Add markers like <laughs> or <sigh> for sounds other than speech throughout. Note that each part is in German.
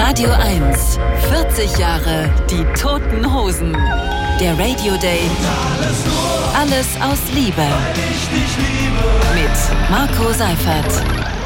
Radio 1, 40 Jahre die toten Hosen. Der Radio Day. Alles aus Liebe. Mit Marco Seifert.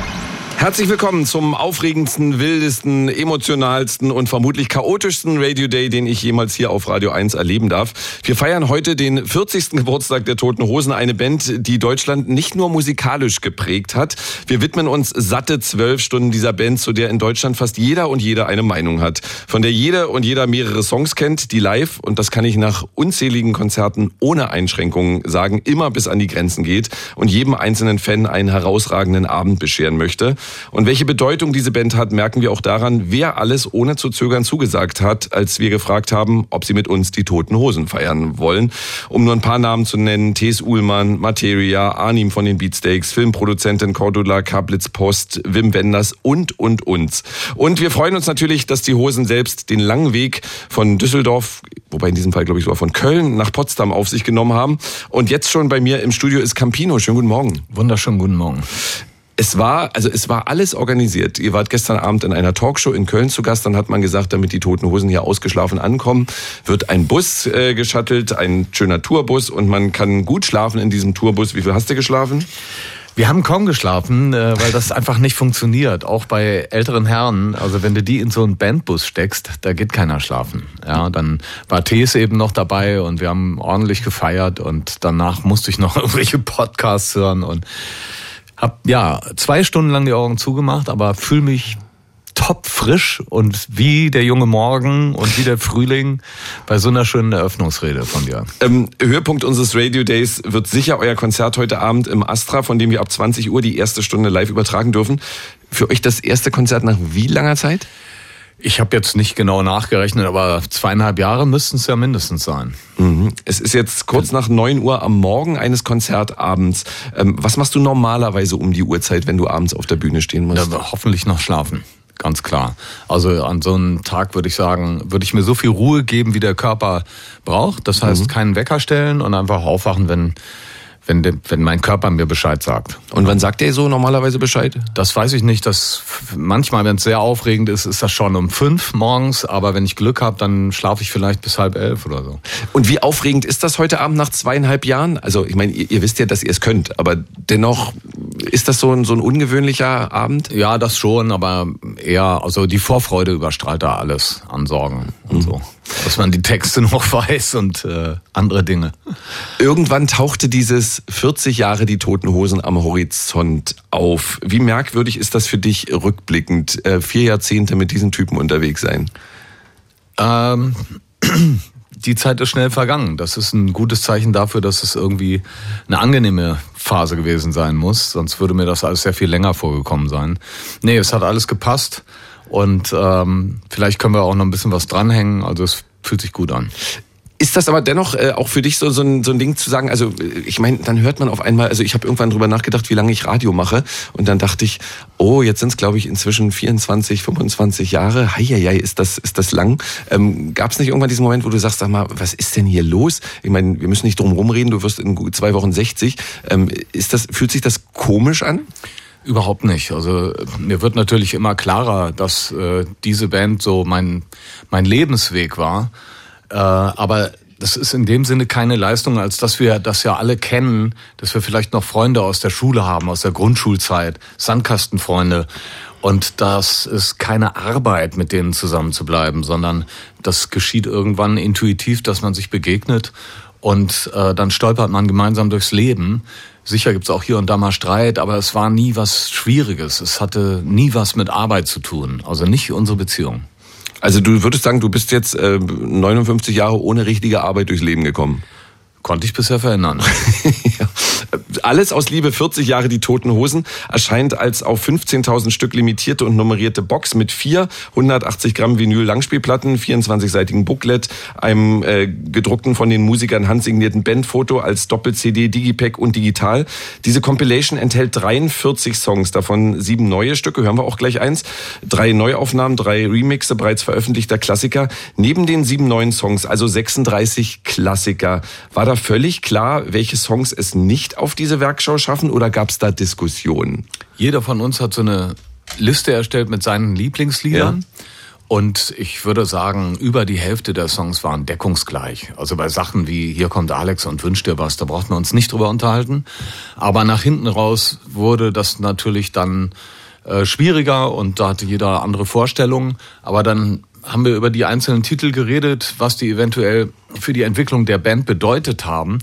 Herzlich willkommen zum aufregendsten, wildesten, emotionalsten und vermutlich chaotischsten Radio Day, den ich jemals hier auf Radio 1 erleben darf. Wir feiern heute den 40. Geburtstag der Toten Hosen, eine Band, die Deutschland nicht nur musikalisch geprägt hat. Wir widmen uns satte zwölf Stunden dieser Band, zu der in Deutschland fast jeder und jeder eine Meinung hat. Von der jeder und jeder mehrere Songs kennt, die live, und das kann ich nach unzähligen Konzerten ohne Einschränkungen sagen, immer bis an die Grenzen geht und jedem einzelnen Fan einen herausragenden Abend bescheren möchte. Und welche Bedeutung diese Band hat, merken wir auch daran, wer alles ohne zu zögern zugesagt hat, als wir gefragt haben, ob sie mit uns die Toten Hosen feiern wollen. Um nur ein paar Namen zu nennen, Thes Uhlmann, Materia, Arnim von den Beatsteaks, Filmproduzentin Cordula Kablitz Post, Wim Wenders und, und uns. Und wir freuen uns natürlich, dass die Hosen selbst den langen Weg von Düsseldorf, wobei in diesem Fall glaube ich sogar von Köln nach Potsdam auf sich genommen haben. Und jetzt schon bei mir im Studio ist Campino. Schönen guten Morgen. Wunderschönen guten Morgen. Es war, also es war alles organisiert. Ihr wart gestern Abend in einer Talkshow in Köln zu Gast. Dann hat man gesagt, damit die Toten Hosen hier ausgeschlafen ankommen, wird ein Bus äh, geschattelt, ein schöner Tourbus und man kann gut schlafen in diesem Tourbus. Wie viel hast du geschlafen? Wir haben kaum geschlafen, äh, weil das einfach nicht funktioniert. Auch bei älteren Herren. Also wenn du die in so einen Bandbus steckst, da geht keiner schlafen. Ja, dann war Tees eben noch dabei und wir haben ordentlich gefeiert und danach musste ich noch <laughs> irgendwelche Podcasts hören und hab ja zwei Stunden lang die Augen zugemacht, aber fühle mich top frisch und wie der junge Morgen und wie der Frühling bei so einer schönen Eröffnungsrede von dir. Ähm, Höhepunkt unseres Radio Days wird sicher euer Konzert heute Abend im Astra, von dem wir ab 20 Uhr die erste Stunde live übertragen dürfen. Für euch das erste Konzert nach wie langer Zeit? Ich habe jetzt nicht genau nachgerechnet, aber zweieinhalb Jahre müssten es ja mindestens sein. Mhm. Es ist jetzt kurz nach neun Uhr am Morgen eines Konzertabends. Ähm, was machst du normalerweise um die Uhrzeit, wenn du abends auf der Bühne stehen musst? Ja, hoffentlich noch schlafen. Ganz klar. Also an so einem Tag würde ich sagen, würde ich mir so viel Ruhe geben, wie der Körper braucht. Das heißt, mhm. keinen Wecker stellen und einfach aufwachen, wenn wenn, de, wenn mein Körper mir Bescheid sagt. Und wann sagt der so normalerweise Bescheid? Das weiß ich nicht. Das manchmal, wenn es sehr aufregend ist, ist das schon um fünf morgens. Aber wenn ich Glück habe, dann schlafe ich vielleicht bis halb elf oder so. Und wie aufregend ist das heute Abend nach zweieinhalb Jahren? Also ich meine, ihr, ihr wisst ja, dass ihr es könnt, aber dennoch ist das so ein, so ein ungewöhnlicher Abend? Ja, das schon, aber eher, also die Vorfreude überstrahlt da alles an Sorgen und mhm. so dass man die Texte <laughs> noch weiß und äh, andere Dinge. Irgendwann tauchte dieses 40 Jahre die Toten Hosen am Horizont auf. Wie merkwürdig ist das für dich rückblickend, äh, vier Jahrzehnte mit diesen Typen unterwegs sein? Ähm, <clears throat> die Zeit ist schnell vergangen. Das ist ein gutes Zeichen dafür, dass es irgendwie eine angenehme Phase gewesen sein muss. Sonst würde mir das alles sehr viel länger vorgekommen sein. Nee, es hat alles gepasst. Und ähm, vielleicht können wir auch noch ein bisschen was dranhängen. Also es fühlt sich gut an. Ist das aber dennoch äh, auch für dich so, so, ein, so ein Ding zu sagen, also äh, ich meine, dann hört man auf einmal, also ich habe irgendwann drüber nachgedacht, wie lange ich Radio mache und dann dachte ich, oh, jetzt sind es glaube ich inzwischen 24, 25 Jahre, heieiei, ist das, ist das lang. Ähm, Gab es nicht irgendwann diesen Moment, wo du sagst, sag mal, was ist denn hier los? Ich meine, wir müssen nicht drum rumreden, du wirst in zwei Wochen 60. Ähm, ist das, fühlt sich das komisch an? Überhaupt nicht. Also mir wird natürlich immer klarer, dass äh, diese Band so mein, mein Lebensweg war. Äh, aber das ist in dem Sinne keine Leistung, als dass wir das ja alle kennen, dass wir vielleicht noch Freunde aus der Schule haben, aus der Grundschulzeit, Sandkastenfreunde. Und das ist keine Arbeit, mit denen zusammen zu bleiben, sondern das geschieht irgendwann intuitiv, dass man sich begegnet und äh, dann stolpert man gemeinsam durchs Leben. Sicher gibt's auch hier und da mal Streit, aber es war nie was Schwieriges. Es hatte nie was mit Arbeit zu tun. Also nicht unsere Beziehung. Also du würdest sagen, du bist jetzt äh, 59 Jahre ohne richtige Arbeit durchs Leben gekommen. Konnte ich bisher verändern. ja. <laughs> <laughs> Alles aus Liebe 40 Jahre die Toten Hosen erscheint als auf 15.000 Stück limitierte und nummerierte Box mit vier 180 Gramm Vinyl Langspielplatten, 24-seitigen Booklet, einem äh, gedruckten von den Musikern handsignierten Bandfoto als Doppel-CD, Digipack und digital. Diese Compilation enthält 43 Songs, davon sieben neue Stücke, hören wir auch gleich eins, drei Neuaufnahmen, drei Remixe bereits veröffentlichter Klassiker. Neben den sieben neuen Songs, also 36 Klassiker, war da völlig klar, welche Songs es nicht auf diese Werkschau schaffen oder gab es da Diskussionen? Jeder von uns hat so eine Liste erstellt mit seinen Lieblingsliedern. Ja. Und ich würde sagen, über die Hälfte der Songs waren deckungsgleich. Also bei Sachen wie Hier kommt Alex und wünscht dir was, da brauchten wir uns nicht drüber unterhalten. Aber nach hinten raus wurde das natürlich dann äh, schwieriger und da hatte jeder andere Vorstellungen. Aber dann haben wir über die einzelnen Titel geredet, was die eventuell für die Entwicklung der Band bedeutet haben.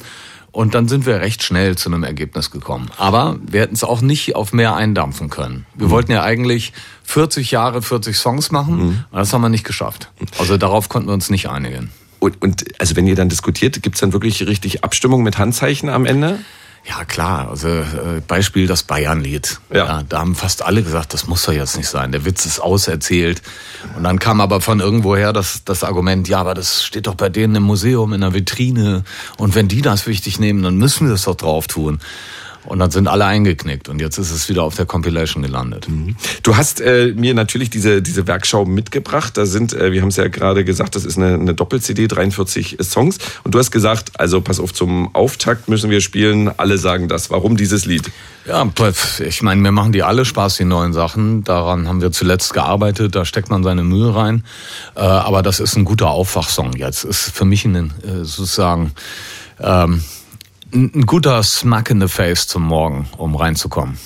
Und dann sind wir recht schnell zu einem Ergebnis gekommen. Aber wir hätten es auch nicht auf mehr eindampfen können. Wir mhm. wollten ja eigentlich 40 Jahre, 40 Songs machen. Mhm. Und das haben wir nicht geschafft. Also darauf konnten wir uns nicht einigen. Und, und also wenn ihr dann diskutiert, gibt's dann wirklich richtig Abstimmung mit Handzeichen am Ende? Ja, klar. Also äh, Beispiel das Bayern-Lied. Ja. ja. Da haben fast alle gesagt, das muss doch jetzt nicht sein. Der Witz ist auserzählt. Und dann kam aber von irgendwoher das, das Argument, ja, aber das steht doch bei denen im Museum, in der Vitrine. Und wenn die das wichtig nehmen, dann müssen wir es doch drauf tun. Und dann sind alle eingeknickt und jetzt ist es wieder auf der Compilation gelandet. Mhm. Du hast äh, mir natürlich diese, diese Werkschau mitgebracht. Da sind, äh, wir haben es ja gerade gesagt, das ist eine, eine Doppel-CD, 43 Songs. Und du hast gesagt, also pass auf, zum Auftakt müssen wir spielen. Alle sagen das. Warum dieses Lied? Ja, ich meine, mir machen die alle Spaß, die neuen Sachen. Daran haben wir zuletzt gearbeitet, da steckt man seine Mühe rein. Äh, aber das ist ein guter Aufwachsong jetzt. Ist für mich ein, äh, sozusagen... Ähm, ein guter Smack in the Face zum Morgen, um reinzukommen.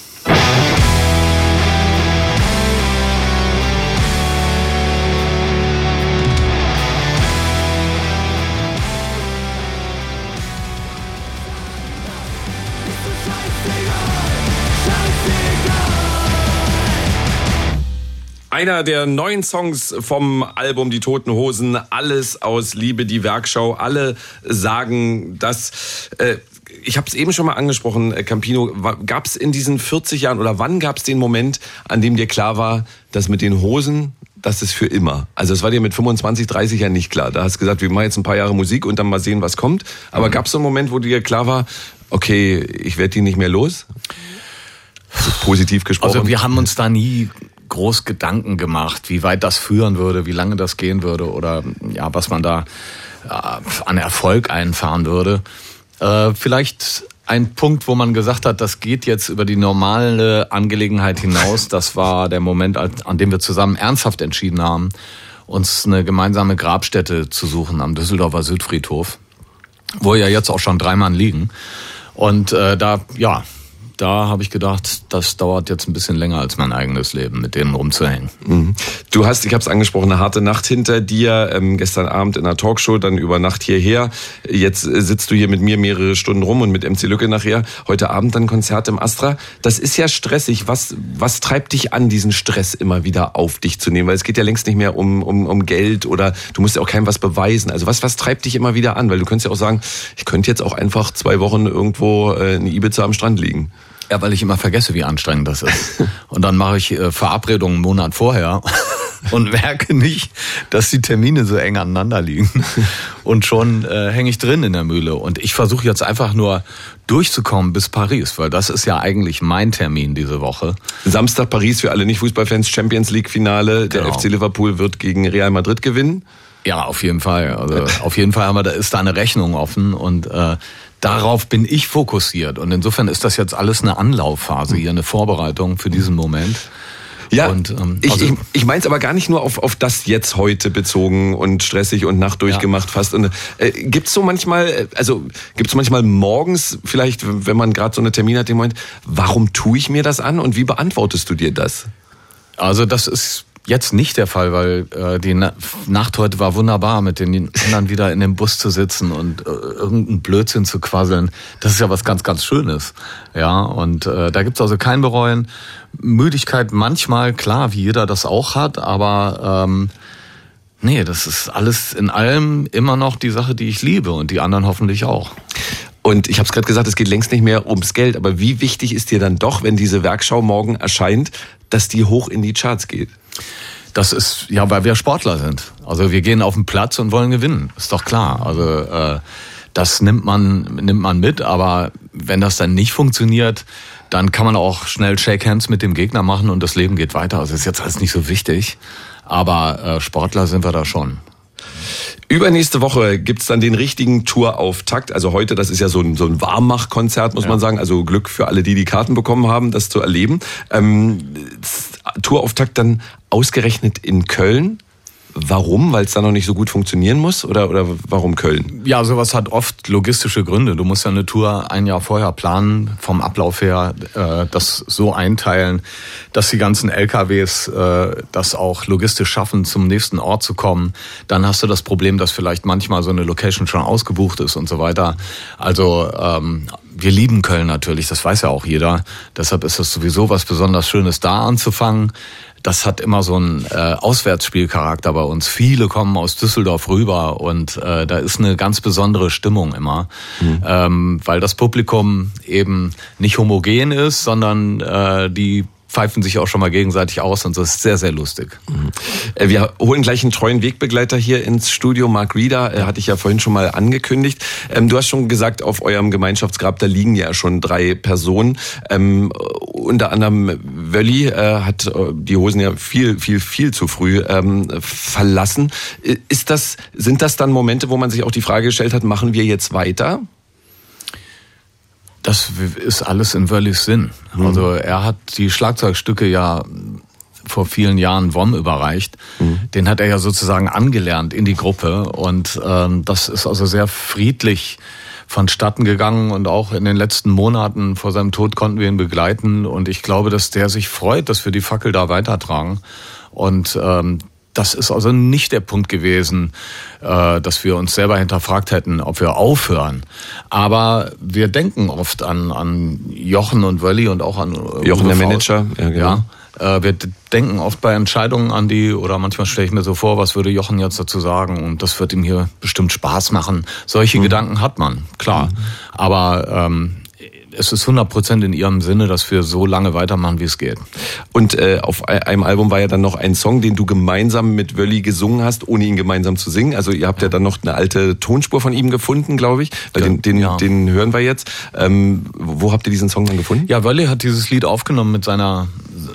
Einer der neuen Songs vom Album Die Toten Hosen, alles aus Liebe, die Werkschau. Alle sagen, dass äh, ich habe es eben schon mal angesprochen, äh, Campino, gab es in diesen 40 Jahren oder wann gab es den Moment, an dem dir klar war, dass mit den Hosen, das ist für immer. Also es war dir mit 25, 30 Jahren nicht klar. Da hast du gesagt, wir machen jetzt ein paar Jahre Musik und dann mal sehen, was kommt. Aber mhm. gab es so einen Moment, wo dir klar war, okay, ich werde die nicht mehr los? Also positiv gesprochen. Also wir haben uns da nie groß Gedanken gemacht, wie weit das führen würde, wie lange das gehen würde oder ja, was man da äh, an Erfolg einfahren würde. Äh, vielleicht ein Punkt, wo man gesagt hat, das geht jetzt über die normale Angelegenheit hinaus. Das war der Moment, an dem wir zusammen ernsthaft entschieden haben, uns eine gemeinsame Grabstätte zu suchen am Düsseldorfer Südfriedhof, wo ja jetzt auch schon drei Mann liegen. Und äh, da, ja, da habe ich gedacht, das dauert jetzt ein bisschen länger als mein eigenes Leben, mit denen rumzuhängen. Mhm. Du hast, ich habe es angesprochen, eine harte Nacht hinter dir. Ähm, gestern Abend in einer Talkshow, dann über Nacht hierher. Jetzt äh, sitzt du hier mit mir mehrere Stunden rum und mit MC Lücke nachher. Heute Abend dann Konzert im Astra. Das ist ja stressig. Was, was treibt dich an, diesen Stress immer wieder auf dich zu nehmen? Weil es geht ja längst nicht mehr um, um, um Geld oder du musst ja auch keinem was beweisen. Also was, was treibt dich immer wieder an? Weil du könntest ja auch sagen, ich könnte jetzt auch einfach zwei Wochen irgendwo äh, in Ibiza am Strand liegen. Ja, weil ich immer vergesse, wie anstrengend das ist. <laughs> Und dann mache ich äh, Verabredungen einen Monat vorher <laughs> und merke nicht, dass die Termine so eng aneinander liegen. <laughs> Und schon äh, hänge ich drin in der Mühle. Und ich versuche jetzt einfach nur durchzukommen bis Paris, weil das ist ja eigentlich mein Termin diese Woche. Samstag Paris für alle Nicht-Fußballfans, Champions League-Finale. Der genau. FC Liverpool wird gegen Real Madrid gewinnen. Ja, auf jeden Fall. Also auf jeden Fall haben wir, da ist da eine Rechnung offen und äh, darauf bin ich fokussiert. Und insofern ist das jetzt alles eine Anlaufphase hier, eine Vorbereitung für diesen Moment. Ja, und, ähm, ich, also, ich, ich meine es aber gar nicht nur auf, auf das jetzt heute bezogen und stressig und Nacht durchgemacht ja. fast. Und, äh, gibt es so manchmal, also gibt es manchmal morgens vielleicht, wenn man gerade so eine Termin hat, den Moment, warum tue ich mir das an und wie beantwortest du dir das? Also das ist jetzt nicht der Fall, weil äh, die Na Nacht heute war wunderbar, mit den anderen wieder in dem Bus zu sitzen und äh, irgendeinen Blödsinn zu quasseln. Das ist ja was ganz, ganz Schönes. Ja, und äh, da gibt's also kein Bereuen. Müdigkeit manchmal, klar, wie jeder das auch hat, aber ähm, nee, das ist alles in allem immer noch die Sache, die ich liebe und die anderen hoffentlich auch. Und ich habe es gerade gesagt, es geht längst nicht mehr ums Geld, aber wie wichtig ist dir dann doch, wenn diese Werkschau morgen erscheint, dass die hoch in die Charts geht? Das ist, ja, weil wir Sportler sind. Also wir gehen auf den Platz und wollen gewinnen. Ist doch klar. Also äh, das nimmt man, nimmt man mit, aber wenn das dann nicht funktioniert, dann kann man auch schnell Shake Hands mit dem Gegner machen und das Leben geht weiter. Also ist jetzt alles nicht so wichtig. Aber äh, Sportler sind wir da schon. Übernächste Woche gibt's dann den richtigen Tourauftakt. Also heute, das ist ja so ein, so ein Warmmach-Konzert, muss ja. man sagen. Also Glück für alle, die die Karten bekommen haben, das zu erleben. Ähm, Tourauftakt dann ausgerechnet in Köln. Warum? Weil es da noch nicht so gut funktionieren muss? Oder, oder warum Köln? Ja, sowas hat oft logistische Gründe. Du musst ja eine Tour ein Jahr vorher planen, vom Ablauf her äh, das so einteilen, dass die ganzen LKWs äh, das auch logistisch schaffen, zum nächsten Ort zu kommen. Dann hast du das Problem, dass vielleicht manchmal so eine Location schon ausgebucht ist und so weiter. Also ähm, wir lieben Köln natürlich, das weiß ja auch jeder. Deshalb ist es sowieso was besonders Schönes, da anzufangen das hat immer so einen äh, Auswärtsspielcharakter bei uns. Viele kommen aus Düsseldorf rüber und äh, da ist eine ganz besondere Stimmung immer, mhm. ähm, weil das Publikum eben nicht homogen ist, sondern äh, die pfeifen sich auch schon mal gegenseitig aus und das ist sehr, sehr lustig. Mhm. Äh, wir holen gleich einen treuen Wegbegleiter hier ins Studio. Mark Rieder, äh, hatte ich ja vorhin schon mal angekündigt. Ähm, du hast schon gesagt, auf eurem Gemeinschaftsgrab, da liegen ja schon drei Personen. Ähm, unter anderem Wölli äh, hat die Hosen ja viel, viel, viel zu früh ähm, verlassen. Ist das, sind das dann Momente, wo man sich auch die Frage gestellt hat, machen wir jetzt weiter? Das ist alles in Wörlis Sinn. Mhm. Also er hat die Schlagzeugstücke ja vor vielen Jahren WOM überreicht. Mhm. Den hat er ja sozusagen angelernt in die Gruppe und ähm, das ist also sehr friedlich vonstatten gegangen und auch in den letzten Monaten vor seinem Tod konnten wir ihn begleiten und ich glaube, dass der sich freut, dass wir die Fackel da weitertragen und ähm, das ist also nicht der Punkt gewesen, äh, dass wir uns selber hinterfragt hätten, ob wir aufhören. Aber wir denken oft an, an Jochen und Wölli und auch an Jochen, der Manager. Ja, genau. ja, äh, wir denken oft bei Entscheidungen an die, oder manchmal stelle ich mir so vor, was würde Jochen jetzt dazu sagen und das wird ihm hier bestimmt Spaß machen. Solche mhm. Gedanken hat man, klar. Mhm. Aber ähm, es ist 100% in ihrem Sinne, dass wir so lange weitermachen, wie es geht. Und äh, auf einem Album war ja dann noch ein Song, den du gemeinsam mit Wölli gesungen hast, ohne ihn gemeinsam zu singen. Also ihr habt ja, dann noch eine alte Tonspur von ihm gefunden, glaube ich. Den, den, ja. den hören wir jetzt. Ähm, wo habt ihr diesen Song dann gefunden? Ja, Wölli hat dieses Lied aufgenommen mit seiner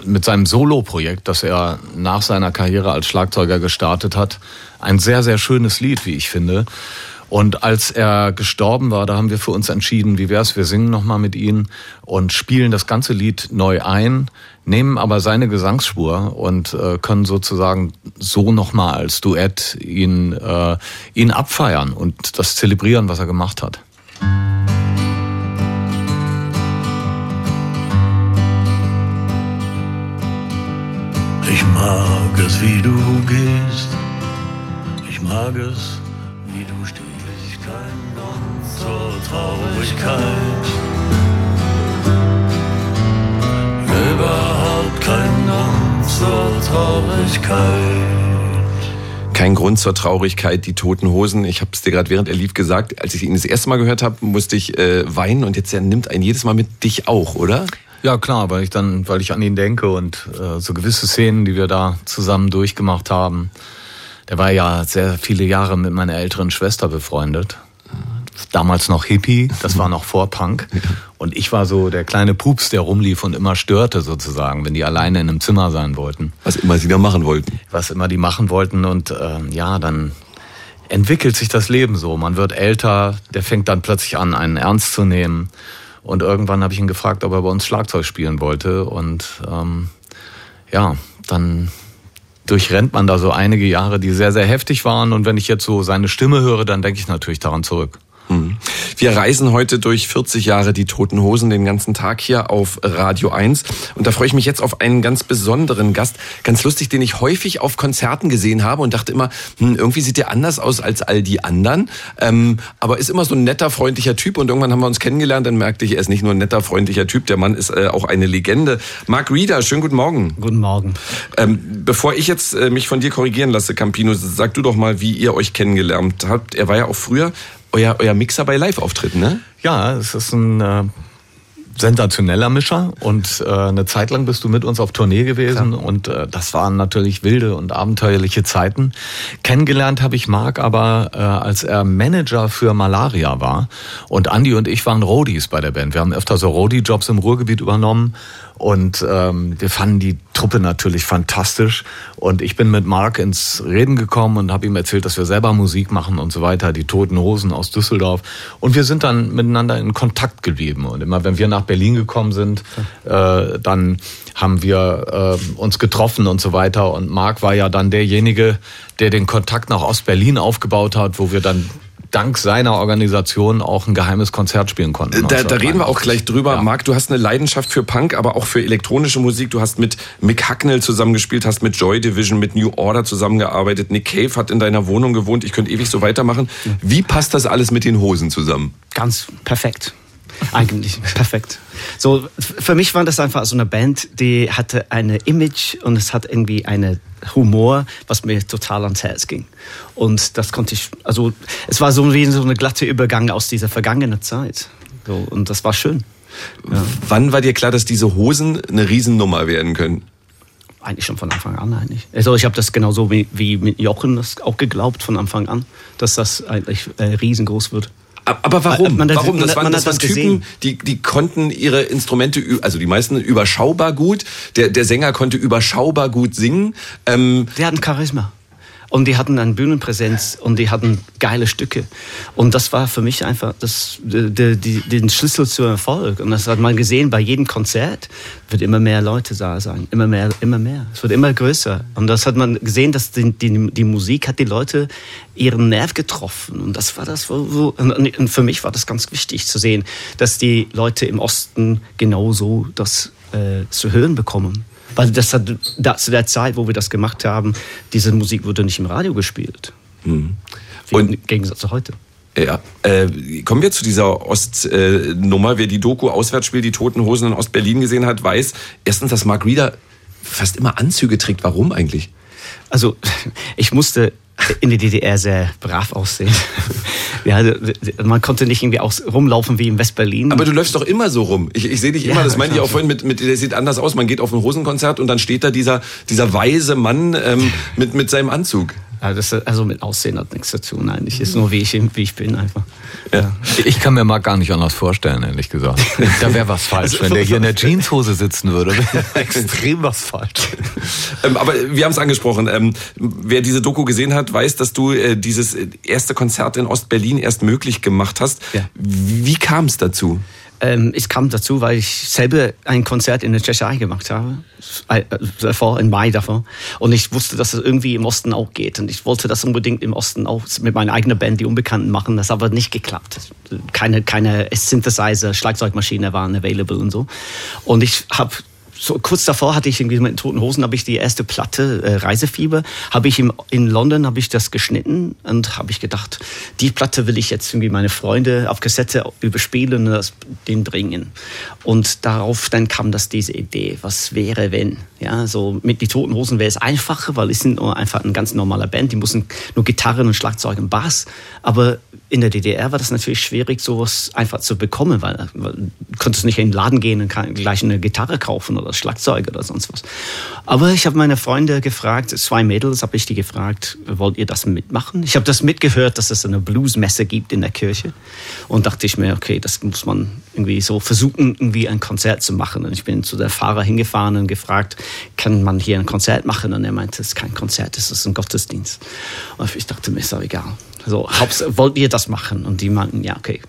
mit seinem Solo-Projekt, das er nach seiner Karriere als Schlagzeuger gestartet hat. Ein sehr, sehr schönes Lied, wie ich finde. Und als er gestorben war, da haben wir für uns entschieden, wie wär's, wir singen nochmal mit ihm und spielen das ganze Lied neu ein, nehmen aber seine Gesangsspur und äh, können sozusagen so nochmal als Duett ihn, äh, ihn abfeiern und das zelebrieren, was er gemacht hat. Ich mag es, wie du gehst. Ich mag es, Traurigkeit. Überhaupt kein Grund zur Traurigkeit. Kein Grund zur Traurigkeit, die toten Hosen. Ich habe es dir gerade während er lief gesagt, als ich ihn das erste Mal gehört habe, musste ich äh, weinen und jetzt er nimmt einen jedes Mal mit dich auch, oder? Ja klar, weil ich dann, weil ich an ihn denke und äh, so gewisse Szenen, die wir da zusammen durchgemacht haben. Der war ja sehr viele Jahre mit meiner älteren Schwester befreundet damals noch Hippie, das war noch vor Punk. Und ich war so der kleine Pups, der rumlief und immer störte sozusagen, wenn die alleine in einem Zimmer sein wollten. Was immer sie da machen wollten. Was immer die machen wollten. Und äh, ja, dann entwickelt sich das Leben so. Man wird älter, der fängt dann plötzlich an, einen ernst zu nehmen. Und irgendwann habe ich ihn gefragt, ob er bei uns Schlagzeug spielen wollte. Und ähm, ja, dann durchrennt man da so einige Jahre, die sehr, sehr heftig waren. Und wenn ich jetzt so seine Stimme höre, dann denke ich natürlich daran zurück. Mhm. Wir reisen heute durch 40 Jahre die Toten Hosen den ganzen Tag hier auf Radio 1. Und da freue ich mich jetzt auf einen ganz besonderen Gast. Ganz lustig, den ich häufig auf Konzerten gesehen habe und dachte immer, hm, irgendwie sieht der anders aus als all die anderen. Ähm, aber ist immer so ein netter, freundlicher Typ. Und irgendwann haben wir uns kennengelernt, dann merkte ich, er ist nicht nur ein netter, freundlicher Typ, der Mann ist äh, auch eine Legende. Mark Reeder, schönen guten Morgen. Guten Morgen. Ähm, bevor ich jetzt äh, mich von dir korrigieren lasse, Campino, sag du doch mal, wie ihr euch kennengelernt habt. Er war ja auch früher euer, euer Mixer bei Live-Auftritten, ne? Ja, es ist ein äh, sensationeller Mischer und äh, eine Zeit lang bist du mit uns auf Tournee gewesen Klar. und äh, das waren natürlich wilde und abenteuerliche Zeiten. Kennengelernt habe ich Marc aber, äh, als er Manager für Malaria war und Andy und ich waren Roadies bei der Band. Wir haben öfter so Roadie-Jobs im Ruhrgebiet übernommen und ähm, wir fanden die Truppe natürlich fantastisch Und ich bin mit Mark ins Reden gekommen und habe ihm erzählt, dass wir selber Musik machen und so weiter, die Toten Hosen aus Düsseldorf. Und wir sind dann miteinander in Kontakt geblieben. Und immer wenn wir nach Berlin gekommen sind, äh, dann haben wir äh, uns getroffen und so weiter. Und Marc war ja dann derjenige, der den Kontakt nach Ostberlin aufgebaut hat, wo wir dann dank seiner Organisation auch ein geheimes Konzert spielen konnten. Da, da reden wir auch gleich drüber. Ja. Marc, du hast eine Leidenschaft für Punk, aber auch für elektronische Musik. Du hast mit Mick Hacknell zusammengespielt, hast mit Joy Division, mit New Order zusammengearbeitet. Nick Cave hat in deiner Wohnung gewohnt. Ich könnte ewig so weitermachen. Wie passt das alles mit den Hosen zusammen? Ganz perfekt. Eigentlich perfekt. So, für mich war das einfach so eine Band, die hatte eine Image und es hat irgendwie eine Humor, was mir total ans Herz ging. Und das konnte ich, also es war so wie so eine glatte Übergang aus dieser vergangenen Zeit. So, und das war schön. Ja. Wann war dir klar, dass diese Hosen eine Riesennummer werden können? Eigentlich schon von Anfang an eigentlich. Also ich habe das genauso wie, wie mit Jochen das auch geglaubt von Anfang an, dass das eigentlich äh, riesengroß wird. Aber warum? Man, warum? Das waren, das waren Typen, die, die konnten ihre Instrumente, also die meisten überschaubar gut. Der, der Sänger konnte überschaubar gut singen. Ähm, die hatten Charisma. Und die hatten eine Bühnenpräsenz und die hatten geile Stücke. Und das war für mich einfach das, die, die, den Schlüssel zu Erfolg. Und das hat man gesehen bei jedem Konzert, wird immer mehr Leute da sein. Immer mehr, immer mehr. Es wird immer größer. Und das hat man gesehen, dass die, die, die Musik hat die Leute ihren Nerv getroffen. Und das war das, wo, wo, und für mich war das ganz wichtig zu sehen, dass die Leute im Osten genauso das äh, zu hören bekommen. Weil das hat da, zu der Zeit, wo wir das gemacht haben, diese Musik wurde nicht im Radio gespielt. Mhm. Und im Gegensatz zu heute. Ja, äh, kommen wir zu dieser Ostnummer. Äh, Wer die Doku Auswärtsspiel, die Toten Hosen in Ostberlin gesehen hat, weiß erstens, dass Mark Reeder fast immer Anzüge trägt. Warum eigentlich? Also, <laughs> ich musste in der DDR sehr brav aussehen. <laughs> Ja, man konnte nicht irgendwie auch rumlaufen wie in West-Berlin. Aber du läufst doch immer so rum. Ich, ich sehe dich immer, ja, das meinte ich auch vorhin, mit, mit, der sieht anders aus. Man geht auf ein Hosenkonzert und dann steht da dieser, dieser weise Mann ähm, mit, mit seinem Anzug. Ja, das, also mit Aussehen hat nichts zu tun eigentlich. Ist nur wie ich, wie ich bin einfach. Ja. Ich kann mir mal gar nicht anders vorstellen, ehrlich gesagt. Da wäre was falsch. Also, Wenn der hier in der <laughs> Jeanshose sitzen würde, <laughs> extrem was falsch. Ähm, aber wir haben es angesprochen. Ähm, wer diese Doku gesehen hat, weiß, dass du äh, dieses erste Konzert in Ostberlin erst möglich gemacht hast. Ja. Wie kam es dazu? Ähm, es kam dazu, weil ich selber ein Konzert in der Tschechei gemacht habe, äh, davor, im Mai davor. Und ich wusste, dass es irgendwie im Osten auch geht. Und ich wollte das unbedingt im Osten auch mit meiner eigenen Band, die Unbekannten, machen. Das hat aber nicht geklappt. Keine, keine Synthesizer, Schlagzeugmaschine waren available und so. Und ich habe so kurz davor hatte ich irgendwie mit den Toten Hosen habe ich die erste Platte äh, Reisefieber habe ich im, in London habe ich das geschnitten und habe ich gedacht die Platte will ich jetzt irgendwie meine Freunde auf Kassette überspielen und das den bringen. Und darauf dann kam das diese Idee was wäre wenn? Ja so mit die Toten Hosen wäre es einfacher weil es sind nur einfach ein ganz normaler Band die müssen nur Gitarren und Schlagzeug und Bass. Aber in der DDR war das natürlich schwierig sowas einfach zu bekommen weil, weil du konntest nicht in den Laden gehen und gleich eine Gitarre kaufen oder oder Schlagzeug oder sonst was. Aber ich habe meine Freunde gefragt, zwei Mädels habe ich die gefragt, wollt ihr das mitmachen? Ich habe das mitgehört, dass es eine Bluesmesse gibt in der Kirche und dachte ich mir, okay, das muss man irgendwie so versuchen, irgendwie ein Konzert zu machen. Und ich bin zu der Fahrer hingefahren und gefragt, kann man hier ein Konzert machen? Und er meinte, es ist kein Konzert, es ist ein Gottesdienst. Und ich dachte mir, ist auch egal. So, wollt ihr das machen? Und die meinten, ja, okay,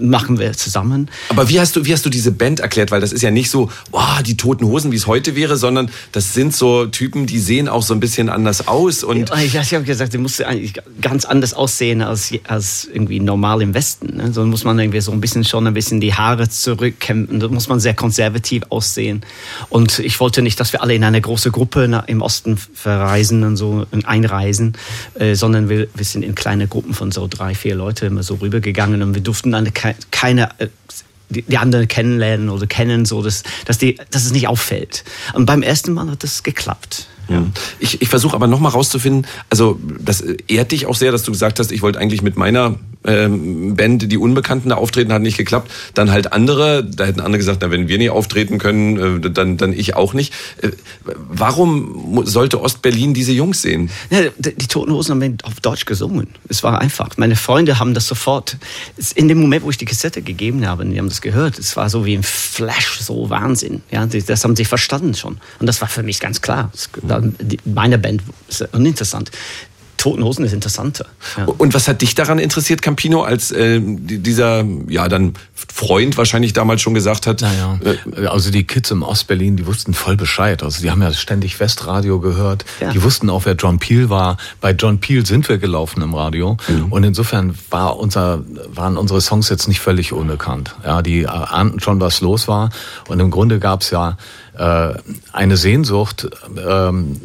machen wir zusammen. Aber wie hast du, wie hast du diese Band erklärt? Weil das ist ja nicht so, oh, die toten Hosen, wie es heute wäre, sondern das sind so Typen, die sehen auch so ein bisschen anders aus. Und ich, ich habe gesagt, die musste eigentlich ganz anders aussehen als, als irgendwie normal im Westen. Ne? So muss man irgendwie so ein bisschen schon ein bisschen die Haare zurückkämpfen. Da muss man sehr konservativ aussehen. Und ich wollte nicht, dass wir alle in eine große Gruppe im Osten verreisen und so einreisen, äh, sondern wir, wir sind in kleine Gruppen von so drei, vier Leute immer so rübergegangen und wir durften durften dann keine äh, die, die anderen kennenlernen oder kennen, so dass, dass, die, dass es nicht auffällt. Und beim ersten Mal hat das geklappt. Ja. Ich, ich versuche aber nochmal rauszufinden, also das ehrt dich auch sehr, dass du gesagt hast, ich wollte eigentlich mit meiner ähm, Band, die Unbekannten da auftreten, hat nicht geklappt. Dann halt andere, da hätten andere gesagt, na, wenn wir nicht auftreten können, äh, dann, dann ich auch nicht. Äh, warum sollte Ostberlin diese Jungs sehen? Ja, die Toten Hosen haben auf Deutsch gesungen. Es war einfach. Meine Freunde haben das sofort, in dem Moment, wo ich die Kassette gegeben habe, die haben das gehört, es war so wie ein Flash, so Wahnsinn. Ja, das haben sie verstanden schon. Und das war für mich ganz klar. Die, meine Band uninteressant. Toten Hosen ist interessanter. Ja. Und was hat dich daran interessiert, Campino, als äh, dieser, ja, dann Freund wahrscheinlich damals schon gesagt hat? Naja, äh, also die Kids im Ostberlin, die wussten voll Bescheid. Also die haben ja ständig Westradio gehört. Ja. Die wussten auch, wer John Peel war. Bei John Peel sind wir gelaufen im Radio. Mhm. Und insofern war unser, waren unsere Songs jetzt nicht völlig unbekannt. Ja, die ahnten schon, was los war. Und im Grunde gab's ja äh, eine Sehnsucht ähm,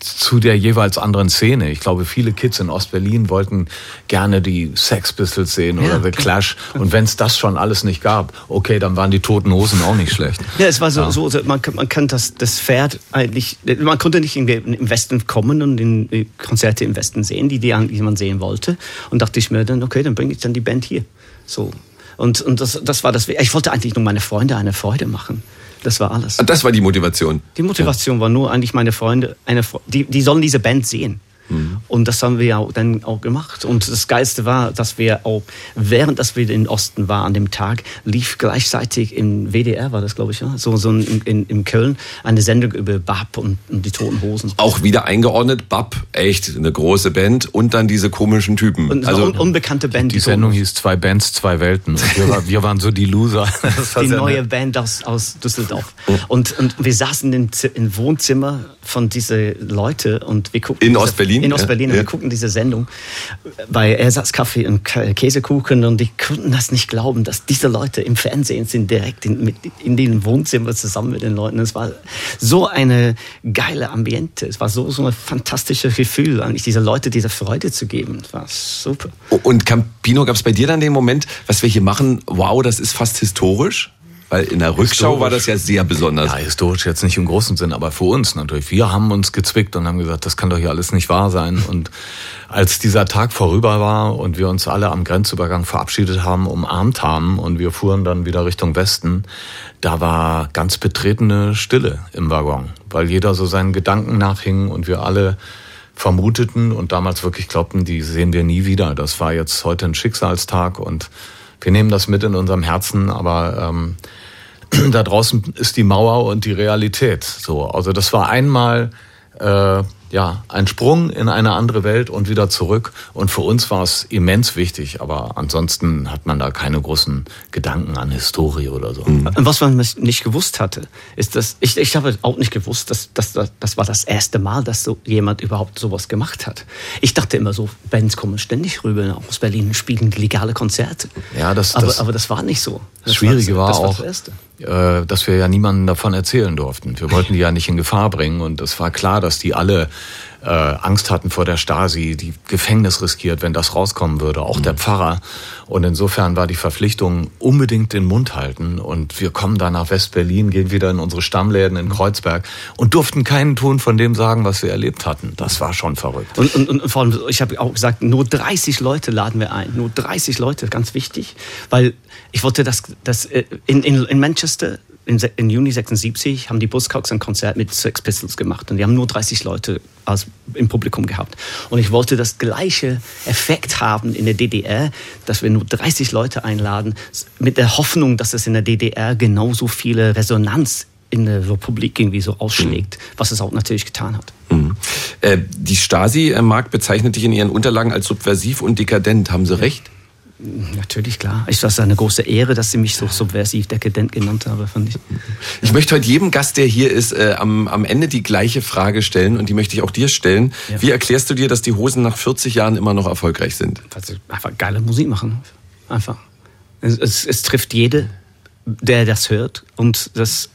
zu der jeweils anderen Szene. Ich glaube, viele Kids in Ostberlin wollten gerne die Sex Pistols sehen oder ja. The Clash. Und wenn es das schon alles nicht gab, okay, dann waren die Toten Hosen auch nicht schlecht. Ja, es war so, ja. so man, man kann das, das Pferd eigentlich, man konnte nicht im Westen kommen und in Konzerte im Westen sehen, die, die eigentlich man sehen wollte. Und dachte ich mir dann, okay, dann bringe ich dann die Band hier. So. Und, und das, das war das. Ich wollte eigentlich nur meine Freunde eine Freude machen. Das war alles. Das war die Motivation. Die Motivation war nur eigentlich meine Freunde, eine, die, die sollen diese Band sehen. Mhm. Und das haben wir ja dann auch gemacht. Und das Geilste war, dass wir auch, während dass wir in Osten waren an dem Tag, lief gleichzeitig im WDR, war das glaube ich, ja, so, so in, in, in Köln, eine Sendung über Bab und, und, die Toten Hosen. Auch wieder eingeordnet, Bab, echt eine große Band und dann diese komischen Typen. Und also un unbekannte Band. Die, die Sendung hieß Zwei Bands, zwei Welten. Und wir, war, wir waren so die Loser. <laughs> die neue Band aus, aus Düsseldorf. Und, und wir saßen im, im Wohnzimmer von diesen Leuten und wir guckten. In Ostberlin? Ostberlin? In Ostberlin. Ja. Wir gucken diese Sendung bei Ersatzkaffee und Käsekuchen und die konnten das nicht glauben, dass diese Leute im Fernsehen sind, direkt in, in den Wohnzimmer zusammen mit den Leuten. Es war so eine geile Ambiente. Es war so, so ein fantastisches Gefühl, eigentlich diese Leute diese Freude zu geben. Das war super. Und Campino, gab es bei dir dann den Moment, was wir hier machen, wow, das ist fast historisch? Weil in der Rückschau war das ja sehr besonders. Ja, historisch jetzt nicht im großen Sinn, aber für uns natürlich. Wir haben uns gezwickt und haben gesagt, das kann doch hier alles nicht wahr sein. Und als dieser Tag vorüber war und wir uns alle am Grenzübergang verabschiedet haben, umarmt haben und wir fuhren dann wieder Richtung Westen, da war ganz betretene Stille im Waggon, weil jeder so seinen Gedanken nachhing und wir alle vermuteten und damals wirklich glaubten, die sehen wir nie wieder. Das war jetzt heute ein Schicksalstag und wir nehmen das mit in unserem Herzen, aber ähm, <clears throat> da draußen ist die Mauer und die Realität. So, also das war einmal äh, ja, ein Sprung in eine andere Welt und wieder zurück. Und für uns war es immens wichtig, aber ansonsten hat man da keine großen Gedanken an Historie oder so. Mhm. Was man nicht gewusst hatte, ist, dass ich, ich habe auch nicht gewusst, dass, dass, dass das war das erste Mal, dass so jemand überhaupt sowas gemacht hat. Ich dachte immer so, Bands kommen ständig rüber aus Berlin und spielen legale Konzerte. Ja, das, aber, aber das war nicht so. Das, das Schwierige war, das, war auch, äh, dass wir ja niemanden davon erzählen durften. Wir wollten die ja nicht in Gefahr bringen und es war klar, dass die alle äh, Angst hatten vor der Stasi, die Gefängnis riskiert, wenn das rauskommen würde, auch mhm. der Pfarrer. Und insofern war die Verpflichtung unbedingt den Mund halten. Und wir kommen dann nach West-Berlin, gehen wieder in unsere Stammläden in Kreuzberg und durften keinen Ton von dem sagen, was wir erlebt hatten. Das war schon verrückt. Und, und, und vor allem, ich habe auch gesagt, nur 30 Leute laden wir ein. Nur 30 Leute, ganz wichtig. Weil ich wollte, dass, dass äh, in, in, in Manchester im, im Juni 76 haben die Buzzcocks ein Konzert mit Sex Pistols gemacht und die haben nur 30 Leute als, im Publikum gehabt. Und ich wollte das gleiche Effekt haben in der DDR, dass wir nur 30 Leute einladen, mit der Hoffnung, dass es in der DDR genauso viele Resonanz in der Republik irgendwie so ausschlägt, mhm. was es auch natürlich getan hat. Mhm. Äh, die Stasi, äh, Mark, bezeichnet dich in ihren Unterlagen als subversiv und dekadent. Haben Sie recht? Natürlich, klar. Ich das eine große Ehre, dass Sie mich so subversiv dekadent genannt haben, fand ich. Ich möchte heute jedem Gast, der hier ist, äh, am, am Ende die gleiche Frage stellen und die möchte ich auch dir stellen. Ja. Wie erklärst du dir, dass die Hosen nach 40 Jahren immer noch erfolgreich sind? Sie einfach geile Musik machen. Einfach. Es, es, es trifft jede, der das hört und das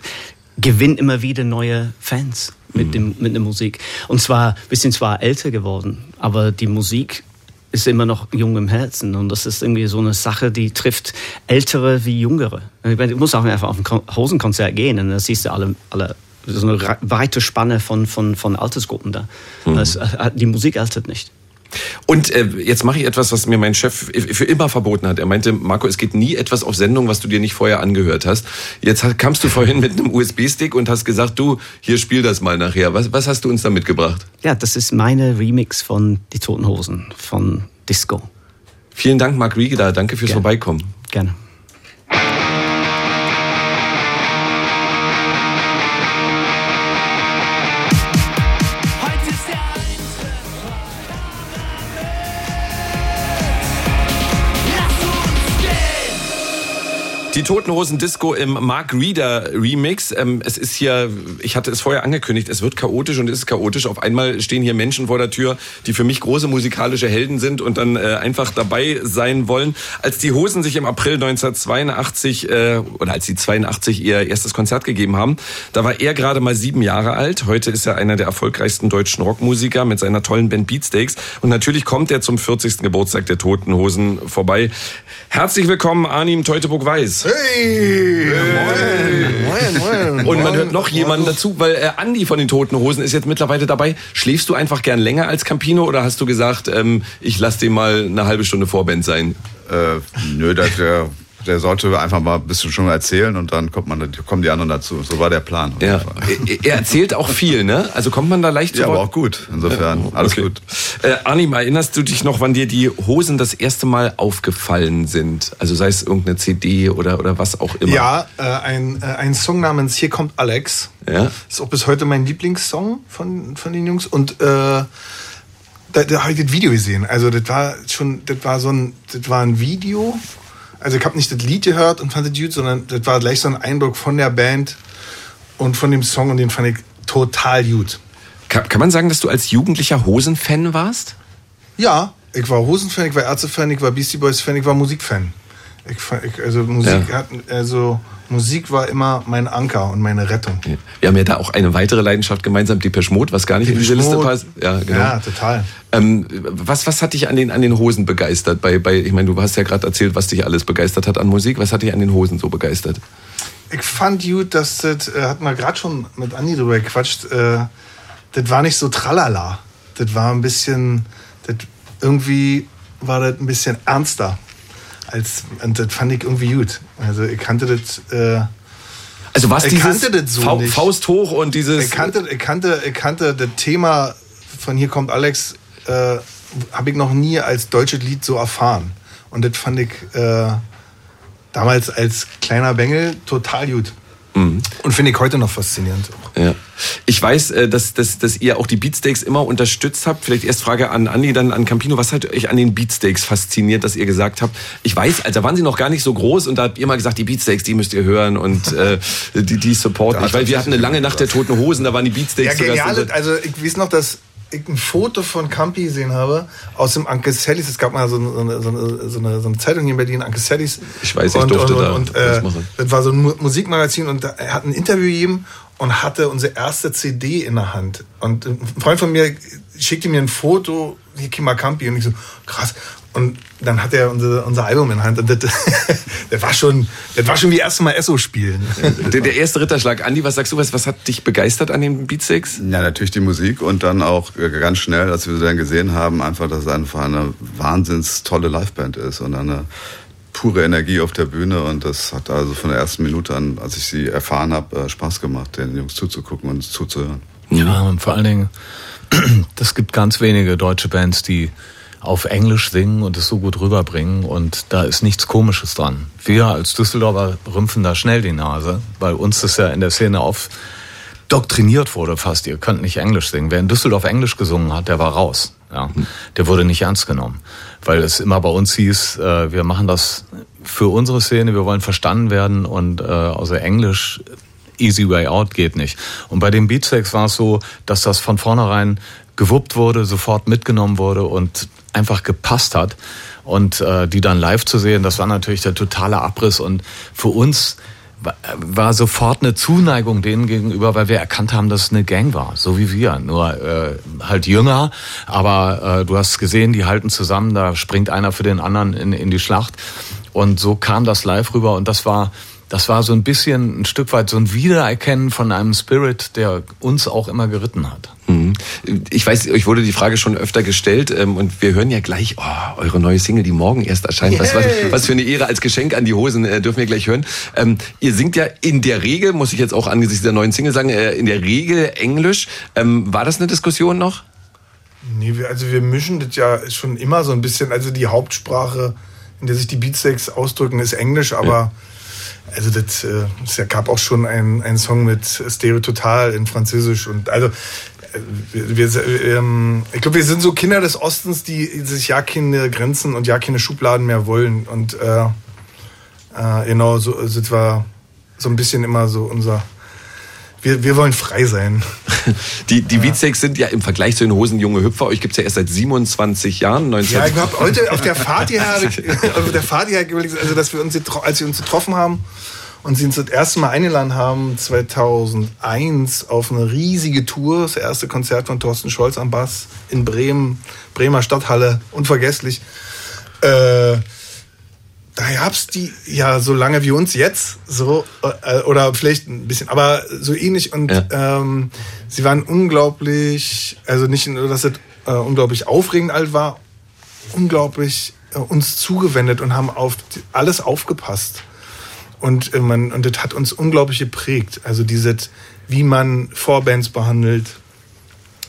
gewinnt immer wieder neue Fans mit, mhm. dem, mit der Musik. Und zwar, wir sind zwar älter geworden, aber die Musik ist immer noch jung im Herzen. Und das ist irgendwie so eine Sache, die trifft Ältere wie Jüngere. Du musst auch einfach auf ein Hosenkonzert gehen und da siehst du alle, alle so eine weite Spanne von, von, von Altersgruppen da. Mhm. Das, äh, die Musik altert nicht. Und äh, jetzt mache ich etwas, was mir mein Chef für immer verboten hat. Er meinte, Marco, es geht nie etwas auf Sendung, was du dir nicht vorher angehört hast. Jetzt kamst du vorhin mit einem USB-Stick und hast gesagt, du, hier spiel das mal nachher. Was, was hast du uns da mitgebracht? Ja, das ist meine Remix von Die Toten Hosen, von Disco. Vielen Dank, Marc Riegler. Danke fürs Gerne. Vorbeikommen. Gerne. Die Toten Hosen Disco im Mark Reeder Remix. Ähm, es ist hier, ich hatte es vorher angekündigt, es wird chaotisch und es ist chaotisch. Auf einmal stehen hier Menschen vor der Tür, die für mich große musikalische Helden sind und dann äh, einfach dabei sein wollen. Als die Hosen sich im April 1982 äh, oder als sie 82 ihr erstes Konzert gegeben haben, da war er gerade mal sieben Jahre alt. Heute ist er einer der erfolgreichsten deutschen Rockmusiker mit seiner tollen Band Beatsteaks und natürlich kommt er zum 40. Geburtstag der Toten Hosen vorbei. Herzlich willkommen, Arnim Teuteburg-Weiß. Hey! Moin. Moin, moin. Und man hört noch jemanden dazu, weil äh, Andi von den Toten Hosen ist jetzt mittlerweile dabei. Schläfst du einfach gern länger als Campino oder hast du gesagt, ähm, ich lass den mal eine halbe Stunde Vorband sein? Äh, nö, das, der der sollte einfach mal ein bisschen schon erzählen und dann kommt man, kommen die anderen dazu. So war der Plan. Ja. Er erzählt auch viel, ne? Also kommt man da leicht zu Ja, aber auch gut. Insofern, alles okay. gut. Äh, Arnim, erinnerst du dich noch, wann dir die Hosen das erste Mal aufgefallen sind? Also sei es irgendeine CD oder, oder was auch immer. Ja, äh, ein, äh, ein Song namens Hier kommt Alex. Ja. Ist auch bis heute mein Lieblingssong von, von den Jungs. Und äh, da, da habe ich das Video gesehen. Also das war schon, das war so ein, das war ein Video also ich habe nicht das Lied gehört und fand es gut, sondern das war gleich so ein Eindruck von der Band und von dem Song und den fand ich total gut. Kann, kann man sagen, dass du als Jugendlicher Hosen-Fan warst? Ja, ich war Hosen-Fan, ich war Ärzte-Fan, ich war Beastie Boys-Fan, ich war Musik-Fan. Ich, also Musik ja. hat, also Musik war immer mein Anker und meine Rettung. Wir haben ja da auch eine weitere Leidenschaft gemeinsam, die Peschmod, was gar nicht Depeche in diese Liste passt. Ja, genau. ja total. Ähm, was, was hat dich an den, an den Hosen begeistert? Bei, bei, ich meine, du hast ja gerade erzählt, was dich alles begeistert hat an Musik. Was hat dich an den Hosen so begeistert? Ich fand gut, dass das, äh, hat man gerade schon mit Andi drüber gequatscht, äh, das war nicht so tralala. Das war ein bisschen, das, irgendwie war das ein bisschen ernster als, und das fand ich irgendwie gut. Also ich kannte das. Äh, also was ich kannte das so Fa nicht. Faust hoch und dieses. Ich kannte, ich kannte, ich kannte das Thema von hier kommt Alex, äh, habe ich noch nie als deutsches Lied so erfahren. Und das fand ich äh, damals als kleiner Bengel total gut. Mhm. Und finde ich heute noch faszinierend. Ja. Ich weiß, äh, dass, dass, dass ihr auch die Beatsteaks immer unterstützt habt. Vielleicht erst Frage an Andi, dann an Campino. Was hat euch an den Beatsteaks fasziniert, dass ihr gesagt habt, ich weiß, also da waren sie noch gar nicht so groß und da habt ihr mal gesagt, die Beatsteaks, die müsst ihr hören und äh, die, die supporten. Ich weiß, wir hatten eine lange Nacht der toten Hosen, da waren die Beatsteaks. Ja, genial. Also ich weiß noch, dass ich ein Foto von Campi gesehen habe aus dem Uncle Sallys. Es gab mal so eine, so eine, so eine, so eine Zeitung hier in Berlin, Uncle Sallys. Ich weiß, ich und, durfte und, da und, äh, Das war so ein Musikmagazin und er hat ein Interview gegeben und hatte unsere erste CD in der Hand. Und ein Freund von mir schickte mir ein Foto, hier Kima Campi und ich so, krass. Und dann hat er unser, unser Album in Hand und das, <laughs> das, war schon, das war schon wie erste Mal Esso spielen. Der, der, erste Ritterschlag. Andi, was sagst du, was, was hat dich begeistert an den Beatsteaks? Ja, natürlich die Musik und dann auch ganz schnell, als wir sie dann gesehen haben, einfach, dass es einfach eine wahnsinns tolle Liveband ist und eine pure Energie auf der Bühne und das hat also von der ersten Minute an, als ich sie erfahren habe, äh, Spaß gemacht, den Jungs zuzugucken und zuzuhören. Ja, und vor allen Dingen, <clears throat> das gibt ganz wenige deutsche Bands, die auf Englisch singen und es so gut rüberbringen und da ist nichts Komisches dran. Wir als Düsseldorfer rümpfen da schnell die Nase, weil uns das ja in der Szene auf doktriniert wurde fast, ihr könnt nicht Englisch singen. Wer in Düsseldorf Englisch gesungen hat, der war raus. Ja. Der wurde nicht ernst genommen, weil es immer bei uns hieß, äh, wir machen das für unsere Szene, wir wollen verstanden werden und äh, außer Englisch easy way out geht nicht. Und bei den Beatsteaks war es so, dass das von vornherein gewuppt wurde, sofort mitgenommen wurde und einfach gepasst hat. Und äh, die dann live zu sehen, das war natürlich der totale Abriss. Und für uns war sofort eine Zuneigung denen gegenüber, weil wir erkannt haben, dass es eine Gang war, so wie wir, nur äh, halt jünger. Aber äh, du hast gesehen, die halten zusammen, da springt einer für den anderen in, in die Schlacht. Und so kam das live rüber und das war das war so ein bisschen ein Stück weit so ein Wiedererkennen von einem Spirit, der uns auch immer geritten hat. Mhm. Ich weiß, euch wurde die Frage schon öfter gestellt ähm, und wir hören ja gleich oh, eure neue Single, die morgen erst erscheint. Was, was, was, für eine Ehre als Geschenk an die Hosen äh, dürfen wir gleich hören. Ähm, ihr singt ja in der Regel, muss ich jetzt auch angesichts der neuen Single sagen, äh, in der Regel Englisch. Ähm, war das eine Diskussion noch? Nee, wir, also wir mischen das ja schon immer so ein bisschen. Also die Hauptsprache, in der sich die Beatsteaks ausdrücken, ist Englisch, aber ja also das, äh, es gab auch schon einen, einen Song mit Stereo Total in Französisch und also äh, wir, ähm, ich glaube, wir sind so Kinder des Ostens, die sich ja keine Grenzen und ja keine Schubladen mehr wollen und äh, Äh, genau, so sind wir so ein bisschen immer so unser. Wir, wir wollen frei sein. <laughs> Die, die ja. Beatsteaks sind ja im Vergleich zu den Hosen junge Hüpfer. Euch gibt es ja erst seit 27 Jahren. 19 ja, ich habe heute auf der Fahrt hierher, <laughs> auf der Fahrt hierher also dass wir uns, als wir uns getroffen haben und sie uns das erste Mal eingeladen haben, 2001, auf eine riesige Tour. Das erste Konzert von Thorsten Scholz am Bass in Bremen, Bremer Stadthalle, unvergesslich. Äh, da gab's die ja so lange wie uns jetzt, so äh, oder vielleicht ein bisschen, aber so ähnlich und ja. ähm, sie waren unglaublich, also nicht nur, dass es äh, unglaublich aufregend alt war, unglaublich äh, uns zugewendet und haben auf alles aufgepasst. Und äh, man und das hat uns unglaublich geprägt, also dieses, wie man Vorbands behandelt,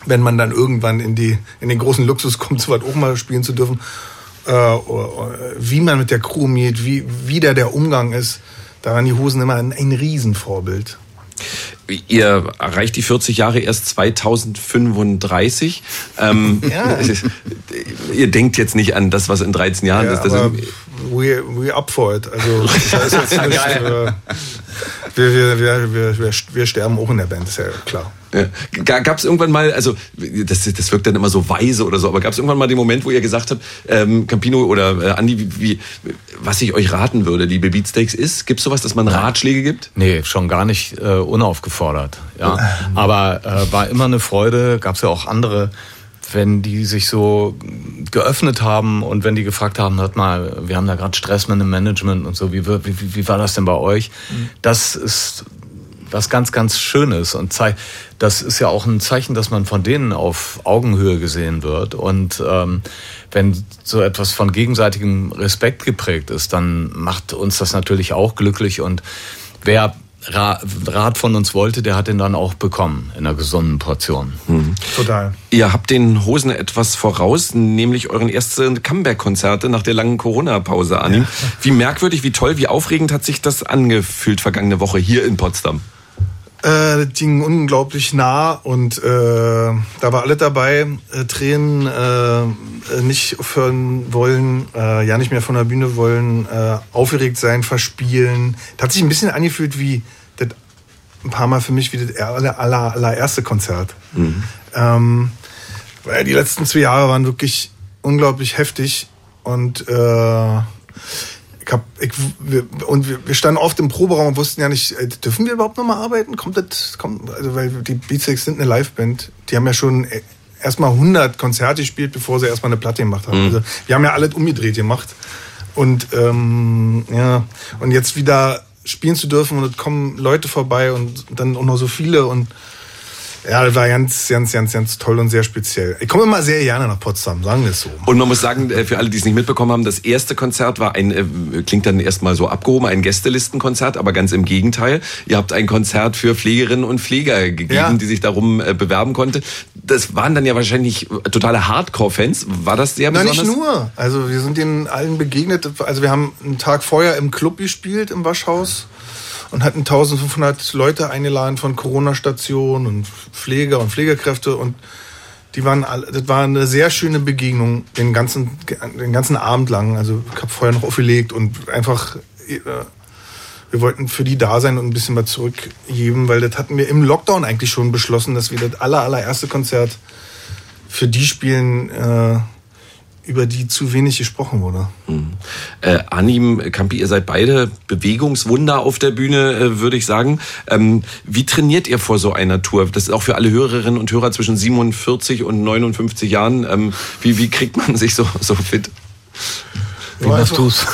wenn man dann irgendwann in die in den großen Luxus kommt, <laughs> so weit auch mal spielen zu dürfen. äh, wie man mit der Crew umgeht, wie, wie da der Umgang ist. Da waren die Hosen immer ein, ein Riesenvorbild. Ihr erreicht die 40 Jahre erst 2035. Ähm, ja. <laughs> ihr denkt jetzt nicht an das, was in 13 Jahren ja, ist. Das ist we, we up for it. Also das ist jetzt nicht, <laughs> äh, wir, wir, wir, wir, wir sterben auch in der Band, ist ja klar. Ja. Gab es irgendwann mal, also das, das wirkt dann immer so weise oder so, aber gab es irgendwann mal den Moment, wo ihr gesagt habt, ähm, Campino oder äh, Andi, wie, wie, was ich euch raten würde, liebe Beatsteaks, ist? Gibt es sowas, dass man Ratschläge gibt? Nee, schon gar nicht äh, unaufgefordert. Ja. <laughs> aber äh, war immer eine Freude, gab es ja auch andere wenn die sich so geöffnet haben und wenn die gefragt haben, hört mal, wir haben da gerade Stress mit dem Management und so, wie, wie, wie war das denn bei euch? Mhm. Das ist was ganz, ganz Schönes und zeigt, das ist ja auch ein Zeichen, dass man von denen auf Augenhöhe gesehen wird. Und ähm, wenn so etwas von gegenseitigem Respekt geprägt ist, dann macht uns das natürlich auch glücklich. Und wer Rat von uns wollte, der hat den dann auch bekommen in einer gesunden Portion. Mhm. Total. Ihr habt den Hosen etwas voraus, nämlich euren ersten Comeback-Konzerte nach der langen Corona-Pause an. Ja. Wie merkwürdig, wie toll, wie aufregend hat sich das angefühlt vergangene Woche hier in Potsdam? Äh, das ging unglaublich nah und äh, da war alles dabei. Äh, Tränen, äh, nicht aufhören wollen, äh, ja nicht mehr von der Bühne wollen, äh, aufgeregt sein, verspielen. Das hat sich ein bisschen angefühlt wie das ein paar Mal für mich wie das aller, aller, allererste Konzert. Mhm. Ähm, weil die letzten zwei Jahre waren wirklich unglaublich heftig und äh, ich hab, ich, wir, und wir, wir, standen oft im Proberaum und wussten ja nicht, äh, dürfen wir überhaupt nochmal arbeiten? Kommt das, kommt, also weil die Beatsteaks sind eine Liveband. Die haben ja schon äh, erstmal 100 Konzerte gespielt, bevor sie erstmal eine Platte gemacht haben. Mhm. Also wir haben ja alles umgedreht gemacht. Und ähm, ja, und jetzt wieder spielen zu dürfen und es kommen Leute vorbei und dann auch noch so viele und ja, das war ganz, ganz, ganz, ganz toll und sehr speziell. Ich komme immer sehr gerne nach Potsdam, sagen wir es so. Und man muss sagen, äh, für alle, die es nicht mitbekommen haben, das erste Konzert war ein, äh, klingt dann erstmal so abgehoben, ein Gästelistenkonzert, aber ganz im Gegenteil. Ihr habt ein Konzert für Pflegerinnen und Pfleger gegeben, ja. die sich darum äh, bewerben konnte. Das waren dann ja wahrscheinlich totale Hardcore-Fans. War das sehr besonders? Na, nicht nur. Also wir sind denen allen begegnet. Also wir haben einen Tag vorher im Club gespielt, im Waschhaus und hatten 1500 Leute eingeladen von Corona-Stationen und Pfleger und Pflegekräfte und die waren alle, das war eine sehr schöne Begegnung den ganzen, den ganzen Abend lang. Also ich habe vorher noch aufgelegt und einfach, äh, wir wollten für die da sein und ein bisschen mal zurückgeben, weil das hatten wir im Lockdown eigentlich schon beschlossen, dass wir das aller, allererste Konzert für die spielen, äh, über die zu wenig gesprochen wurde. Mhm. Äh, Anim, Campi, ihr seid beide Bewegungswunder auf der Bühne, äh, würde ich sagen. Ähm, wie trainiert ihr vor so einer Tour? Das ist auch für alle Hörerinnen und Hörer zwischen 47 und 59 Jahren. Ähm, wie, wie kriegt man sich so, so fit? Wie machst du's?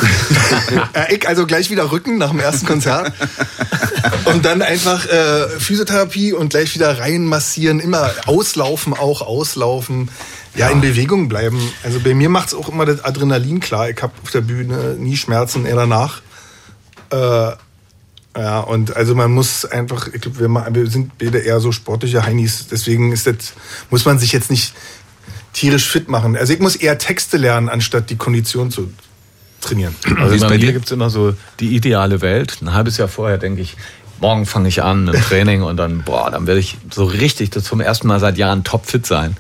<laughs> ich also gleich wieder Rücken nach dem ersten Konzert. und dann einfach äh, Physiotherapie und gleich wieder rein massieren, immer auslaufen, auch auslaufen. Ja, in Bewegung bleiben. Also bei mir macht es auch immer das Adrenalin klar. Ich habe auf der Bühne nie Schmerzen, eher danach. Äh, ja, und also man muss einfach, ich glaube, wir, wir, sind beide eher so sportliche Heinis. Deswegen ist das, muss man sich jetzt nicht tierisch fit machen. Also ich muss eher Texte lernen, anstatt die Kondition zu trainieren. Also bei dir gibt es immer so die ideale Welt. Ein halbes Jahr vorher denke ich, morgen fange ich an im Training und dann, boah, dann werde ich so richtig zum ersten Mal seit Jahren topfit sein.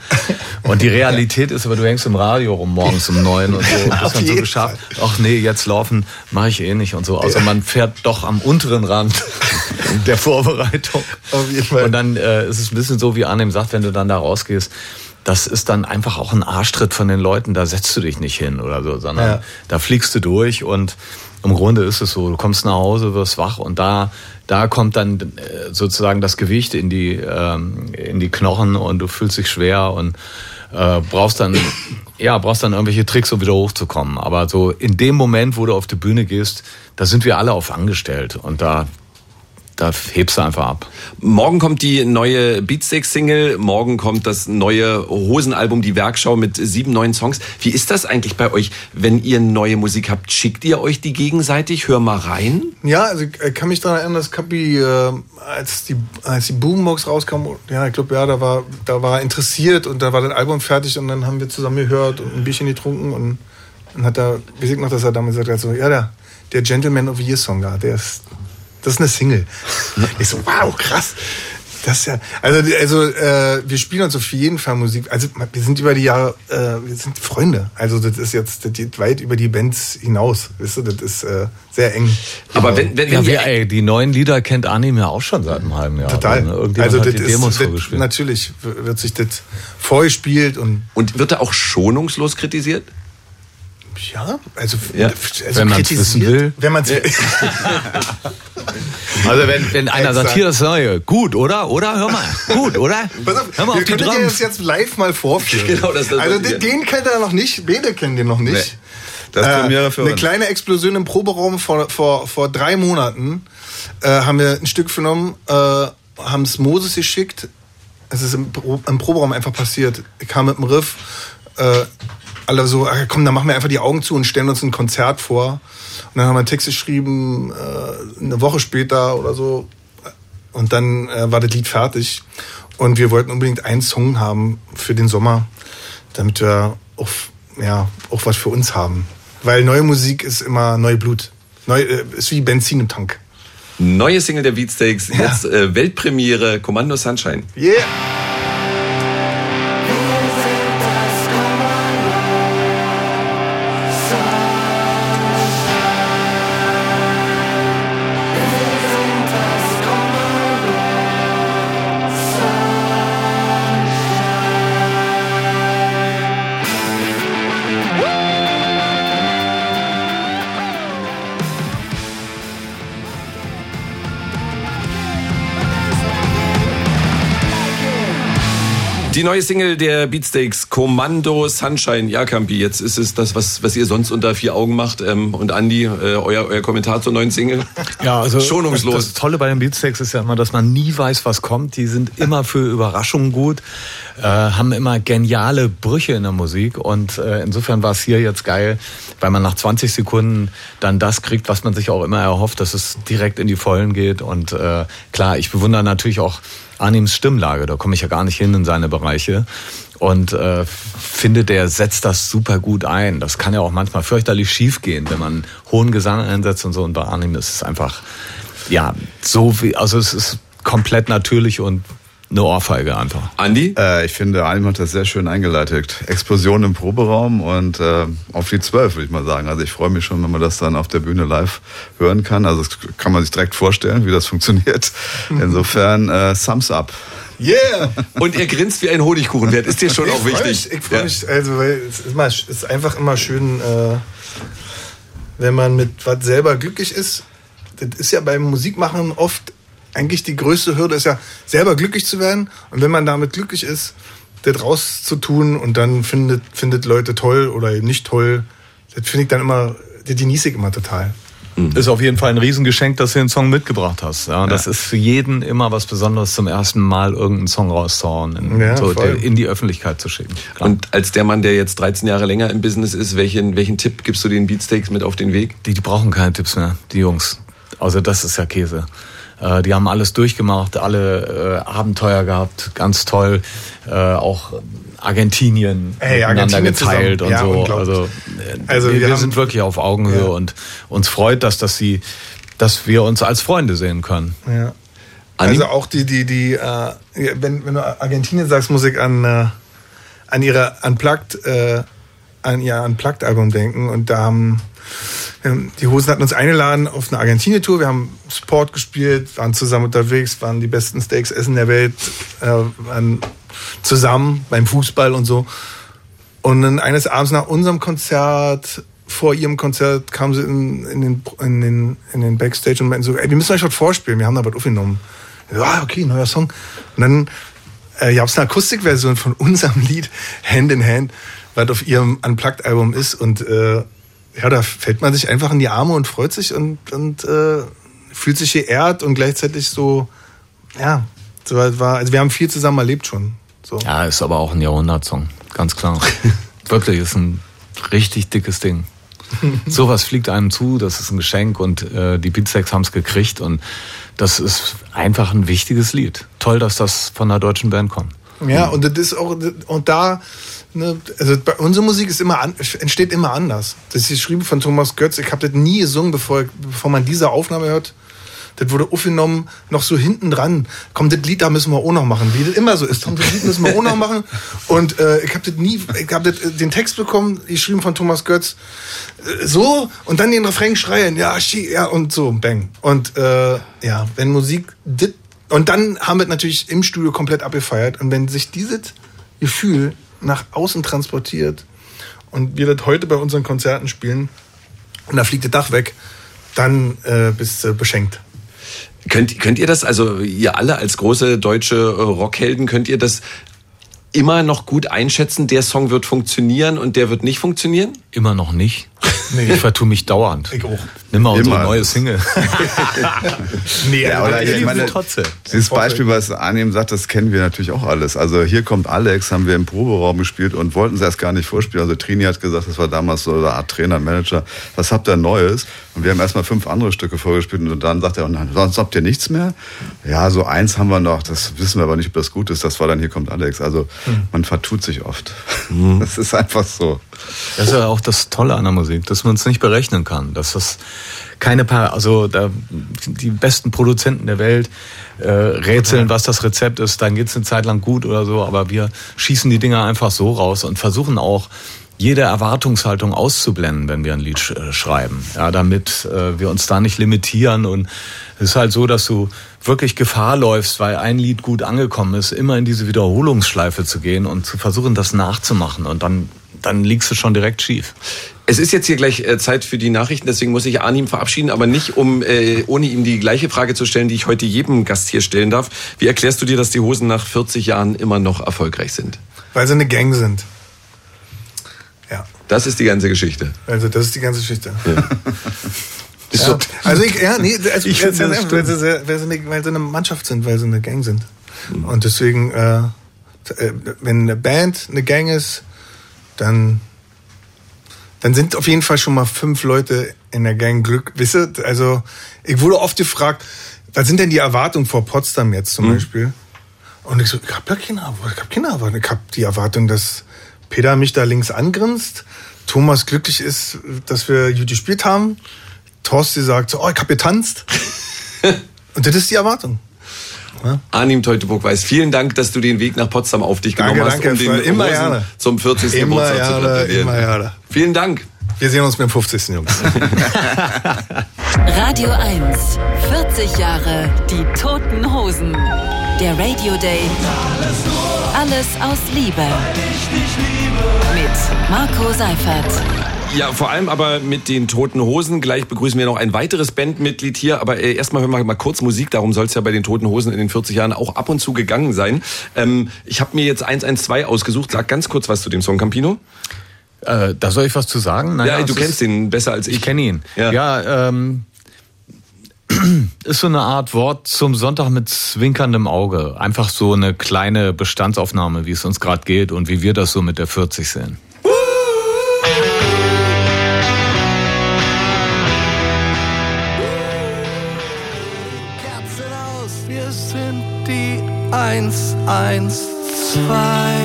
Und die Realität ist aber, du hängst im Radio rum morgens um neun und so, <laughs> bist dann so geschafft. Ach nee, jetzt laufen mache ich eh nicht und so. Also man fährt doch am unteren Rand <laughs> der Vorbereitung. Auf jeden Fall. Und dann äh, ist es ein bisschen so, wie Arnim sagt, wenn du dann da rausgehst, das ist dann einfach auch ein Arschtritt von den Leuten, da setzt du dich nicht hin oder so, sondern ja. da fliegst du durch und im Grunde ist es so, du kommst nach Hause, wirst wach und da, da kommt dann äh, sozusagen das Gewicht in die, ähm, in die Knochen und du fühlst dich schwer und äh, brauchst dann, <coughs> ja, brauchst dann irgendwelche Tricks, um wieder hochzukommen. Aber so in dem Moment, wo du auf die Bühne gehst, da sind wir alle auf angestellt und da, da hebst du einfach ab. Morgen kommt die neue Beatsteaks-Single, morgen kommt das neue Hosenalbum, die Werkschau mit sieben neuen Songs. Wie ist das eigentlich bei euch, wenn ihr neue Musik habt? Schickt ihr euch die gegenseitig? Hör mal rein. Ja, also ich kann mich daran erinnern, dass Kapi, äh, als, die, als die Boombox rauskam, ja, ich glaube, ja, da war, da war er interessiert und da war das Album fertig und dann haben wir zusammen gehört und ein Bierchen getrunken und dann hat er, wie ich noch, dass er damals gesagt hat, so, ja, der, der Gentleman of the Year Song da, der ist, das ist eine Single. <laughs> Ich so, wow, krass. Das ist ja, also, also äh, wir spielen uns auf jeden Fall Musik. Also wir sind über die Jahre, äh, wir sind Freunde. Also das ist jetzt das geht weit über die Bands hinaus. Weißt du, das ist äh, sehr eng. Aber wenn, wenn, wenn ja, wir, ey, die neuen Lieder kennt Anime ja auch schon seit einem halben Jahr. Total. Ne? Also das ist, das, natürlich wird sich das vorgespielt und und wird da auch schonungslos kritisiert? Ja, also, ja. also wenn man es wissen will. Wenn man ja. <laughs> <laughs> <laughs> Also wenn, wenn einer sagt, hier das Neue, gut, oder? Oder? Hör mal, gut, oder? <laughs> Pass auf, Hör mal wir auf die können dir das jetzt live mal vorführen. <laughs> Genau, das, das also den, den kennt er noch nicht, beide kennen den noch nicht. Nee. Das ist Premiere für äh, Eine uns. kleine Explosion im Proberaum vor, vor, vor drei Monaten äh, haben wir ein Stück genommen, äh, haben es Moses geschickt. Es ist im, im Proberaum einfach passiert. Ich kam mit dem Riff, äh, alle so, ach, komm, dann machen wir einfach die Augen zu und stellen uns ein Konzert vor. Und dann haben wir einen Text geschrieben, äh, eine Woche später oder so. Und dann äh, war das Lied fertig. Und wir wollten unbedingt einen Song haben für den Sommer, damit wir auch, ja, auch was für uns haben. Weil neue Musik ist immer neue Blut. Neu, äh, ist wie Benzin im Tank. Neue Single der Beatsteaks, ja. jetzt äh, Weltpremiere, Kommando Sunshine. Yeah! Die neue Single der Beatsteaks, Kommando Sunshine. Ja, Campi, jetzt ist es das, was, was ihr sonst unter vier Augen macht. Ähm, und Andi, äh, euer, euer Kommentar zur neuen Single? <laughs> Ja, also schonungslos. Das, das Tolle bei den Beatsteaks ist ja immer, dass man nie weiß, was kommt. Die sind immer für Überraschungen gut, äh, haben immer geniale Brüche in der Musik. Und äh, insofern war es hier jetzt geil, weil man nach 20 Sekunden dann das kriegt, was man sich auch immer erhofft, dass es direkt in die Vollen geht. Und äh, klar, ich bewundere natürlich auch Anims Stimmlage. Da komme ich ja gar nicht hin in seine Bereiche. Und äh, finde, der setzt das super gut ein. Das kann ja auch manchmal fürchterlich schief gehen, wenn man hohen Gesang einsetzt und so. Und bei Anim ist es einfach, ja, so wie, also es ist komplett natürlich und eine Ohrfeige einfach. Andi? Äh, ich finde, Alim hat das sehr schön eingeleitet. Explosion im Proberaum und äh, auf die zwölf, würde ich mal sagen. Also ich freue mich schon, wenn man das dann auf der Bühne live hören kann. Also das kann man sich direkt vorstellen, wie das <laughs> funktioniert. Insofern, äh, Thumbs up. Yeah! Und er grinst wie ein Honigkuchenwert. Ist dir schon ich auch wichtig. Mich, ich freue mich, also weil es ist, immer, ist einfach immer schön, äh, wenn man mit was selber glücklich ist. Das ist ja beim Musikmachen oft eigentlich die größte Hürde ist ja, selber glücklich zu werden. Und wenn man damit glücklich ist, das rauszutun und dann findet, findet Leute toll oder eben nicht toll, das finde ich dann immer, das genieße ich immer total. Mhm. Ist auf jeden Fall ein Riesengeschenk, dass du den Song mitgebracht hast. Ja, das ist für jeden immer was Besonderes, zum ersten Mal irgendeinen Song rauszuhauen, in, ja, so, in die Öffentlichkeit zu schicken. Klar. Und als der Mann, der jetzt 13 Jahre länger im Business ist, welchen, welchen Tipp gibst du den Beatsteaks mit auf den Weg? Die, die brauchen keine Tipps mehr, die Jungs. Also das ist ja Käse. Äh, die haben alles durchgemacht, alle äh, Abenteuer gehabt, ganz toll. Äh, auch Argentinien Ey, miteinander geteilt zusammen. und ja, so. Also, äh, also wir, wir sind wirklich auf Augenhöhe ja. und uns freut das, dass sie dass wir uns als Freunde sehen können. Ja. Also auch die, die, die, äh, wenn, wenn du Argentinien sagst, Musik an, äh, an ihre Unplugged, äh, an ihr Unplugged-Album denken und da haben die Hosen hatten uns eingeladen auf eine Argentinien-Tour. Wir haben Sport gespielt, waren zusammen unterwegs, waren die besten Steaks essen der Welt, äh, waren zusammen beim Fußball und so. Und dann eines Abends nach unserem Konzert, vor ihrem Konzert, kamen sie in, in, den, in, den, in den Backstage und meinten so, ey, wir müssen euch was vorspielen, wir haben da was aufgenommen. Ja, okay, neuer Song. Und dann äh, gab es eine Akustikversion von unserem Lied Hand in Hand, was auf ihrem Unplugged-Album ist. Und äh, ja, da fällt man sich einfach in die Arme und freut sich und, und äh, fühlt sich geehrt und gleichzeitig so, ja, so war, also wir haben viel zusammen erlebt schon. So. Ja, ist aber auch ein Jahrhundertsong, ganz klar. <laughs> Wirklich, ist ein richtig dickes Ding. <laughs> Sowas fliegt einem zu, das ist ein Geschenk und äh, die Beatsex haben es gekriegt und das ist einfach ein wichtiges Lied. Toll, dass das von einer deutschen Band kommt. Ja, und das ist auch, und da, ne, also bei, unsere Musik ist immer an, entsteht immer anders. Das ist geschrieben von Thomas Götz. Ich habe das nie gesungen, bevor, bevor man diese Aufnahme hört. Das wurde aufgenommen, noch so hinten dran. Komm, das Lied da müssen wir auch noch machen. Wie das immer so ist. Komm, das Lied müssen wir auch noch machen. Und äh, ich habe das nie, ich habe äh, den Text bekommen, geschrieben von Thomas Götz. Äh, so, und dann den Refrain schreien. Ja, schi, ja, und so, bang. Und äh, ja, wenn Musik dit, und dann haben wir natürlich im Studio komplett abgefeiert. Und wenn sich dieses Gefühl nach außen transportiert und wir das heute bei unseren Konzerten spielen und da fliegt das Dach weg, dann äh, bist du beschenkt. Könnt, könnt ihr das, also ihr alle als große deutsche äh, Rockhelden, könnt ihr das immer noch gut einschätzen, der Song wird funktionieren und der wird nicht funktionieren? Immer noch nicht. Nee. Ich vertue mich dauernd. Ich auch. Nimm mal unsere Immer. neue Single. <laughs> nee, ja, aber ich meine, trotzdem. Dieses Beispiel, was Arnim sagt, das kennen wir natürlich auch alles. Also hier kommt Alex, haben wir im Proberaum gespielt und wollten es erst gar nicht vorspielen. Also Trini hat gesagt, das war damals so eine Art Trainer, Manager, was habt ihr Neues? Und wir haben erstmal fünf andere Stücke vorgespielt und dann sagt er, und sonst habt ihr nichts mehr? Ja, so eins haben wir noch, das wissen wir aber nicht, ob das gut ist. Das war dann, hier kommt Alex. Also hm. man vertut sich oft. Hm. <laughs> Das ist einfach so. Das ist ja auch das Tolle an der Musik, dass man es nicht berechnen kann. Dass das keine paar, also da, die besten Produzenten der Welt äh, rätseln, was das Rezept ist, dann geht's eine Zeit lang gut oder so, aber wir schießen die Dinger einfach so raus und versuchen auch jede Erwartungshaltung auszublenden, wenn wir ein Lied sch äh, schreiben, ja, damit äh, wir uns da nicht limitieren und es ist halt so, dass du wirklich Gefahr läufst, weil ein Lied gut angekommen ist, immer in diese Wiederholungsschleife zu gehen und zu versuchen, das nachzumachen und dann dann liegst du schon direkt schief. Es ist jetzt hier gleich äh, Zeit für die Nachrichten, deswegen muss ich Arnim verabschieden, aber nicht um äh, ohne ihm die gleiche Frage zu stellen, die ich heute jedem Gast hier stellen darf. Wie erklärst du dir, dass die Hosen nach 40 Jahren immer noch erfolgreich sind? Weil sie eine Gang sind. Ja. Das ist die ganze Geschichte. Also das ist die ganze Geschichte. Ja. <laughs> ja. Also ich, ja, nee, also ich weil, sie, weil, sie, weil, sie eine, weil sie eine Mannschaft sind, weil sie eine Gang sind. Mhm. Und deswegen, äh, äh wenn eine Band eine Gang ist, dann, dann sind auf jeden Fall schon mal fünf Leute in der Gang Glück. Wisst also ich wurde oft gefragt, was sind denn die Erwartungen vor Potsdam jetzt zum mhm. Beispiel? Und ich so, ich habe ja keine Erwartung, ich habe keine Erwartung. Ich habe die Erwartung, dass Peter mich da links angrinst, Thomas glücklich ist, dass wir gut gespielt haben, Thorsti sagt so, oh, ich habe getanzt. <laughs> Und das ist die Erwartung. Ja? Arnim Teutoburg-Weiß, vielen Dank, dass du den Weg nach Potsdam auf dich genommen danke, hast, danke, um den immer Rosen gerne. zum 40. Immer Geburtstag gerne, zu gratulieren. Immer gerne. Vielen Dank. Wir sehen uns beim 50. Jungs. <laughs> Radio 1, 40 Jahre die Toten Hosen. Der Radio Day. Alles aus Liebe. Mit Marco Seifert. Ja, vor allem aber mit den Toten Hosen. Gleich begrüßen wir noch ein weiteres Bandmitglied hier. Aber äh, erstmal hören wir mal kurz Musik. Darum soll es ja bei den Toten Hosen in den 40 Jahren auch ab und zu gegangen sein. Ähm, ich habe mir jetzt 112 ausgesucht. Sag ganz kurz was zu dem Song Campino. Äh, da soll ich was zu sagen? Naja, ja, du kennst den besser als ich. Ich kenne ihn. Ja, ja ähm, <clears throat> ist so eine Art Wort zum Sonntag mit zwinkerndem Auge. Einfach so eine kleine Bestandsaufnahme, wie es uns gerade geht und wie wir das so mit der 40 sehen. Eins, eins, zwei.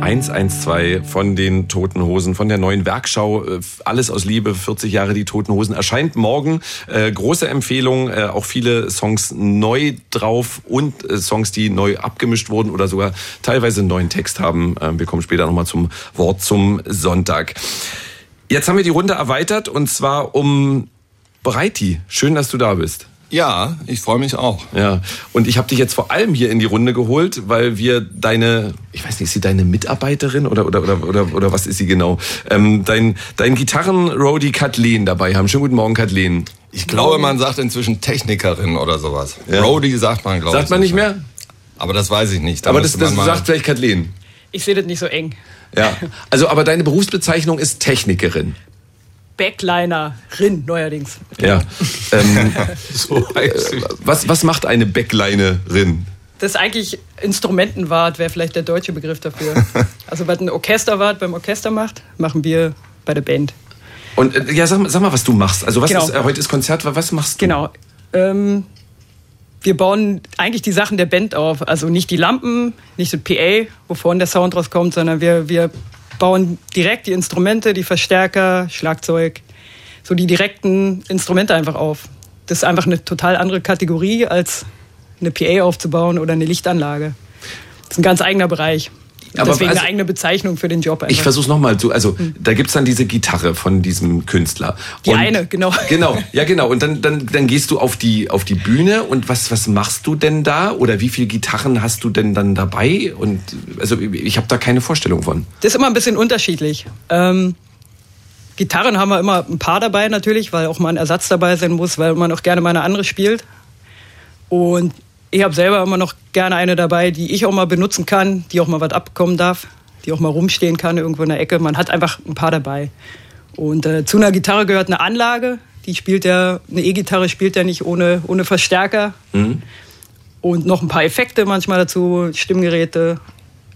112 von den Toten Hosen, von der neuen Werkschau. Äh, alles aus Liebe, 40 Jahre die Toten Hosen. Erscheint morgen. Äh, große Empfehlung. Äh, auch viele Songs neu drauf und äh, Songs, die neu abgemischt wurden oder sogar teilweise einen neuen Text haben. Äh, wir kommen später nochmal zum Wort zum Sonntag. Jetzt haben wir die Runde erweitert und zwar um Breiti. Schön, dass du da bist. Ja, ich freue mich auch. Ja, und ich habe dich jetzt vor allem hier in die Runde geholt, weil wir deine, ich weiß nicht, ist sie deine Mitarbeiterin oder oder oder oder, oder was ist sie genau? Ähm, dein dein Gitarren-Roadie Kathleen dabei haben. Schönen guten Morgen, Kathleen. Ich glaube, man sagt inzwischen Technikerin oder sowas. Ja. Roadie sagt man, glaube ich. Sagt man nicht mehr? Aber das weiß ich nicht. Da aber das, das sagt vielleicht Kathleen. Ich sehe das nicht so eng. Ja, <laughs> also aber deine Berufsbezeichnung ist Technikerin. Backlinerin neuerdings. Ja. <laughs> Ähm, so was, was macht eine Backlinerin? Das ist eigentlich Instrumentenwart, wäre vielleicht der deutsche Begriff dafür. <laughs> Also was ein Orchesterwart beim Orchester macht, machen wir bei der Band. Und äh, ja, sag, sag, mal, was du machst. Also was genau. ist, äh, heute ist Konzert, was machst du? Genau. Ähm, wir bauen eigentlich die Sachen der Band auf. Also nicht die Lampen, nicht das PA, wovon der Sound rauskommt, sondern wir, wir bauen direkt die Instrumente, die Verstärker, Schlagzeug, so die direkten Instrumente einfach auf. Das ist einfach eine total andere Kategorie als eine PA aufzubauen oder eine Lichtanlage. Das ist ein ganz eigener Bereich. Aber Deswegen also, eine eigene Bezeichnung für den Job. Einfach. Ich versuche nochmal zu. Also mhm. da gibt's dann diese Gitarre von diesem Künstler. Die und, eine, genau. <laughs> Genau, ja genau. Und dann, dann, dann gehst du auf die, auf die Bühne und was, was machst du denn da? Oder wie viele Gitarren hast du denn dann dabei? Und also ich habe da keine Vorstellung von. Das ist immer ein bisschen unterschiedlich. Ähm, Gitarren haben wir immer ein paar dabei natürlich, weil auch mal ein Ersatz dabei sein muss, weil man auch gerne mal eine andere spielt. Und ich habe selber immer noch gerne eine dabei, die ich auch mal benutzen kann, die auch mal was abbekommen darf, die auch mal rumstehen kann irgendwo in der Ecke. Man hat einfach ein paar dabei. Und äh, zu einer Gitarre gehört eine Anlage. Die spielt ja, eine E-Gitarre spielt ja nicht ohne, ohne Verstärker. Mhm. Und noch ein paar Effekte manchmal dazu, Stimmgeräte.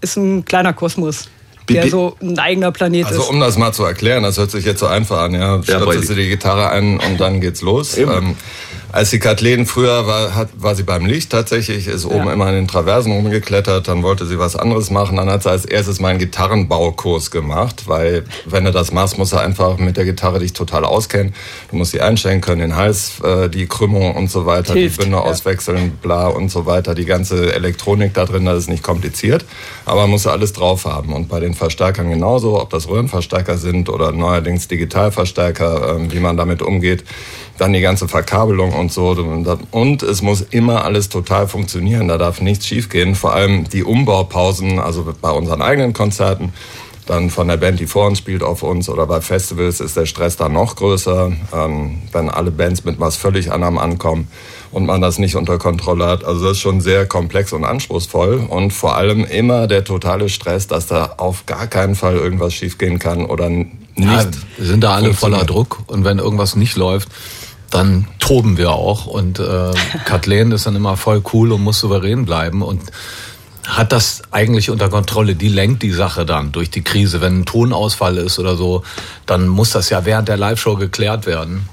Ist ein kleiner Kosmos der so ein eigener Planet also, ist. Also um das mal zu erklären, das hört sich jetzt so einfach an, ja. Stöpselst du die Gitarre ein und dann geht's los. Ähm, als die Kathleen früher war, hat, war sie beim Licht tatsächlich, ist oben ja. immer in den Traversen rumgeklettert, dann wollte sie was anderes machen. Dann hat sie als erstes mal einen Gitarrenbaukurs gemacht, weil wenn du das machst, musst du einfach mit der Gitarre dich total auskennen. Du musst sie einstellen können, den Hals, äh, die Krümmung und so weiter, Hilft, die Bünde ja. auswechseln, bla und so weiter. Die ganze Elektronik da drin, das ist nicht kompliziert, aber musst du alles drauf haben. Und bei den Verstärkern genauso, ob das Röhrenverstärker sind oder neuerdings Digitalverstärker, äh, wie man damit umgeht dann die ganze Verkabelung und so. Und es muss immer alles total funktionieren. Da darf nichts schiefgehen. Vor allem die Umbaupausen, also bei unseren eigenen Konzerten, dann von der Band, die vor uns spielt, auf uns oder bei Festivals ist der Stress dann noch größer, ähm, wenn alle Bands mit was völlig anderem ankommen und man das nicht unter Kontrolle hat. Also das ist schon sehr komplex und anspruchsvoll und vor allem immer der totale Stress, dass da auf gar keinen Fall irgendwas schiefgehen kann oder nicht. Ja, wir sind da alle voller Druck und wenn irgendwas nicht läuft, dann toben wir auch. Und äh, <laughs> Kathleen ist dann immer voll cool und muss souverän bleiben und hat das eigentlich unter Kontrolle. Die lenkt die Sache dann durch die Krise. Wenn ein Tonausfall ist oder so, dann muss das ja während der Live-Show geklärt werden.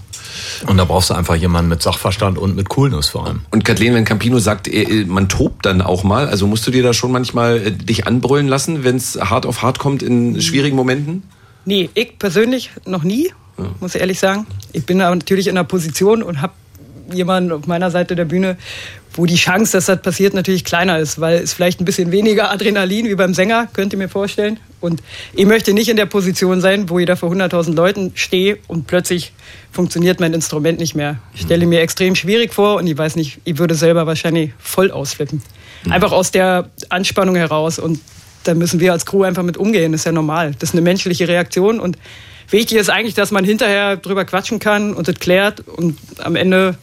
Und da brauchst du einfach jemanden mit Sachverstand und mit Coolness vor allem. Und Kathleen, wenn Campino sagt, man tobt dann auch mal, also musst du dir da schon manchmal äh, dich anbrüllen lassen, wenn es hart auf hart kommt in schwierigen Momenten? Nee, ich persönlich noch nie. Muss ich ehrlich sagen. Ich bin aber natürlich in einer Position und habe jemanden auf meiner Seite der Bühne, wo die Chance, dass das passiert, natürlich kleiner ist, weil es vielleicht ein bisschen weniger Adrenalin wie beim Sänger, könnt ihr mir vorstellen. Und ich möchte nicht in der Position sein, wo ich da vor 100.000 Leuten stehe und plötzlich funktioniert mein Instrument nicht mehr. Ich stelle mir extrem schwierig vor und ich weiß nicht, ich würde selber wahrscheinlich voll ausflippen. Mhm. Einfach aus der Anspannung heraus und da müssen wir als Crew einfach mit umgehen, das ist ja normal. Das ist eine menschliche Reaktion und Wichtig ist eigentlich, dass man hinterher drüber quatschen kann und das klärt und am Ende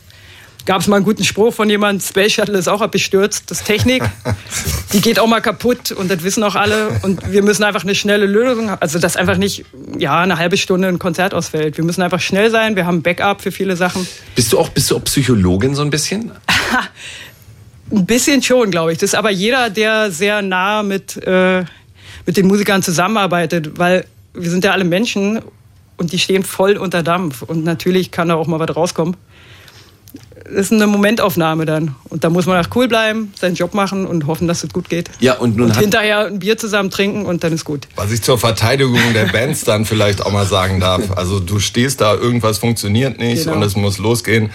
gab es mal einen guten Spruch von jemandem, Space Shuttle ist auch abgestürzt, das ist Technik, <laughs> die geht auch mal kaputt und das wissen auch alle und wir müssen einfach eine schnelle Lösung haben, also dass einfach nicht ja, eine halbe Stunde ein Konzert ausfällt. Wir müssen einfach schnell sein, wir haben Backup für viele Sachen. Bist du auch, bist du auch Psychologin so ein bisschen? <laughs> ein bisschen schon, glaube ich. Das ist aber jeder, der sehr nah mit, äh, mit den Musikern zusammenarbeitet, weil wir sind ja alle Menschen und die stehen voll unter Dampf. Und natürlich kann da auch mal was rauskommen. ist eine Momentaufnahme dann. Und da muss man auch cool bleiben, seinen Job machen und hoffen, dass es gut geht. Ja, und nun und hinterher ein Bier zusammen trinken und dann ist gut. Was ich zur Verteidigung der Bands dann vielleicht auch mal sagen darf. Also du stehst da, irgendwas funktioniert nicht genau. und es muss losgehen.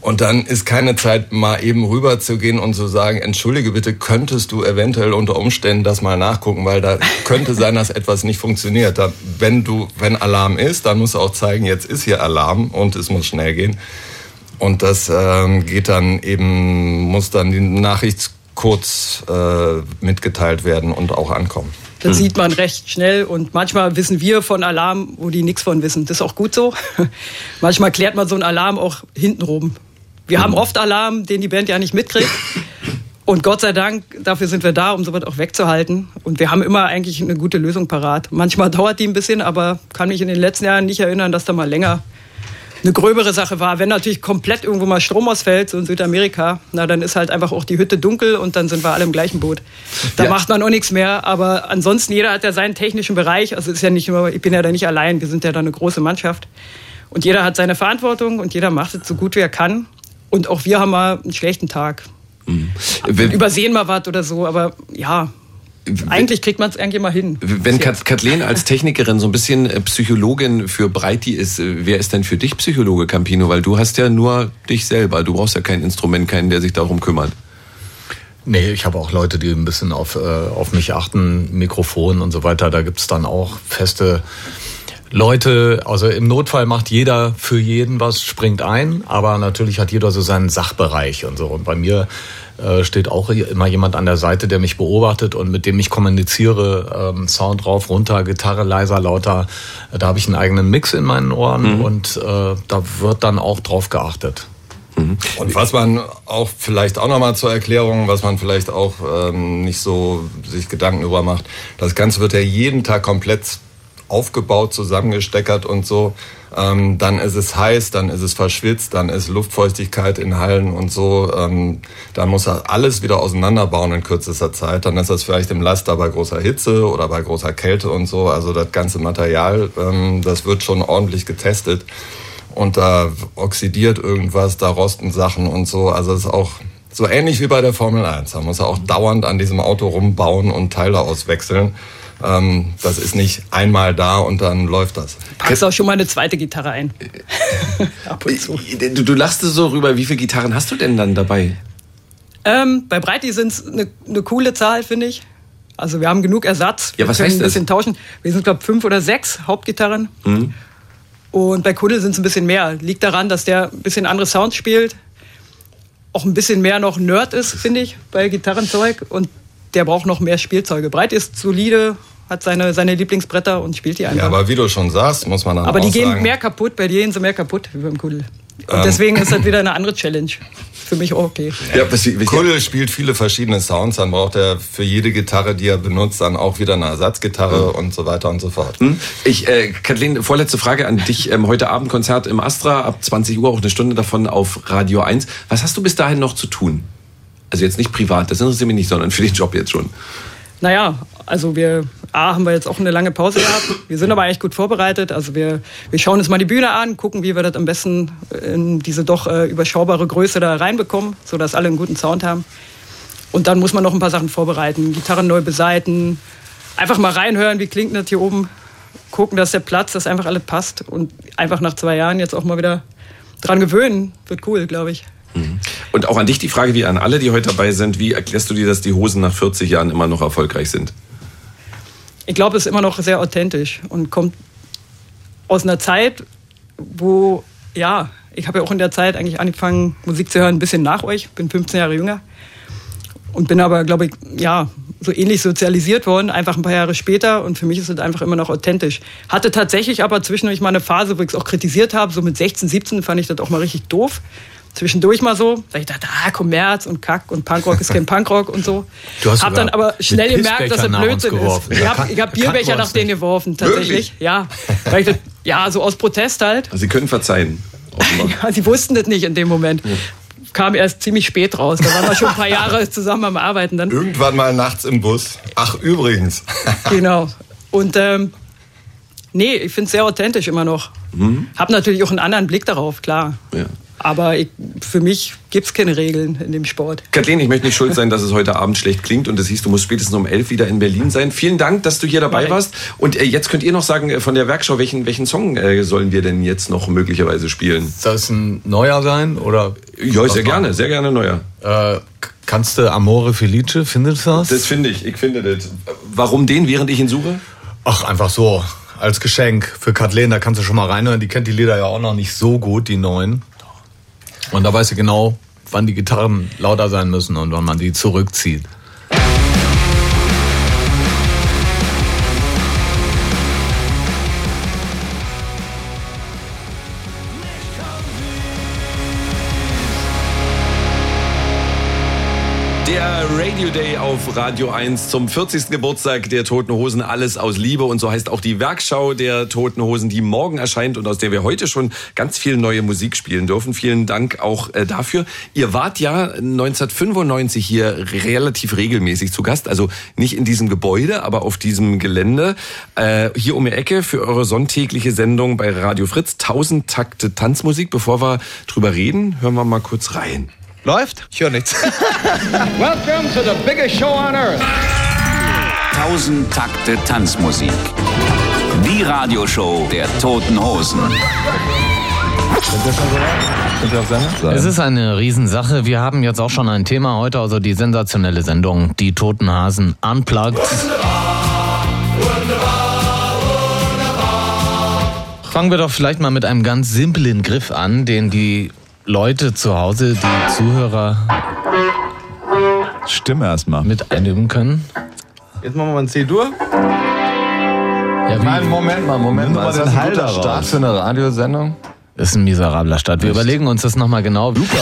Und dann ist keine Zeit, mal eben rüber zu gehen und zu sagen, entschuldige bitte, könntest du eventuell unter Umständen das mal nachgucken, weil da könnte sein, dass etwas nicht funktioniert. Da, wenn du, wenn Alarm ist, dann musst du auch zeigen, jetzt ist hier Alarm und es muss schnell gehen. Und das ähm, geht dann eben, muss dann die Nachricht kurz äh, mitgeteilt werden und auch ankommen. Das hm. sieht man recht schnell und manchmal wissen wir von Alarm, wo die nichts von wissen. Das ist auch gut so. <laughs> manchmal klärt man so einen Alarm auch hintenrum. Wir hm. haben oft Alarm, den die Band ja nicht mitkriegt. <laughs> Und Gott sei Dank, dafür sind wir da, um sowas auch wegzuhalten. Und wir haben immer eigentlich eine gute Lösung parat. Manchmal dauert die ein bisschen, aber kann mich in den letzten Jahren nicht erinnern, dass da mal länger eine gröbere Sache war. Wenn natürlich komplett irgendwo mal Strom ausfällt, so in Südamerika, na dann ist halt einfach auch die Hütte dunkel und dann sind wir alle im gleichen Boot. Da ja. macht man auch nichts mehr. Aber ansonsten, jeder hat ja seinen technischen Bereich. Also ist ja nicht nur, ich bin ja da nicht allein, wir sind ja da eine große Mannschaft. Und jeder hat seine Verantwortung und jeder macht es so gut wie er kann. Und auch wir haben mal einen schlechten Tag. Mhm. Übersehen mal was oder so, aber ja, eigentlich kriegt man es eigentlich mal hin. Wenn Kathleen als Technikerin so ein bisschen äh, Psychologin für Breiti ist, äh, wer ist denn für dich Psychologe, Campino? Weil du hast ja nur dich selber. Du brauchst ja kein Instrument, keinen, der sich darum kümmert. Nee, ich habe auch Leute, die ein bisschen auf, äh, auf mich achten, Mikrofon und so weiter. Da gibt's dann auch feste Leute, also im Notfall macht jeder für jeden was, springt ein, aber natürlich hat jeder so seinen Sachbereich und so. Und bei mir äh, steht auch immer jemand an der Seite, der mich beobachtet und mit dem ich kommuniziere. Ähm, Sound drauf, runter, Gitarre leiser, lauter. Da habe ich einen eigenen Mix in meinen Ohren mhm. und äh, da wird dann auch drauf geachtet. Mhm. Und was man auch vielleicht auch nochmal zur Erklärung, was man vielleicht auch ähm, nicht so sich Gedanken über macht, das Ganze wird ja jeden Tag komplett aufgebaut, zusammengesteckert und so. Ähm, dann ist es heiß, dann ist es verschwitzt, dann ist Luftfeuchtigkeit in Hallen und so. Ähm, dann muss er alles wieder auseinanderbauen in kürzester Zeit. Dann ist das vielleicht im Laster bei großer Hitze oder bei großer Kälte und so. Also das ganze Material, ähm, das wird schon ordentlich getestet. Und da oxidiert irgendwas, da rosten Sachen und so. Also es ist auch so ähnlich wie bei der Formel 1. Da muss er auch dauernd an diesem Auto rumbauen und Teile auswechseln. Ähm, das ist nicht einmal da und dann läuft das. Packst auch schon mal eine zweite Gitarre ein. <laughs> Ab und zu. Du, du lachst so rüber, wie viele Gitarren hast du denn dann dabei? Ähm, bei Breiti sind es eine ne coole Zahl, finde ich. Also wir haben genug Ersatz. Wir ja, was können heißt ein bisschen das? tauschen. Wir sind, glaube ich, fünf oder sechs Hauptgitarren. Mhm. Und bei Kuddel sind es ein bisschen mehr. Liegt daran, dass der ein bisschen andere Sounds spielt. Auch ein bisschen mehr noch Nerd ist, finde ich, bei Gitarrenzeug. Und der braucht noch mehr Spielzeuge. Breit ist solide, hat seine, seine Lieblingsbretter und spielt die einfach. Ja, aber wie du schon sagst, muss man dann Aber die gehen sagen, mehr kaputt, bei dir gehen sie mehr kaputt wie beim Kudel. Und ähm, deswegen ist das wieder eine andere Challenge. Für mich auch okay. Ja, Kudel spielt viele verschiedene Sounds, dann braucht er für jede Gitarre, die er benutzt, dann auch wieder eine Ersatzgitarre mhm. und so weiter und so fort. Hm? Ich, äh, Kathleen, vorletzte Frage an dich. Ähm, heute Abend Konzert im Astra, ab 20 Uhr, auch eine Stunde davon auf Radio 1. Was hast du bis dahin noch zu tun? Also jetzt nicht privat, das interessiert mich nicht, sondern für den Job jetzt schon. Naja, also wir A, haben wir jetzt auch eine lange Pause gehabt. Wir sind aber eigentlich gut vorbereitet. Also wir, wir schauen uns mal die Bühne an, gucken, wie wir das am besten in diese doch äh, überschaubare Größe da reinbekommen, sodass alle einen guten Sound haben. Und dann muss man noch ein paar Sachen vorbereiten. Gitarren neu beseiten, einfach mal reinhören, wie klingt das hier oben. Gucken, dass der Platz, dass einfach alles passt. Und einfach nach zwei Jahren jetzt auch mal wieder dran gewöhnen. Wird cool, glaube ich. Mhm. Und auch an dich die Frage, wie an alle, die heute dabei sind, wie erklärst du dir, dass die Hosen nach 40 Jahren immer noch erfolgreich sind? Ich glaube, es ist immer noch sehr authentisch und kommt aus einer Zeit, wo, ja, ich habe ja auch in der Zeit eigentlich angefangen, Musik zu hören, ein bisschen nach euch, bin 15 Jahre jünger und bin aber, glaube ich, ja, so ähnlich sozialisiert worden, einfach ein paar Jahre später. Und für mich ist es einfach immer noch authentisch. Hatte tatsächlich aber zwischendurch mal eine Phase, wo ich es auch kritisiert habe. So mit 16, 17 fand ich das auch mal richtig doof zwischendurch mal so, da ich dachte, ah, Kommerz und Kack und Punkrock ist kein <laughs> Punkrock und so. Du hast hab dann aber schnell gemerkt, dass es Blödsinn ist. Ich habe hab Bierbecher nach denen geworfen, tatsächlich. Wirklich? Ja. Weil ich das, ja, so aus Protest halt. Also Sie können verzeihen. <laughs> ja, sie wussten das nicht in dem Moment. Ja. Kam erst ziemlich spät raus. Da waren wir schon ein paar Jahre <laughs> zusammen am Arbeiten dann. Irgendwann mal nachts im Bus. Ach, übrigens. genau. Und ähm, nee, ich finde es sehr authentisch immer noch. Mhm. Hab natürlich auch einen anderen Blick darauf, klar. Ja. Aber ich, für mich gibt es keine Regeln in dem Sport. Kathleen, ich möchte nicht schuld sein, dass es heute Abend schlecht klingt und es hieß, du musst spätestens um elf wieder in Berlin sein. Vielen Dank, dass du hier dabei Nein. warst. Und äh, jetzt könnt ihr noch sagen äh, von der Werkschau, welchen, welchen Song äh, sollen wir denn jetzt noch möglicherweise spielen? Soll es ein neuer sein? Oder ja, sehr gerne, sehr gerne neuer. Äh, kannst du Amore Felice, findest du das? Das finde ich, ich finde das. Warum den, während ich ihn suche? Ach, einfach so. Als Geschenk für Kathleen, da kannst du schon mal reinhören. Die kennt die Lieder ja auch noch nicht so gut, die neuen. Und da weiß sie genau, wann die Gitarren lauter sein müssen und wann man die zurückzieht. Auf Radio 1 zum 40. Geburtstag der Toten Hosen. Alles aus Liebe. Und so heißt auch die Werkschau der Toten Hosen, die morgen erscheint und aus der wir heute schon ganz viel neue Musik spielen dürfen. Vielen Dank auch äh, dafür. Ihr wart ja 1995 hier relativ regelmäßig zu Gast. Also nicht in diesem Gebäude, aber auf diesem Gelände. Äh, hier um die Ecke für eure sonntägliche Sendung bei Radio Fritz. 1000 Takte Tanzmusik. Bevor wir drüber reden, hören wir mal kurz rein. Läuft? Ich höre nichts. <laughs> Welcome to the biggest show on earth. 1000 Takte Tanzmusik. Die Radioshow der Toten Hosen. Es ist eine Riesensache. Wir haben jetzt auch schon ein Thema heute, also die sensationelle Sendung Die Toten Hasen Unplugged. Fangen wir doch vielleicht mal mit einem ganz simplen Griff an, den die Leute zu Hause, die Zuhörer Stimme erstmal mit einüben können. Jetzt machen wir mal ein C-Dur. Ja, Nein, Moment mal, Moment mal. Ist das ein guter Start für eine Radiosendung? Ist ein miserabler Start. Wir Echt? überlegen uns das nochmal genau. Super.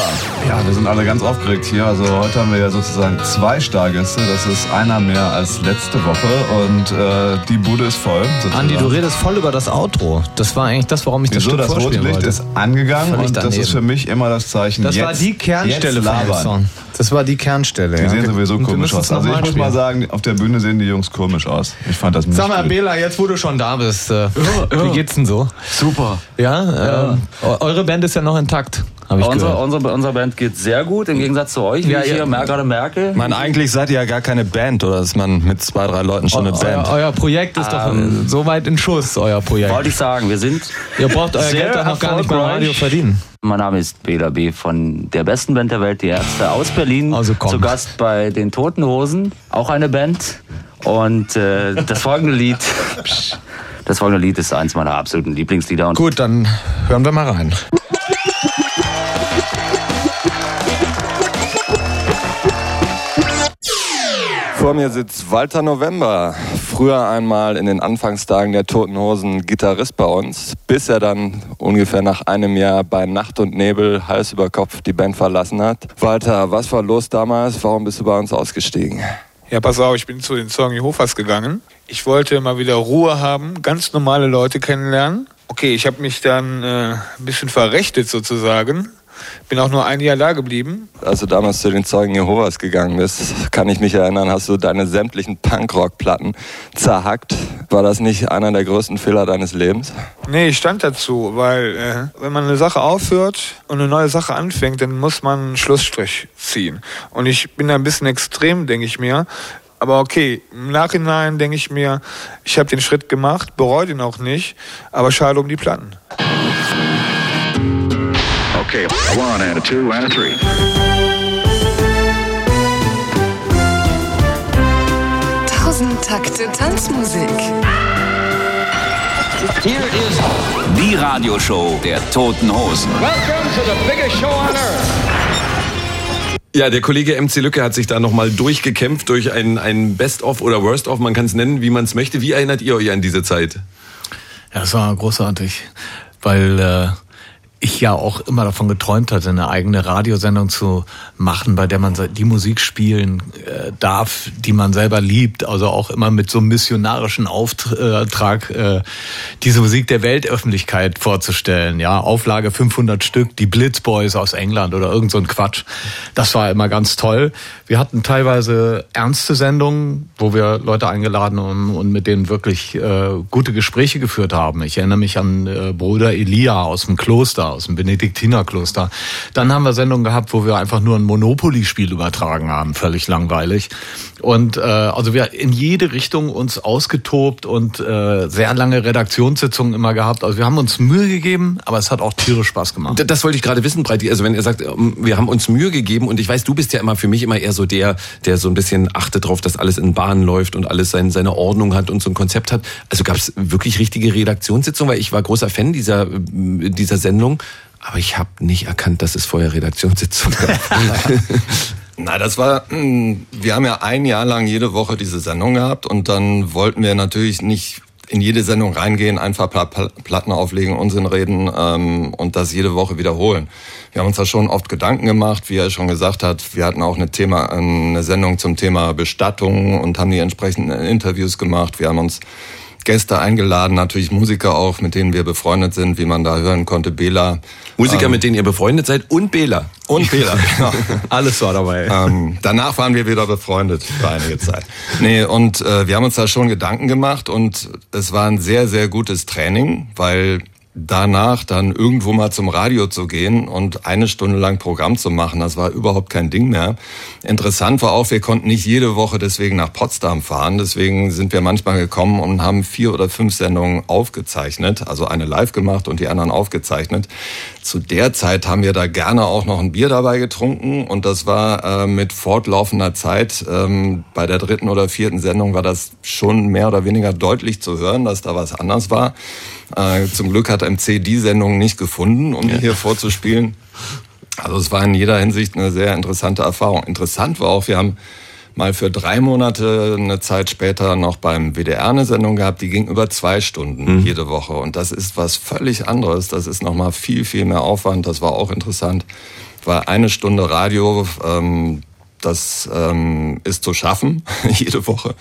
Ja, wir sind alle ganz aufgeregt hier. Also heute haben wir ja sozusagen zwei Stargäste. Das ist einer mehr als letzte Woche und äh, die Bude ist voll. Sozusagen. Andi, du redest voll über das Outro. Das war eigentlich das, warum ich das Wieso, das rote Licht wollte. ist angegangen Völlig und daneben. das ist für mich immer das Zeichen. Das jetzt, war die Kernstelle von Song. Das war die Kernstelle. Die ja. sehen sowieso komisch aus. Also ich muss mal sagen, auf der Bühne sehen die Jungs komisch aus. Ich fand das Sag mal, Bela, jetzt wo du schon da bist, äh, wie geht's denn so? Super. Ja, ja. Äh, eure Band ist ja noch intakt. Unsere, unsere, unsere Band geht sehr gut, im Gegensatz zu euch, wie ja, ich hier ja. gerade merke. Man, eigentlich seid ihr ja gar keine Band, oder ist man mit zwei, drei Leuten schon eine Band? Euer, euer Projekt ist ähm, doch so weit in Schuss, euer Projekt. Wollte ich sagen, wir sind. Ihr braucht euer Geld doch noch gar nicht beim Radio verdienen. Mein Name ist Bela B. von der besten Band der Welt, die Ärzte aus Berlin. Also zu Gast bei den Toten Hosen, auch eine Band. Und äh, das folgende Lied. <laughs> Das folgende Lied ist eins meiner absoluten Lieblingslieder. Gut, dann hören wir mal rein. Vor mir sitzt Walter November, früher einmal in den Anfangstagen der Toten Hosen Gitarrist bei uns, bis er dann ungefähr nach einem Jahr bei Nacht und Nebel Hals über Kopf die Band verlassen hat. Walter, was war los damals? Warum bist du bei uns ausgestiegen? Ja, pass auf, ich bin zu den Zeugen Jehovas gegangen. Ich wollte mal wieder Ruhe haben, ganz normale Leute kennenlernen. Okay, ich habe mich dann äh, ein bisschen verrechtet sozusagen bin auch nur ein Jahr da geblieben. Als du damals zu den Zeugen Jehovas gegangen bist, kann ich mich erinnern, hast du deine sämtlichen Punkrock-Platten zerhackt. War das nicht einer der größten Fehler deines Lebens? Nee, ich stand dazu, weil äh, wenn man eine Sache aufhört und eine neue Sache anfängt, dann muss man einen Schlussstrich ziehen. Und ich bin da ein bisschen extrem, denke ich mir. Aber okay, im Nachhinein denke ich mir, ich habe den Schritt gemacht, bereue den auch nicht, aber schade um die Platten. Okay, one and a two and a three. Tausend Takte Tanzmusik. Hier ist die Radioshow der Toten Hosen. Welcome to the biggest show on earth. Ja, der Kollege MC Lücke hat sich da nochmal durchgekämpft durch ein, ein Best-of oder Worst-of, man kann es nennen, wie man es möchte. Wie erinnert ihr euch an diese Zeit? Ja, es war großartig, weil äh, ich ja auch immer davon geträumt hatte, eine eigene Radiosendung zu machen, bei der man die Musik spielen äh, darf, die man selber liebt. Also auch immer mit so einem missionarischen Auftrag, äh, diese Musik der Weltöffentlichkeit vorzustellen. Ja, Auflage 500 Stück, die Blitzboys aus England oder irgend so ein Quatsch. Das war immer ganz toll. Wir hatten teilweise ernste Sendungen, wo wir Leute eingeladen haben und mit denen wirklich äh, gute Gespräche geführt haben. Ich erinnere mich an äh, Bruder Elia aus dem Kloster Kloster, aus dem Benediktinerkloster. Dann haben wir Sendungen gehabt, wo wir einfach nur ein Monopoly-Spiel übertragen haben, völlig langweilig. Und äh, also wir in jede Richtung uns ausgetobt und äh, sehr lange Redaktionssitzungen immer gehabt. Also wir haben uns Mühe gegeben, aber es hat auch tierisch Spaß gemacht. Das wollte ich gerade wissen, Breiti. Also wenn er sagt, ähm, wir haben uns Mühe gegeben und ich weiß, du bist ja immer für mich immer eher so der, der so ein bisschen achtet drauf, dass alles in Bahnen läuft und alles seine, seine Ordnung hat und so ein Konzept hat. Also gab es wirklich richtige Redaktionssitzungen, weil ich war großer Fan dieser, dieser Sendung. Aber ich habe nicht erkannt, dass es vorher Redaktionssitzungen gab. <laughs> Na, das war, hm, wir haben ja ein Jahr lang jede Woche diese Sendung gehabt und dann wollten wir natürlich nicht in jede Sendung reingehen, einfach Platten auflegen, Unsinn reden ähm, und das jede Woche wiederholen. Wir haben uns da schon oft Gedanken gemacht, wie er schon gesagt hat. Wir hatten auch eine, Thema, eine Sendung zum Thema Bestattung und haben die entsprechenden Interviews gemacht. Wir haben uns Gäste eingeladen, natürlich Musiker auch, mit denen wir befreundet sind, wie man da hören konnte. Bela. Musiker, ähm, mit denen ihr befreundet seid und Bela. Und Bela, <laughs> genau. Alles war dabei. Ähm, danach waren wir wieder befreundet für einige Zeit. Nee, und äh, wir haben uns da schon Gedanken gemacht und es war ein sehr, sehr gutes Training, weil danach dann irgendwo mal zum Radio zu gehen und eine Stunde lang Programm zu machen, das war überhaupt kein Ding mehr. Interessant war auch, wir konnten nicht jede Woche deswegen nach Potsdam fahren. Deswegen sind wir manchmal gekommen und haben vier oder fünf Sendungen aufgezeichnet, also eine live gemacht und die anderen aufgezeichnet. Zu der Zeit haben wir da gerne auch noch ein Bier dabei getrunken und das war äh, mit fortlaufender Zeit. Ähm, bei der dritten oder vierten Sendung war das schon mehr oder weniger deutlich zu hören, dass da was anders war. Äh, zum Glück hat MC die Sendung nicht gefunden, um ja. hier vorzuspielen. Also es war in jeder Hinsicht eine sehr interessante Erfahrung. Interessant war auch, wir haben mal für drei Monate eine Zeit später noch beim WDR eine Sendung gehabt, die ging über zwei Stunden mhm. jede Woche. Und das ist was völlig anderes. Das ist nochmal viel, viel mehr Aufwand. Das war auch interessant. War eine Stunde Radio, ähm, das ähm, ist zu schaffen, <laughs> jede Woche.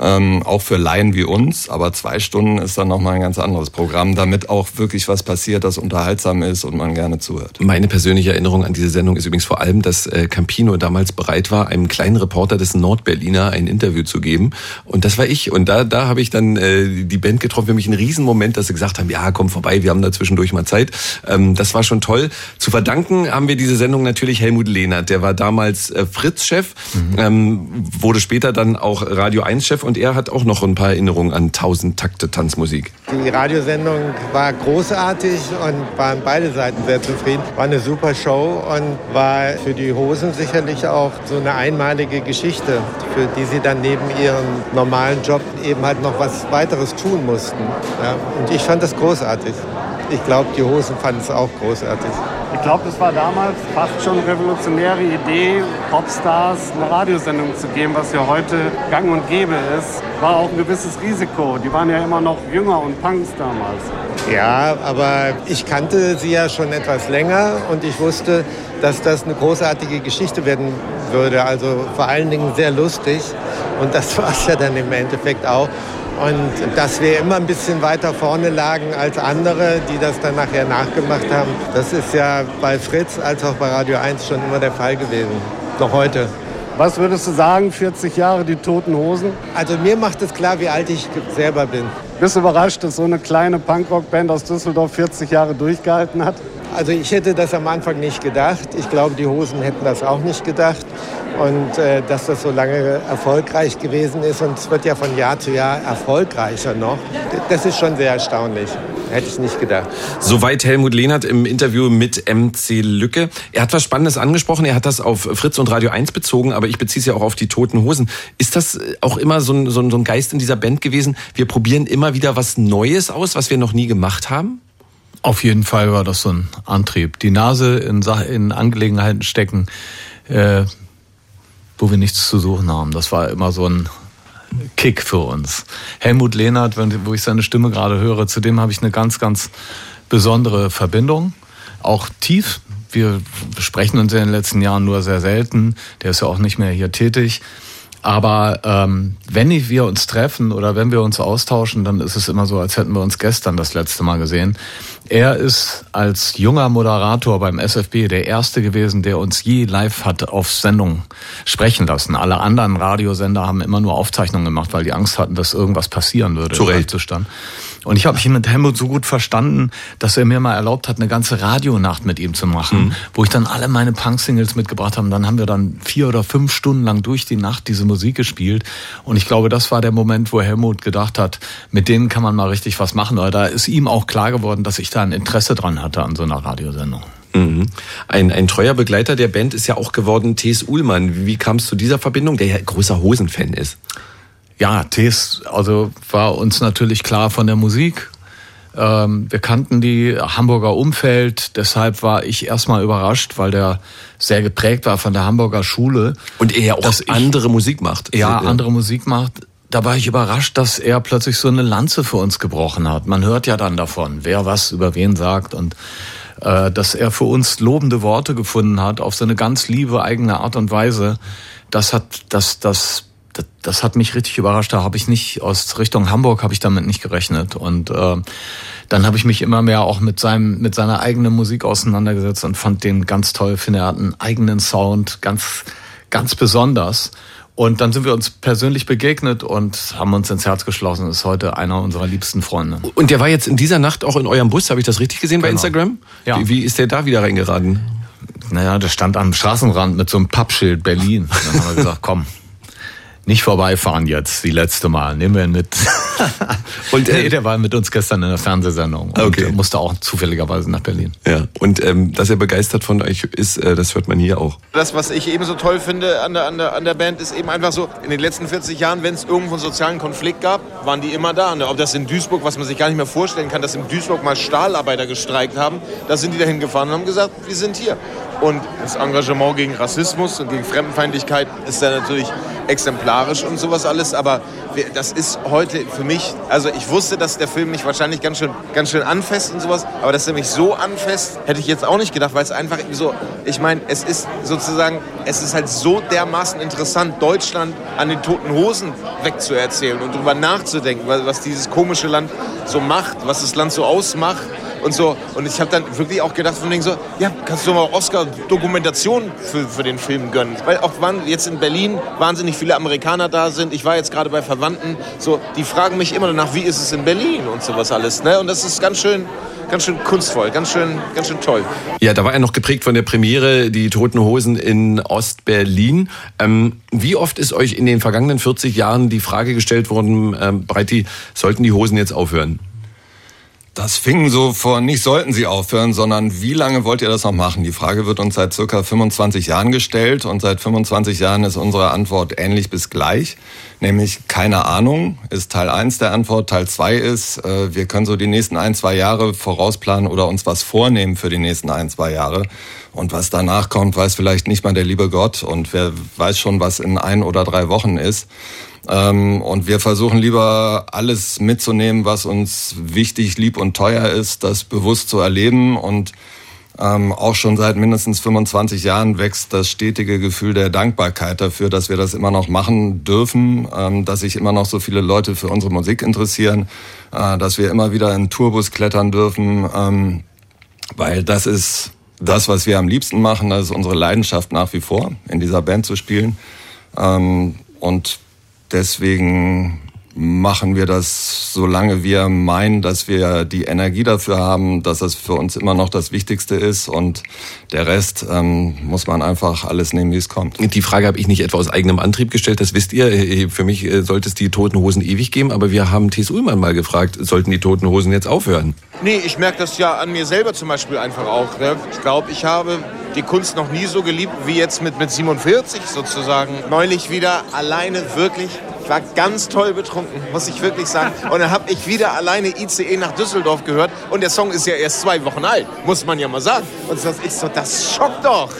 Ähm, auch für Laien wie uns. Aber zwei Stunden ist dann nochmal ein ganz anderes Programm, damit auch wirklich was passiert, das unterhaltsam ist und man gerne zuhört. Meine persönliche Erinnerung an diese Sendung ist übrigens vor allem, dass äh, Campino damals bereit war, einem kleinen Reporter des Nordberliner ein Interview zu geben. Und das war ich. Und da, da habe ich dann äh, die Band getroffen. Für mich ein Riesenmoment, dass sie gesagt haben, ja, komm vorbei, wir haben da zwischendurch mal Zeit. Ähm, das war schon toll. Zu verdanken haben wir diese Sendung natürlich Helmut Lehnert. Der war damals äh, Fritz-Chef, mhm. ähm, wurde später dann auch Radio 1-Chef und er hat auch noch ein paar Erinnerungen an 1000 Takte Tanzmusik. Die Radiosendung war großartig und waren beide Seiten sehr zufrieden. War eine super Show und war für die Hosen sicherlich auch so eine einmalige Geschichte, für die sie dann neben ihrem normalen Job eben halt noch was weiteres tun mussten. Ja, und ich fand das großartig. Ich glaube, die Hosen fanden es auch großartig. Ich glaube, das war damals fast schon eine revolutionäre Idee, Popstars eine Radiosendung zu geben, was ja heute gang und gäbe ist. War auch ein gewisses Risiko. Die waren ja immer noch jünger und Punks damals. Ja, aber ich kannte sie ja schon etwas länger und ich wusste, dass das eine großartige Geschichte werden würde. Also vor allen Dingen sehr lustig. Und das <laughs> war es ja dann im Endeffekt auch. Und dass wir immer ein bisschen weiter vorne lagen als andere, die das dann nachher nachgemacht haben, das ist ja bei Fritz als auch bei Radio 1 schon immer der Fall gewesen. Noch heute. Was würdest du sagen, 40 Jahre die Toten Hosen? Also mir macht es klar, wie alt ich selber bin. Bist du überrascht, dass so eine kleine Punkrock-Band aus Düsseldorf 40 Jahre durchgehalten hat? Also ich hätte das am Anfang nicht gedacht. Ich glaube, die Hosen hätten das auch nicht gedacht und äh, dass das so lange erfolgreich gewesen ist und es wird ja von Jahr zu Jahr erfolgreicher noch. Das ist schon sehr erstaunlich. Hätte ich nicht gedacht. Soweit Helmut Lehnert im Interview mit MC Lücke. Er hat was Spannendes angesprochen. Er hat das auf Fritz und Radio 1 bezogen, aber ich beziehe es ja auch auf die Toten Hosen. Ist das auch immer so ein, so ein Geist in dieser Band gewesen? Wir probieren immer wieder was Neues aus, was wir noch nie gemacht haben? Auf jeden Fall war das so ein Antrieb. Die Nase in, in Angelegenheiten stecken, äh, wo wir nichts zu suchen haben. Das war immer so ein Kick für uns. Helmut Lehnert, wo ich seine Stimme gerade höre, zu dem habe ich eine ganz, ganz besondere Verbindung. Auch tief. Wir besprechen uns in den letzten Jahren nur sehr selten. Der ist ja auch nicht mehr hier tätig. Aber ähm, wenn wir uns treffen oder wenn wir uns austauschen, dann ist es immer so, als hätten wir uns gestern das letzte Mal gesehen. Er ist als junger Moderator beim SFB der erste gewesen, der uns je live hat auf Sendung sprechen lassen. Alle anderen Radiosender haben immer nur Aufzeichnungen gemacht, weil die Angst hatten, dass irgendwas passieren würde. Zu Recht. Und ich habe mich mit Helmut so gut verstanden, dass er mir mal erlaubt hat, eine ganze Radionacht mit ihm zu machen, mhm. wo ich dann alle meine Punk-Singles mitgebracht habe. Dann haben wir dann vier oder fünf Stunden lang durch die Nacht diese Musik gespielt. Und ich glaube, das war der Moment, wo Helmut gedacht hat, mit denen kann man mal richtig was machen. Oder da ist ihm auch klar geworden, dass ich da ein Interesse dran hatte an so einer Radiosendung. Mhm. Ein, ein treuer Begleiter der Band ist ja auch geworden T.S. Uhlmann. Wie kam es zu dieser Verbindung, der ja großer Hosenfan ist? Ja, T.S. also war uns natürlich klar von der Musik. Ähm, wir kannten die Hamburger Umfeld, deshalb war ich erstmal überrascht, weil der sehr geprägt war von der Hamburger Schule. Und er ja auch dass andere ich, Musik macht. Ja, andere Musik macht. Da war ich überrascht, dass er plötzlich so eine Lanze für uns gebrochen hat. Man hört ja dann davon, wer was über wen sagt und äh, dass er für uns lobende Worte gefunden hat auf so eine ganz liebe eigene Art und Weise. Das hat, das, das, das, das hat mich richtig überrascht. Da habe ich nicht aus Richtung Hamburg habe ich damit nicht gerechnet und äh, dann habe ich mich immer mehr auch mit seinem mit seiner eigenen Musik auseinandergesetzt und fand den ganz toll. Finde er hat einen eigenen Sound, ganz ganz besonders. Und dann sind wir uns persönlich begegnet und haben uns ins Herz geschlossen. Ist heute einer unserer liebsten Freunde. Und der war jetzt in dieser Nacht auch in eurem Bus, habe ich das richtig gesehen genau. bei Instagram? Ja. Wie, wie ist der da wieder reingeraten? Naja, der stand am Straßenrand mit so einem Pappschild Berlin. Dann haben wir gesagt, komm, nicht vorbeifahren jetzt, die letzte Mal. Nehmen wir ihn mit. <laughs> und äh, nee, der war mit uns gestern in der Fernsehsendung und okay. musste auch zufälligerweise nach Berlin. Ja, und ähm, dass er begeistert von euch ist, äh, das hört man hier auch. Das, was ich eben so toll finde an der, an, der, an der Band, ist eben einfach so, in den letzten 40 Jahren, wenn es irgendwo einen sozialen Konflikt gab, waren die immer da. Ob das in Duisburg, was man sich gar nicht mehr vorstellen kann, dass in Duisburg mal Stahlarbeiter gestreikt haben, da sind die dahin gefahren und haben gesagt, wir sind hier. Und das Engagement gegen Rassismus und gegen Fremdenfeindlichkeit ist da natürlich exemplarisch und sowas alles. Aber das ist heute für mich, also ich wusste, dass der Film mich wahrscheinlich ganz schön, ganz schön anfasst und sowas. Aber dass er mich so anfasst, hätte ich jetzt auch nicht gedacht, weil es einfach so, ich meine, es ist sozusagen, es ist halt so dermaßen interessant, Deutschland an den toten Hosen wegzuerzählen und darüber nachzudenken, was dieses komische Land so macht, was das Land so ausmacht und so. Und ich habe dann wirklich auch gedacht von denen so, ja, kannst du mal Oscar-Dokumentation für, für den Film gönnen. Weil auch wann jetzt in Berlin wahnsinnig viele Amerikaner da sind. Ich war jetzt gerade bei Verwandten. So, die fragen mich immer danach, wie ist es in Berlin und sowas alles. Ne? Und das ist ganz schön, ganz schön kunstvoll, ganz schön, ganz schön toll. Ja, da war er noch geprägt von der Premiere Die Toten Hosen in Ostberlin. Ähm, wie oft ist euch in den vergangenen 40 Jahren die Frage gestellt worden, ähm, Breiti, sollten die Hosen jetzt aufhören? Das fing so vor, nicht sollten sie aufhören, sondern wie lange wollt ihr das noch machen? Die Frage wird uns seit circa 25 Jahren gestellt und seit 25 Jahren ist unsere Antwort ähnlich bis gleich, nämlich keine Ahnung ist Teil 1 der Antwort. Teil 2 ist, äh, wir können so die nächsten ein, zwei Jahre vorausplanen oder uns was vornehmen für die nächsten ein, zwei Jahre. Und was danach kommt, weiß vielleicht nicht mal der liebe Gott und wer weiß schon, was in ein oder drei Wochen ist. Ähm, und wir versuchen lieber alles mitzunehmen, was uns wichtig, lieb und teuer ist, das bewusst zu erleben. Und ähm, auch schon seit mindestens 25 Jahren wächst das stetige Gefühl der Dankbarkeit dafür, dass wir das immer noch machen dürfen, ähm, dass sich immer noch so viele Leute für unsere Musik interessieren, äh, dass wir immer wieder in Tourbus klettern dürfen, ähm, weil das ist das, was wir am liebsten machen. Das ist unsere Leidenschaft nach wie vor, in dieser Band zu spielen. Ähm, und Deswegen machen wir das, solange wir meinen, dass wir die Energie dafür haben, dass das für uns immer noch das Wichtigste ist und der Rest ähm, muss man einfach alles nehmen, wie es kommt. Die Frage habe ich nicht etwa aus eigenem Antrieb gestellt, das wisst ihr. Für mich äh, sollte es die Toten Hosen ewig geben, aber wir haben T.S. Ullmann mal gefragt, sollten die Toten Hosen jetzt aufhören? Nee, ich merke das ja an mir selber zum Beispiel einfach auch. Ne? Ich glaube, ich habe die Kunst noch nie so geliebt wie jetzt mit, mit 47 sozusagen. Neulich wieder alleine wirklich war ganz toll betrunken, muss ich wirklich sagen. Und dann habe ich wieder alleine ICE nach Düsseldorf gehört. Und der Song ist ja erst zwei Wochen alt, muss man ja mal sagen. Und ist so, das schockt doch.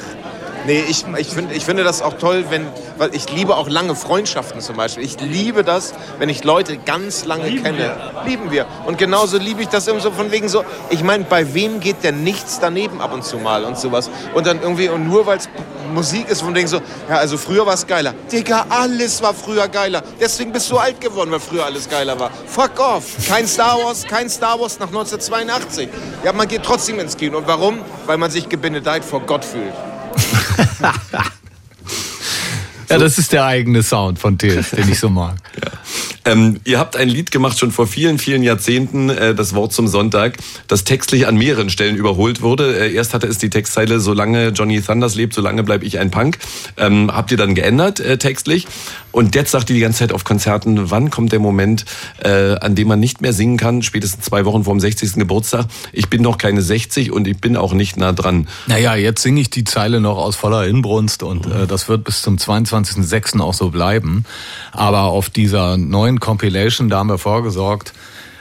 Nee, ich, ich, find, ich finde das auch toll, wenn, weil ich liebe auch lange Freundschaften zum Beispiel. Ich liebe das, wenn ich Leute ganz lange Lieben kenne. Wir. Lieben wir. Und genauso liebe ich das immer so von wegen so, ich meine, bei wem geht denn nichts daneben ab und zu mal und sowas. Und dann irgendwie, und nur weil es Musik ist, von wegen so, ja, also früher war es geiler. Digga, alles war früher geiler. Deswegen bist du alt geworden, weil früher alles geiler war. Fuck off. Kein Star Wars, kein Star Wars nach 1982. Ja, man geht trotzdem ins Kino. Und warum? Weil man sich gebenedeit vor Gott fühlt. Ja, das ist der eigene Sound von Tills, den ich so mag. Ja. Ähm, ihr habt ein Lied gemacht schon vor vielen, vielen Jahrzehnten, äh, das Wort zum Sonntag, das textlich an mehreren Stellen überholt wurde. Äh, erst hatte es die Textzeile, solange Johnny Thunders lebt, solange bleib ich ein Punk. Ähm, habt ihr dann geändert äh, textlich. Und jetzt sagt ihr die ganze Zeit auf Konzerten, wann kommt der Moment, äh, an dem man nicht mehr singen kann, spätestens zwei Wochen vor dem 60. Geburtstag. Ich bin noch keine 60 und ich bin auch nicht nah dran. Naja, jetzt singe ich die Zeile noch aus voller Inbrunst und äh, das wird bis zum 22.06. auch so bleiben. Aber auf dieser neuen Compilation, da haben wir vorgesorgt,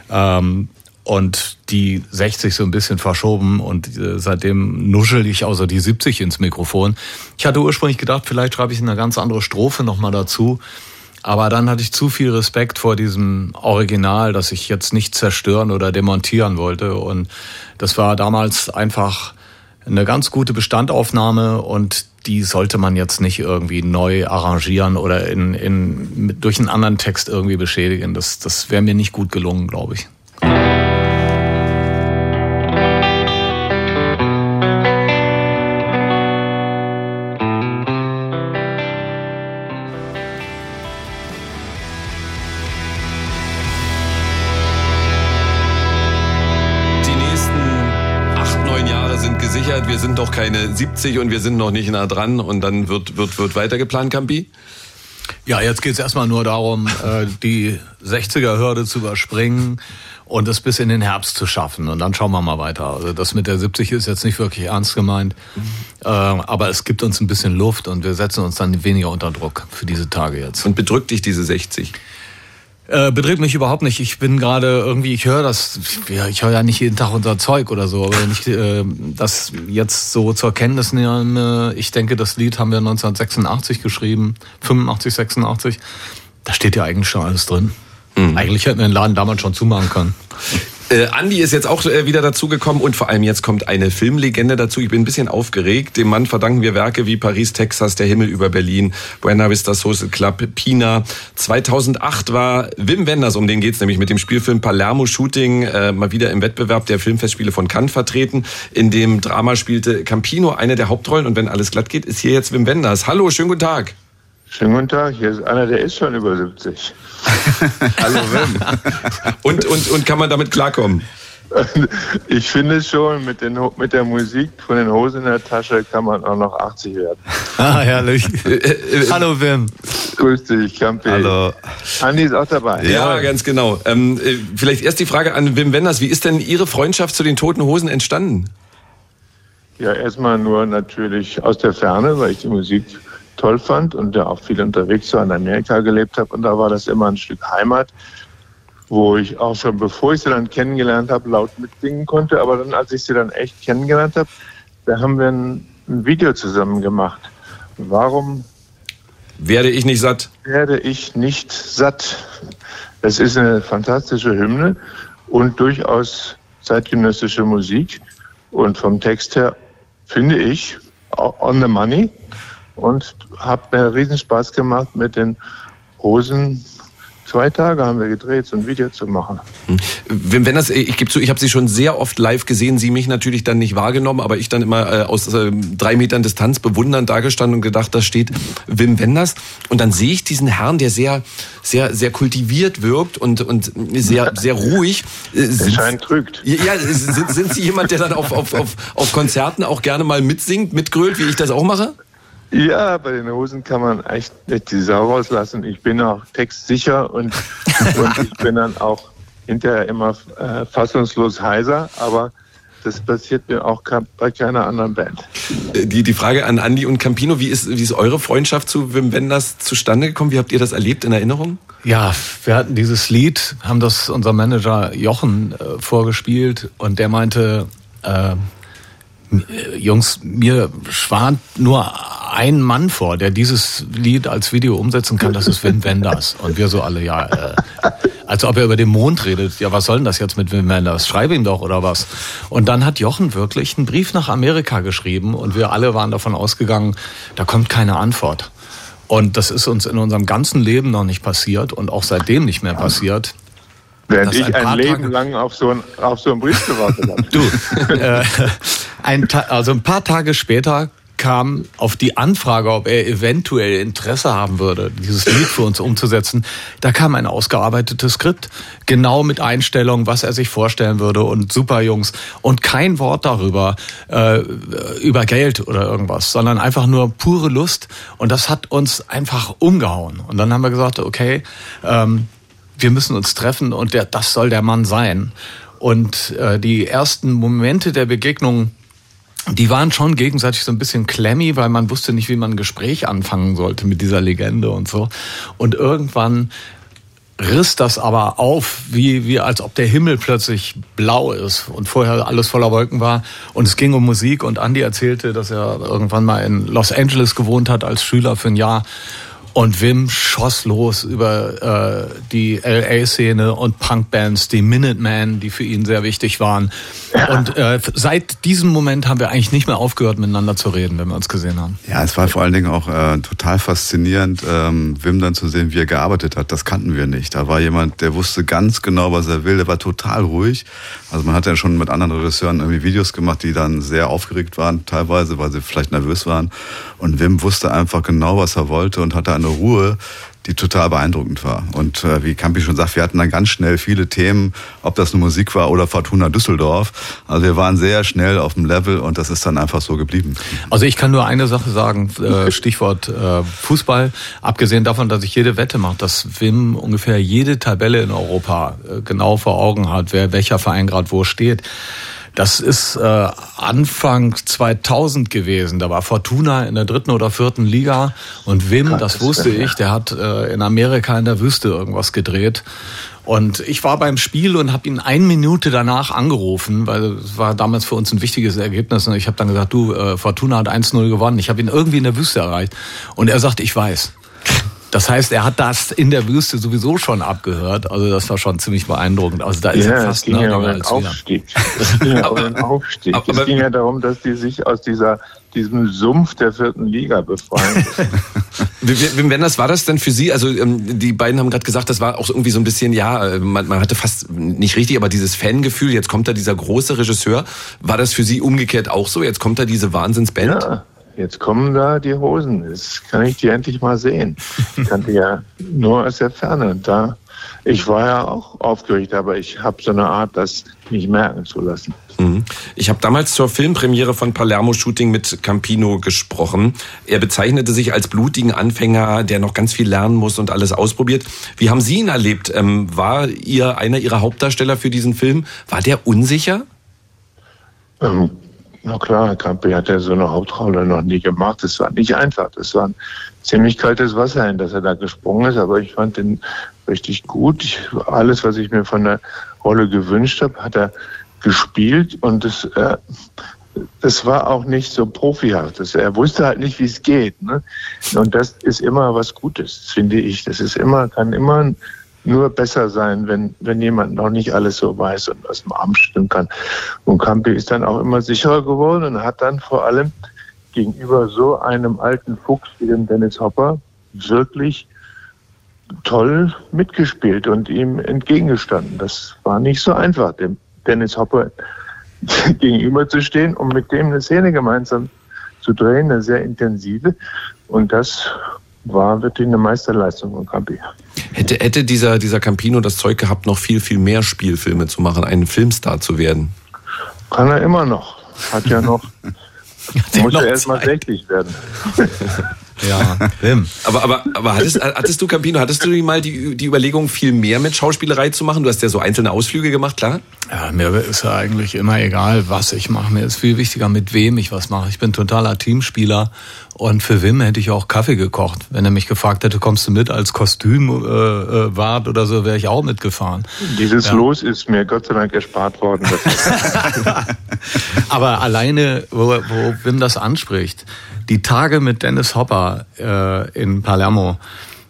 ähm, und die 60 so ein bisschen verschoben und äh, seitdem nuschel ich also die 70 ins Mikrofon. Ich hatte ursprünglich gedacht, vielleicht schreibe ich eine ganz andere Strophe nochmal dazu. Aber dann hatte ich zu viel Respekt vor diesem Original, das ich jetzt nicht zerstören oder demontieren wollte. Und das war damals einfach eine ganz gute Bestandaufnahme und die sollte man jetzt nicht irgendwie neu arrangieren oder in, in, durch einen anderen Text irgendwie beschädigen. Das, das wäre mir nicht gut gelungen, glaube ich. Sind doch keine 70 und wir sind noch nicht nah dran und dann wird, wird, wird weiter geplant, Campi? Ja, jetzt geht es erstmal nur darum, äh, die 60er-Hürde zu überspringen und es bis in den Herbst zu schaffen. Und dann schauen wir mal weiter. Also das mit der 70 ist jetzt nicht wirklich ernst gemeint, mhm. aber es gibt uns ein bisschen Luft und wir setzen uns dann weniger unter Druck für diese Tage jetzt. Und bedrückt dich diese 60? Äh, bedrückt mich überhaupt nicht. Ich bin gerade irgendwie, ich höre das, ja, ich höre ja nicht jeden Tag unser Zeug oder so, aber wenn ich äh, das jetzt so zur Kenntnis nehme, ich denke, das Lied haben wir 1986 geschrieben, 85, 86, da steht ja eigentlich schon alles drin. Mhm. Eigentlich hätten wir den Laden damals schon zumachen können. Äh, Andi ist jetzt auch äh, wieder dazugekommen und vor allem jetzt kommt eine Filmlegende dazu. Ich bin ein bisschen aufgeregt. Dem Mann verdanken wir Werke wie Paris, Texas, Der Himmel über Berlin, Buena Vista Social Club, Pina. 2008 war Wim Wenders, um den geht's nämlich mit dem Spielfilm Palermo Shooting, äh, mal wieder im Wettbewerb der Filmfestspiele von Cannes vertreten. In dem Drama spielte Campino eine der Hauptrollen und wenn alles glatt geht, ist hier jetzt Wim Wenders. Hallo, schönen guten Tag. Schönen guten Tag, hier ist einer, der ist schon über 70. <laughs> Hallo Wim. und, und, und kann man damit klarkommen? <laughs> Ich finde schon, mit, den, mit der Musik von den Hosen in der Tasche kann man auch noch 80 werden. Ah, herrlich. <laughs> Äh, äh, äh, Hallo Wim. Grüß dich, Campi. Hallo. Andi ist auch dabei. Ja, ja, ganz genau. Ähm, vielleicht erst die Frage an Wim Wenders. Wie ist denn Ihre Freundschaft zu den Toten Hosen entstanden? Ja, erstmal nur natürlich aus der Ferne, weil ich die Musik toll fand und ja auch viel unterwegs war in Amerika gelebt habe. Und da war das immer ein Stück Heimat, wo ich auch schon, bevor ich sie dann kennengelernt habe, laut mitsingen konnte. Aber dann, als ich sie dann echt kennengelernt habe, da haben wir ein, ein Video zusammen gemacht. Warum werde ich nicht satt? Werde ich nicht satt. Es ist eine fantastische Hymne und durchaus zeitgenössische Musik. Und vom Text her finde ich on the money und hat mir riesen Spaß gemacht mit den Hosen. Zwei Tage haben wir gedreht, so ein Video zu machen. Hm. Wenn, wenn das, ich gebe zu, ich habe Sie schon sehr oft live gesehen, Sie mich natürlich dann nicht wahrgenommen, aber ich dann immer äh, aus äh, drei Metern Distanz bewundernd dagestanden und gedacht, da steht Wim Wenders. Und dann sehe ich diesen Herrn, der sehr, sehr, sehr kultiviert wirkt und, und sehr, <laughs> sehr ruhig. Äh, Schein trügt. Ja, sind, sind Sie jemand, der dann auf, auf, auf, auf Konzerten auch gerne mal mitsingt, mitgrölt, wie ich das auch mache? Ja, bei den Hosen kann man echt nicht die Sau rauslassen. Ich bin auch textsicher und, <laughs> und ich bin dann auch hinterher immer äh, fassungslos heiser, aber das passiert mir auch bei keiner anderen Band. Äh, die, die Frage an Andi und Campino, wie ist, wie ist eure Freundschaft zu Wim Wenders zustande gekommen? Wie habt ihr das erlebt in Erinnerung? Ja, wir hatten dieses Lied, haben das unser Manager Jochen äh, vorgespielt und der meinte, äh, Jungs, mir schwant nur ein Mann vor, der dieses Lied als Video umsetzen kann, das ist Wim <laughs> Wenders. Und wir so alle, ja, äh, als ob er über den Mond redet. Ja, was soll denn das jetzt mit Wim Wenders? Schreib ihm doch oder was? Und dann hat Jochen wirklich einen Brief nach Amerika geschrieben und wir alle waren davon ausgegangen, da kommt keine Antwort. Und das ist uns in unserem ganzen Leben noch nicht passiert und auch seitdem nicht mehr passiert. Während ich ein, ein Leben Tage lang auf so, ein, auf so einen Brief gewartet habe. Du, äh, ein also ein paar Tage später kam auf die Anfrage, ob er eventuell Interesse haben würde, dieses Lied für uns umzusetzen, da kam ein ausgearbeitetes Skript, genau mit Einstellungen, was er sich vorstellen würde und super Jungs. Und kein Wort darüber äh, über Geld oder irgendwas, sondern einfach nur pure Lust. Und das hat uns einfach umgehauen. Und dann haben wir gesagt, okay, ähm, wir müssen uns treffen und der, das soll der Mann sein. Und äh, die ersten Momente der Begegnung, die waren schon gegenseitig so ein bisschen clammy, weil man wusste nicht, wie man ein Gespräch anfangen sollte mit dieser Legende und so. Und irgendwann riss das aber auf, wie, wie als ob der Himmel plötzlich blau ist und vorher alles voller Wolken war. Und es ging um Musik und Andy erzählte, dass er irgendwann mal in Los Angeles gewohnt hat als Schüler für ein Jahr und Wim schoss los über äh, die LA-Szene und Punkbands, die Minutemen, die für ihn sehr wichtig waren. Und äh, seit diesem Moment haben wir eigentlich nicht mehr aufgehört, miteinander zu reden, wenn wir uns gesehen haben. Ja, es war vor allen Dingen auch äh, total faszinierend, ähm, Wim dann zu sehen, wie er gearbeitet hat. Das kannten wir nicht. Da war jemand, der wusste ganz genau, was er will. Der war total ruhig. Also man hat ja schon mit anderen Regisseuren irgendwie Videos gemacht, die dann sehr aufgeregt waren, teilweise, weil sie vielleicht nervös waren. Und Wim wusste einfach genau, was er wollte und hatte eine Ruhe, die total beeindruckend war. Und äh, wie Campi schon sagt, wir hatten dann ganz schnell viele Themen, ob das eine Musik war oder Fortuna Düsseldorf. Also wir waren sehr schnell auf dem Level und das ist dann einfach so geblieben. Also ich kann nur eine Sache sagen, äh, Stichwort äh, Fußball. Abgesehen davon, dass ich jede Wette mache, dass Wim ungefähr jede Tabelle in Europa äh, genau vor Augen hat, wer welcher Verein gerade wo steht. Das ist äh, Anfang 2000 gewesen. Da war Fortuna in der dritten oder vierten Liga und Wim, das wusste ich, der hat äh, in Amerika in der Wüste irgendwas gedreht. Und ich war beim Spiel und habe ihn eine Minute danach angerufen, weil es war damals für uns ein wichtiges Ergebnis. Und ich habe dann gesagt, du, äh, Fortuna hat 1-0 gewonnen. Ich habe ihn irgendwie in der Wüste erreicht. Und er sagt, ich weiß. Das heißt, er hat das in der Wüste sowieso schon abgehört. Also das war schon ziemlich beeindruckend. Also da ist ja, er fast es ging ja um den Aufstieg. Es ging ja um den <laughs> Aufstieg. es ging ja darum, dass die sich aus dieser diesem Sumpf der vierten Liga befreien. <laughs> Wim Wenders, war das denn für Sie? Also ähm, die beiden haben gerade gesagt, das war auch irgendwie so ein bisschen, ja, äh, man, man hatte fast nicht richtig, aber dieses Fangefühl, jetzt kommt da dieser große Regisseur. War das für Sie umgekehrt auch so? Jetzt kommt da diese Wahnsinnsband? Ja. Jetzt kommen da die Hosen. Jetzt kann ich die endlich mal sehen. Ich kannte ja nur aus der Ferne. Da, ich war ja auch aufgeregt, aber ich habe so eine Art, das nicht merken zu lassen. Mhm. Ich habe damals zur Filmpremiere von Palermo Shooting mit Campino gesprochen. Er bezeichnete sich als blutigen Anfänger, der noch ganz viel lernen muss und alles ausprobiert. Wie haben Sie ihn erlebt? Ähm, war ihr einer Ihrer Hauptdarsteller für diesen Film? War der unsicher? Ähm, na klar, Campi hat ja so eine Hauptrolle noch nie gemacht. Es war nicht einfach. Das war ein ziemlich kaltes Wasser, in das er da gesprungen ist. Aber ich fand ihn richtig gut. Ich, alles, was ich mir von der Rolle gewünscht habe, hat er gespielt. Und es, äh, das war auch nicht so profihaft. Das, er wusste halt nicht, wie es geht. Ne? Und das ist immer was Gutes, finde ich. Das ist immer, kann immer ein nur besser sein, wenn, wenn jemand noch nicht alles so weiß und aus dem Arm stimmen kann. Und Campi ist dann auch immer sicherer geworden und hat dann vor allem gegenüber so einem alten Fuchs wie dem Dennis Hopper wirklich toll mitgespielt und ihm entgegengestanden. Das war nicht so einfach, dem Dennis Hopper <laughs> gegenüber zu stehen und mit dem eine Szene gemeinsam zu drehen, eine sehr intensive. Und das war wirklich eine Meisterleistung von Campi. Hätte, hätte dieser, dieser Campino das Zeug gehabt, noch viel, viel mehr Spielfilme zu machen, ein Filmstar zu werden? Kann er immer noch. Hat ja noch. <laughs> muss er erst mal 60 werden. <laughs> Ja, Wim. Aber, aber, aber hattest, hattest du, Campino, hattest du mal die, die Überlegung, viel mehr mit Schauspielerei zu machen? Du hast ja so einzelne Ausflüge gemacht, klar? Ja, mir ist ja eigentlich immer egal, was ich mache. Mir ist viel wichtiger, mit wem ich was mache. Ich bin totaler Teamspieler und für Wim hätte ich auch Kaffee gekocht. Wenn er mich gefragt hätte, kommst du mit als Kostümwart äh, oder so, wäre ich auch mitgefahren. Dieses ja. Los ist mir Gott sei Dank erspart worden. <laughs> aber alleine, wo, wo Wim das anspricht, die Tage mit Dennis Hopper äh, in Palermo,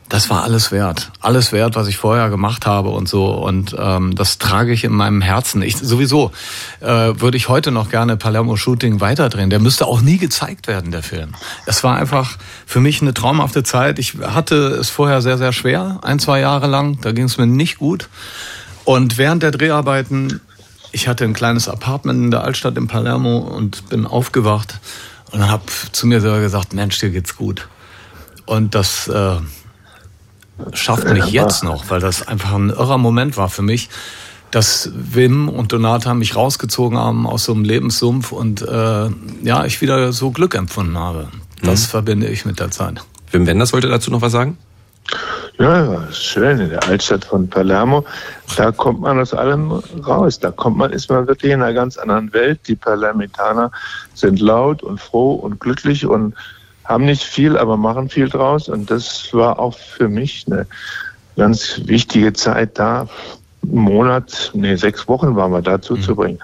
das war alles wert. Alles wert, was ich vorher gemacht habe und so. Und ähm, das trage ich in meinem Herzen. Ich, sowieso äh, würde ich heute noch gerne Palermo Shooting weiterdrehen. Der müsste auch nie gezeigt werden, der Film. Es war einfach für mich eine traumhafte Zeit. Ich hatte es vorher sehr, sehr schwer, ein, zwei Jahre lang. Da ging es mir nicht gut. Und während der Dreharbeiten, ich hatte ein kleines Apartment in der Altstadt in Palermo und bin aufgewacht Und habe zu mir selber gesagt, Mensch, dir geht's gut. Und das äh, schafft mich jetzt noch, weil das einfach ein irrer Moment war für mich, dass Wim und Donata mich rausgezogen haben aus so einem Lebenssumpf und äh, ja, ich wieder so Glück empfunden habe. Das mhm. verbinde ich mit der Zeit. Wim Wenders wollte dazu noch was sagen? Ja, schön in der Altstadt von Palermo. Da kommt man aus allem raus. Da kommt man, ist man wirklich in einer ganz anderen Welt. Die Palermitaner sind laut und froh und glücklich und haben nicht viel, aber machen viel draus. Und das war auch für mich eine ganz wichtige Zeit da. Einen Monat, nee, sechs Wochen waren wir da zuzubringen.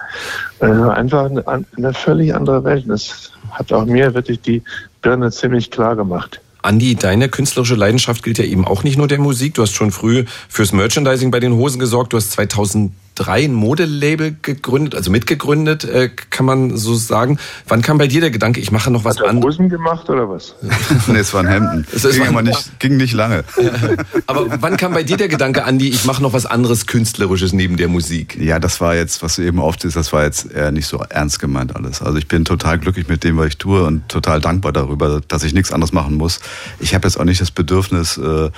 Mhm. Also einfach eine, eine völlig andere Welt. Das hat auch mir wirklich die Birne ziemlich klar gemacht. Andi, deine künstlerische Leidenschaft gilt ja eben auch nicht nur der Musik. Du hast schon früh fürs Merchandising bei den Hosen gesorgt. Du hast 2000 drei ein Modelabel gegründet, also mitgegründet, äh, kann man so sagen. Wann kam bei dir der Gedanke, ich mache noch was anderes? Hosen gemacht oder was? <laughs> nee, es waren Hemden. Es ging, aber nicht, ging nicht lange. <laughs> aber wann kam bei dir der Gedanke, Andi, ich mache noch was anderes Künstlerisches neben der Musik? Ja, das war jetzt, was du eben oft ist, das war jetzt eher nicht so ernst gemeint alles. Also ich bin total glücklich mit dem, was ich tue und total dankbar darüber, dass ich nichts anderes machen muss. Ich habe jetzt auch nicht das Bedürfnis, äh,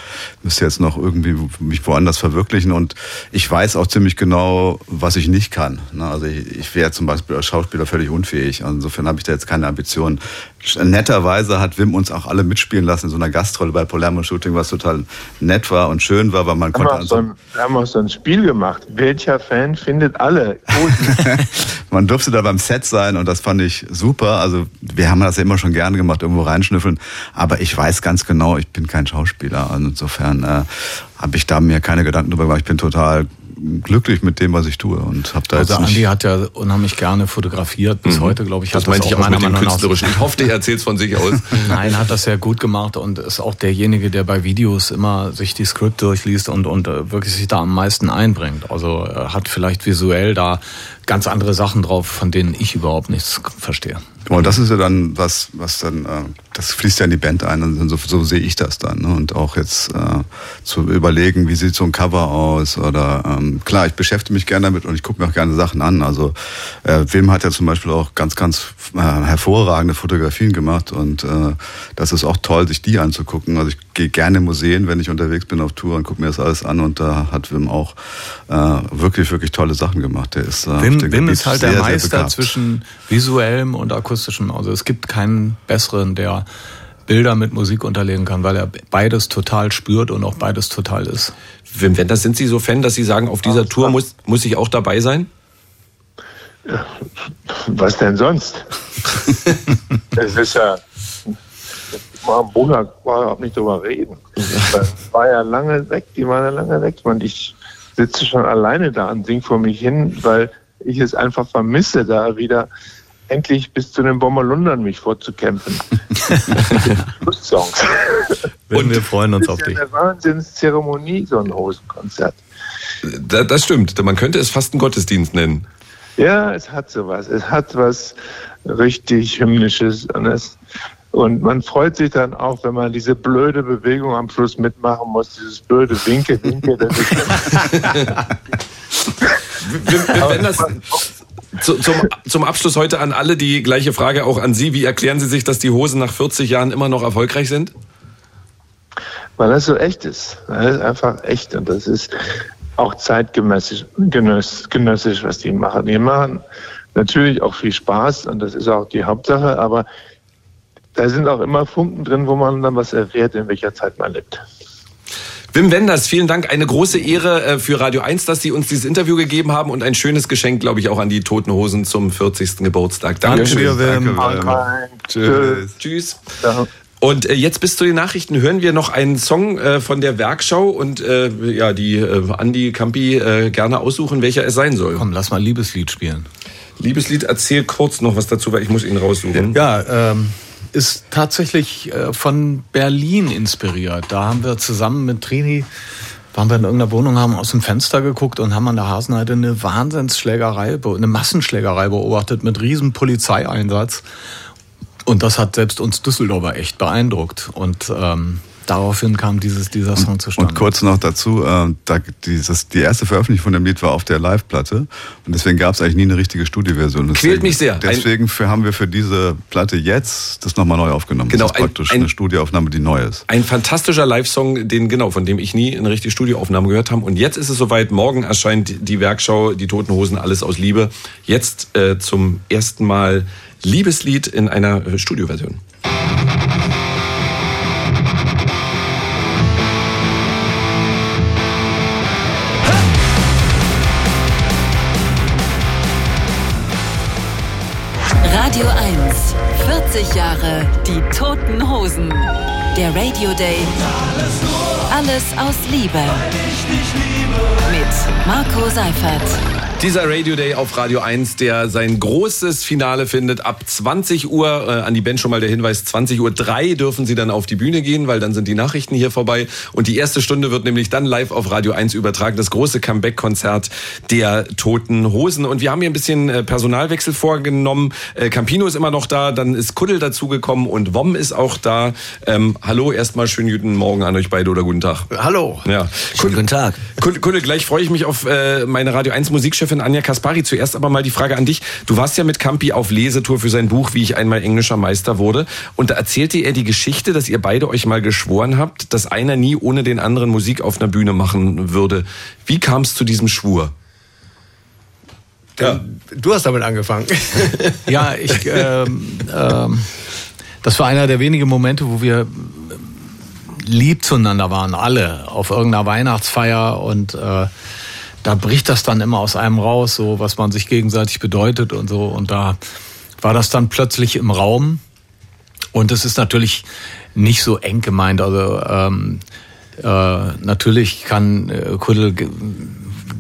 müsste jetzt noch irgendwie mich woanders verwirklichen und ich weiß auch ziemlich genau, genau, was ich nicht kann. Ne? Also ich, ich wäre zum Beispiel als Schauspieler völlig unfähig. Also insofern habe ich da jetzt keine Ambitionen. Netterweise hat Wim uns auch alle mitspielen lassen in so einer Gastrolle bei Palermo Shooting, was total nett war und schön war, weil man haben konnte. So ein, wir haben auch so ein Spiel gemacht. Welcher Fan findet alle? <laughs> man durfte da beim Set sein und das fand ich super. Also wir haben das ja immer schon gerne gemacht, irgendwo reinschnüffeln. Aber ich weiß ganz genau, ich bin kein Schauspieler. Und insofern äh, habe ich da mir keine Gedanken drüber gemacht. Ich bin total glücklich mit dem, was ich tue und habe da also jetzt Andi hat ja unheimlich gerne fotografiert bis mhm. heute, glaube ich. Das meinte ich auch mit dem künstlerischen. Ich hoffe, der erzählt es von sich aus. <laughs> Nein, hat das sehr gut gemacht und ist auch derjenige, der bei Videos immer sich die Skript durchliest und und äh, wirklich sich da am meisten einbringt. Also hat vielleicht visuell da ganz andere Sachen drauf, von denen ich überhaupt nichts verstehe. Und das ist ja dann was, was dann, äh, das fließt ja in die Band ein und so, so sehe ich das dann. Ne? Und auch jetzt äh, zu überlegen, wie sieht so ein Cover aus oder ähm, klar, ich beschäftige mich gerne damit und ich gucke mir auch gerne Sachen an. Also äh, Wim hat ja zum Beispiel auch ganz, ganz äh, hervorragende Fotografien gemacht und äh, das ist auch toll, sich die anzugucken. Also ich gehe gerne in Museen, wenn ich unterwegs bin auf Tour und gucke mir das alles an und da hat Wim auch äh, wirklich, wirklich tolle Sachen gemacht. Der ist, äh, Wim, Wim ist halt sehr, der Meister zwischen visuellem und akustischem. Also es gibt keinen besseren, der Bilder mit Musik unterlegen kann, weil er beides total spürt und auch beides total ist. Wim Wenders, sind Sie so Fan, dass Sie sagen, auf dieser Tour muss, muss ich auch dabei sein? Was denn sonst? <laughs> Es ist ja, mal am Monat überhaupt nicht drüber reden. Ich war ja lange weg, die waren ja lange weg. Und ich sitze schon alleine da und singe vor mich hin, weil ich es einfach vermisse, da wieder endlich bis zu den Bommerlundern mich vorzukämpfen. <laughs> Schlusssongs. Und wir freuen uns auf dich. Das ist eine Wahnsinnszeremonie, so ein Hosenkonzert. Das stimmt. Man könnte es fast einen Gottesdienst nennen. Ja, es hat sowas. Es hat was richtig Hymnisches. Und, es, und man freut sich dann auch, wenn man diese blöde Bewegung am Schluss mitmachen muss, dieses blöde Winke, Winke. Wenn das, zu, zum, zum Abschluss heute an alle die gleiche Frage auch an Sie. Wie erklären Sie sich, dass die Hosen nach 40 Jahren immer noch erfolgreich sind? Weil das so echt ist. Das ist einfach echt und das ist auch zeitgenössisch, genössisch, was die machen. Die machen natürlich auch viel Spaß und das ist auch die Hauptsache, aber da sind auch immer Funken drin, wo man dann was erfährt, in welcher Zeit man lebt. Wim Wenders, vielen Dank. Eine große Ehre äh, für Radio 1, dass Sie uns dieses Interview gegeben haben und ein schönes Geschenk, glaube ich, auch an die Toten Hosen zum 40. Geburtstag. Dankeschön. Danke, Wim. Danke. Tschüss. Tschüss. Und äh, jetzt bis zu den Nachrichten hören wir noch einen Song äh, von der Werkschau und ja, die Andi Campi gerne aussuchen, welcher es sein soll. Komm, lass mal Liebeslied spielen. Liebeslied, erzähl kurz noch was dazu, weil ich muss ihn raussuchen. Ja, ähm, ist tatsächlich äh, von Berlin inspiriert. Da haben wir zusammen mit Trini waren wir in irgendeiner Wohnung, haben aus dem Fenster geguckt und haben an der Hasenheide eine Wahnsinnsschlägerei, eine Massenschlägerei beobachtet mit riesen Polizeieinsatz. Und das hat selbst uns Düsseldorfer echt beeindruckt. Und ähm, daraufhin kam dieses, dieser Song zustande. Und kurz noch dazu, äh, da, dieses, die erste Veröffentlichung von dem Lied war auf der Live-Platte und deswegen gab es eigentlich nie eine richtige Studioversion. Quält mich sehr. Deswegen für, haben wir für diese Platte jetzt das nochmal neu aufgenommen. Genau, das ist praktisch ein, eine Studioaufnahme, die neu ist. Ein fantastischer Live-Song, den genau, von dem ich nie eine richtige Studioaufnahme gehört habe. Und jetzt ist es soweit. Morgen erscheint die Werkschau, die Toten Hosen, alles aus Liebe. Jetzt äh, zum ersten Mal Liebeslied in einer äh, Studioversion. Radio 1, 40 Jahre die Toten Hosen. Der Radio Day. Alles aus Liebe. Mit Marco Seifert. Dieser Radio Day auf Radio 1, der sein großes Finale findet ab 20 Uhr. Äh, an die Band schon mal der Hinweis, 20 Uhr 3 dürfen sie dann auf die Bühne gehen, weil dann sind die Nachrichten hier vorbei. Und die erste Stunde wird nämlich dann live auf Radio 1 übertragen. Das große Comeback-Konzert der Toten Hosen. Und wir haben hier ein bisschen äh, Personalwechsel vorgenommen. Äh, Campino ist immer noch da, dann ist Kuddel dazugekommen und Wom ist auch da. Ähm, hallo, erstmal schönen guten Morgen an euch beide oder guten Tag. Hallo. Ja. Schönen guten Tag. Kuddel, gleich freue ich mich auf äh, meine Radio 1 Musikchefin Chefin Anja Kaspari. Zuerst aber mal die Frage an dich. Du warst ja mit Campi auf Lesetour für sein Buch, wie ich einmal englischer Meister wurde. Und da erzählte er die Geschichte, dass ihr beide euch mal geschworen habt, dass einer nie ohne den anderen Musik auf einer Bühne machen würde. Wie kam es zu diesem Schwur? Ja. Du hast damit angefangen. <laughs> ja, ich. Ähm, ähm, das war einer der wenigen Momente, wo wir lieb zueinander waren, alle, auf irgendeiner Weihnachtsfeier und äh, da bricht das dann immer aus einem raus, so was man sich gegenseitig bedeutet und so. Und da war das dann plötzlich im Raum. Und es ist natürlich nicht so eng gemeint. Also ähm, äh, natürlich kann äh, Kuddel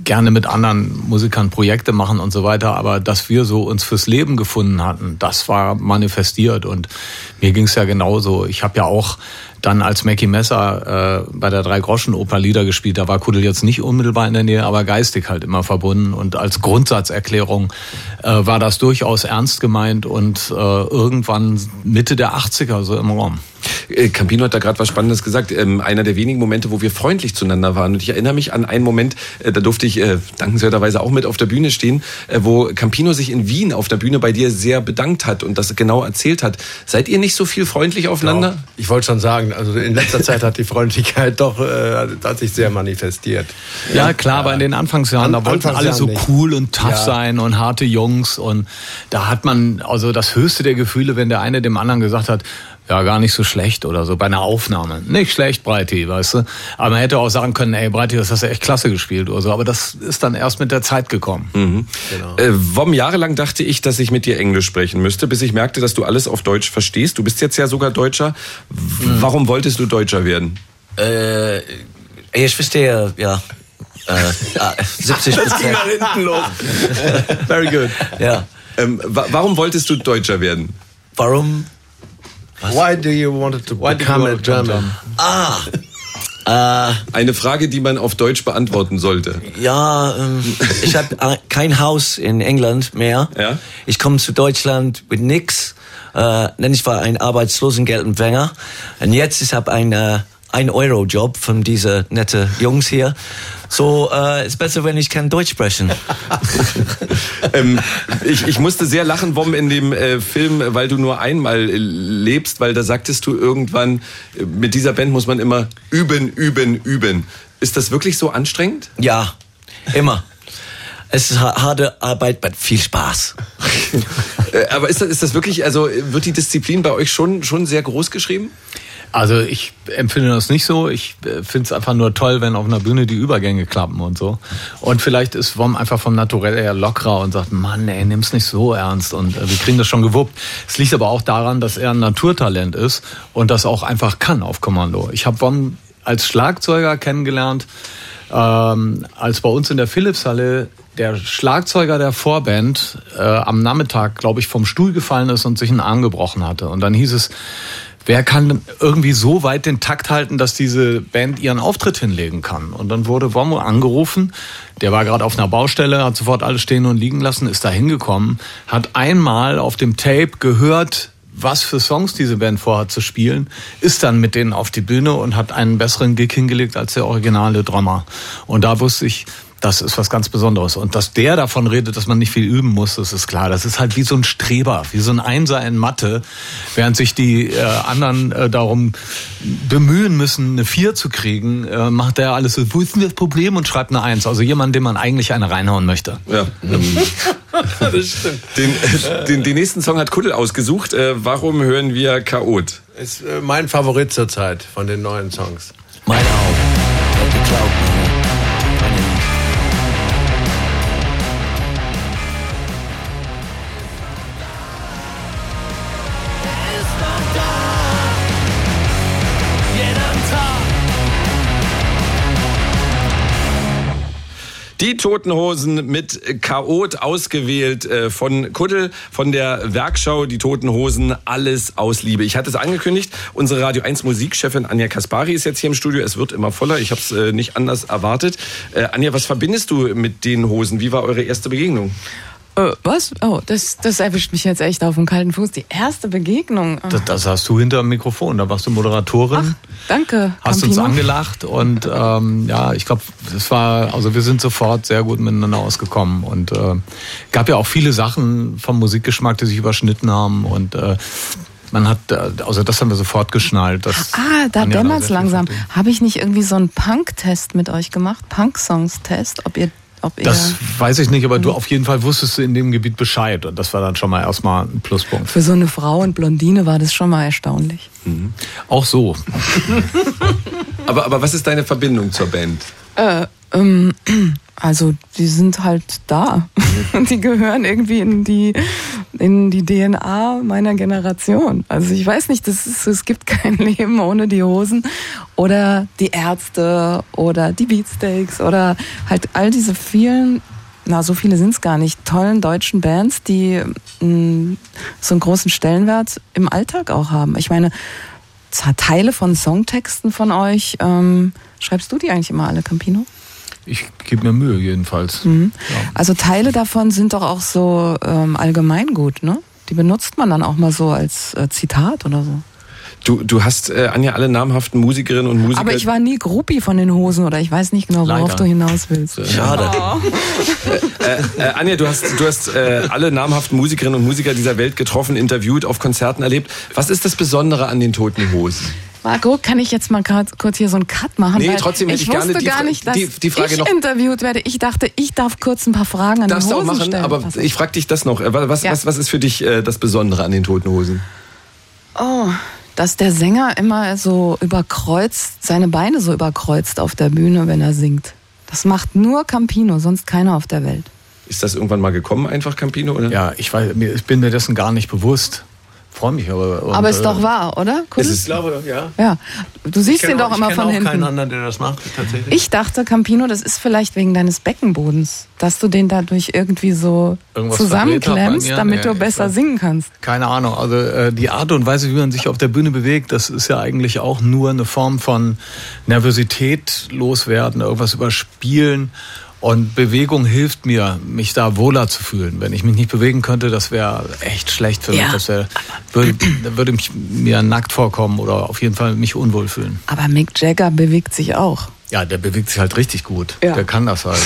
gerne mit anderen Musikern Projekte machen und so weiter, aber dass wir so uns fürs Leben gefunden hatten, das war manifestiert und mir ging es ja genauso. Ich habe ja auch dann als Mackie Messer äh, bei der Drei-Groschen-Oper Lieder gespielt. Da war Kuddel jetzt nicht unmittelbar in der Nähe, aber geistig halt immer verbunden. Und als Grundsatzerklärung äh, war das durchaus ernst gemeint und äh, irgendwann Mitte der 80er so im Raum. Äh, Campino hat da gerade was Spannendes gesagt. Ähm, einer der wenigen Momente, wo wir freundlich zueinander waren. Und ich erinnere mich an einen Moment, äh, da durfte ich äh, dankenswerterweise auch mit auf der Bühne stehen, äh, wo Campino sich in Wien auf der Bühne bei dir sehr bedankt hat und das genau erzählt hat. Seid ihr nicht so viel freundlich aufeinander? Genau. Ich wollte schon sagen, also in letzter Zeit hat die Freundlichkeit doch äh, hat sich sehr manifestiert. Ja, klar, aber in den Anfangsjahren, An, da wollten alle so nicht. cool und tough ja. sein und harte Jungs und da hat man also das höchste der Gefühle, wenn der eine dem anderen gesagt hat, ja, gar nicht so schlecht oder so bei einer Aufnahme. Nicht schlecht, Breiti, weißt du. Aber man hätte auch sagen können, ey, Breiti, das hast du echt klasse gespielt oder so. Aber das ist dann erst mit der Zeit gekommen. Mhm. Genau. Äh, Wom, jahrelang dachte ich, dass ich mit dir Englisch sprechen müsste, bis ich merkte, dass du alles auf Deutsch verstehst. Du bist jetzt ja sogar Deutscher. Mhm. Warum wolltest du Deutscher werden? Äh, ich verstehe, ja. Äh, <laughs> 70 Prozent. Das ging nach hinten los. <laughs> Very good. Ja. Ähm, warum wolltest du Deutscher werden? Warum was? Why do you want to Why become a German? Ah. Äh, Eine Frage, die man auf Deutsch beantworten sollte. Ja, ähm, ich habe kein Haus in England mehr. Ja? Ich komme zu Deutschland mit nix. Äh, denn ich war ein Arbeitslosengeldempfänger. Und jetzt ich habe ein äh, ein Euro Job von diese nette Jungs hier. So äh, ist besser, wenn ich kein Deutsch sprechen. <laughs> ähm, ich, ich musste sehr lachen, Wom, in dem äh, Film, weil du nur einmal äh, lebst, weil da sagtest du irgendwann, äh, mit dieser Band muss man immer üben, üben, üben. Ist das wirklich so anstrengend? Ja, immer. Es ist harte Arbeit, aber viel Spaß. <laughs> Äh, aber ist das, ist das wirklich, also wird die Disziplin bei euch schon, schon sehr groß geschrieben? Also ich empfinde das nicht so. Ich äh, finde es einfach nur toll, wenn auf einer Bühne die Übergänge klappen und so. Und vielleicht ist Wom einfach vom Naturell her lockerer und sagt, Mann, ey, nimm's nicht so ernst und äh, wir kriegen das schon gewuppt. Es liegt aber auch daran, dass er ein Naturtalent ist und das auch einfach kann auf Kommando. Ich habe Wom als Schlagzeuger kennengelernt, ähm, als bei uns in der Philipshalle der Schlagzeuger der Vorband äh, am Nachmittag, glaube ich, vom Stuhl gefallen ist und sich einen Arm gebrochen hatte. Und dann hieß es, wer kann irgendwie so weit den Takt halten, dass diese Band ihren Auftritt hinlegen kann? Und dann wurde Womo angerufen, der war gerade auf einer Baustelle, hat sofort alles stehen und liegen lassen, ist da hingekommen, hat einmal auf dem Tape gehört, was für Songs diese Band vorhat zu spielen, ist dann mit denen auf die Bühne und hat einen besseren Gig hingelegt als der originale Drummer. Und da wusste ich, das ist was ganz Besonderes. Und dass der davon redet, dass man nicht viel üben muss, das ist klar. Das ist halt wie so ein Streber, wie so ein Einser in Mathe, während sich die äh, anderen äh, darum bemühen müssen, eine Vier zu kriegen, äh, macht der alles so, wo ist denn das Problem und schreibt eine Eins. Also jemand, dem man eigentlich eine reinhauen möchte. Ja. <laughs> das stimmt. Den, äh, den, den nächsten Song hat Kuddel ausgesucht. Äh, warum hören wir Chaot? Ist äh, mein Favorit zurzeit von den neuen Songs. Mein auch. Geklaut. Toten Hosen mit Chaot ausgewählt äh, von Kuddel von der Werkschau Die Toten Hosen alles aus Liebe. Ich hatte es angekündigt, unsere Radio 1 Musikchefin Anja Kaspari ist jetzt hier im Studio. Es wird immer voller. Ich habe es äh, nicht anders erwartet. Äh, Anja, was verbindest du mit den Hosen? Wie war eure erste Begegnung? Äh, was? Oh, das, das erwischt mich jetzt echt auf dem kalten Fuß. Die erste Begegnung. Das, das hast du hinter dem Mikrofon. Da warst du Moderatorin. Ach, danke. Hast Campino. uns angelacht und ähm, ja, ich glaube, es war, also wir sind sofort sehr gut miteinander ausgekommen und äh, gab ja auch viele Sachen vom Musikgeschmack, die sich überschnitten haben und äh, man hat, äh, also das haben wir sofort geschnallt. ah, da dämmert's langsam. Habe ich nicht irgendwie so einen Punk-Test mit euch gemacht? Punk-Songs-Test? Ob ihr das weiß ich nicht, aber du auf jeden Fall wusstest du in dem Gebiet Bescheid und das war dann schon mal erstmal ein Pluspunkt. Für so eine Frau und Blondine war das schon mal erstaunlich. Mhm. Auch so. <laughs> aber, aber was ist deine Verbindung zur Band? Äh, ähm, <clears throat> also die sind halt da. <laughs> die gehören irgendwie in die, in die DNA meiner Generation. Also ich weiß nicht, das ist, es gibt kein <laughs> Leben ohne die Hosen oder die Ärzte oder die Beatsteaks oder halt all diese vielen, na so viele sind es gar nicht, tollen deutschen Bands, die mh, mm, so einen großen Stellenwert im Alltag auch haben. Ich meine, Teile von Songtexten von euch, ähm, schreibst du die eigentlich immer alle, Campino? Ich gebe mir Mühe jedenfalls. Mhm. Ja. Also Teile davon sind doch auch so ähm, allgemeingut, ne? Die benutzt man dann auch mal so als äh, Zitat oder so. Du, du hast, äh, Anja, alle namhaften Musikerinnen und Musiker. Aber ich war nie Gruppi von den Hosen oder ich weiß nicht genau, worauf Leider. du hinaus willst. Schade. Oh. äh, äh, Anja, du hast, du hast äh, alle namhaften Musikerinnen und Musiker dieser Welt getroffen, interviewt, auf Konzerten erlebt. Was ist das Besondere an den Toten Hosen? Marco, kann ich jetzt mal kurz hier so einen Cut machen? Nee, trotzdem hätte ich, ich gerne die, gar nicht, dass die, die Frage ich noch. interviewt werde. Ich dachte, ich darf kurz ein paar Fragen an Darfst die Hosen du auch machen, stellen. aber ich frage dich das noch. Was, ja. was, was ist für dich äh, das Besondere an den Toten Hosen? Oh, dass der Sänger immer so überkreuzt, seine Beine so überkreuzt auf der Bühne, wenn er singt. Das macht nur Campino, sonst keiner auf der Welt. Ist das irgendwann mal gekommen, einfach Campino, oder? Ja, ich, weiß, ich bin mir dessen gar nicht bewusst freue mich aber. Und, aber ist doch wahr, oder? Cool. Ist, ich glaube, ja. Ja, du siehst ihn doch immer von auch hinten. keinen anderen, der das macht, tatsächlich. Ich dachte, Campino, das ist vielleicht wegen deines Beckenbodens, dass du den dadurch irgendwie so Irgendwas zusammenklemmst, damit ja, du besser singen kannst. Keine Ahnung. Also äh, die Art und Weise, wie man sich auf der Bühne bewegt, das ist ja eigentlich auch nur eine Form von Nervosität loswerden, irgendwas überspielen. Und Bewegung hilft mir, mich da wohler zu fühlen. Wenn ich mich nicht bewegen könnte, das wäre echt schlecht für mich. Ja. Das wär, würde, würde mich mir nackt vorkommen oder auf jeden Fall mich unwohl fühlen. Aber Mick Jagger bewegt sich auch. Ja, der bewegt sich halt richtig gut. Ja. Der kann das halt.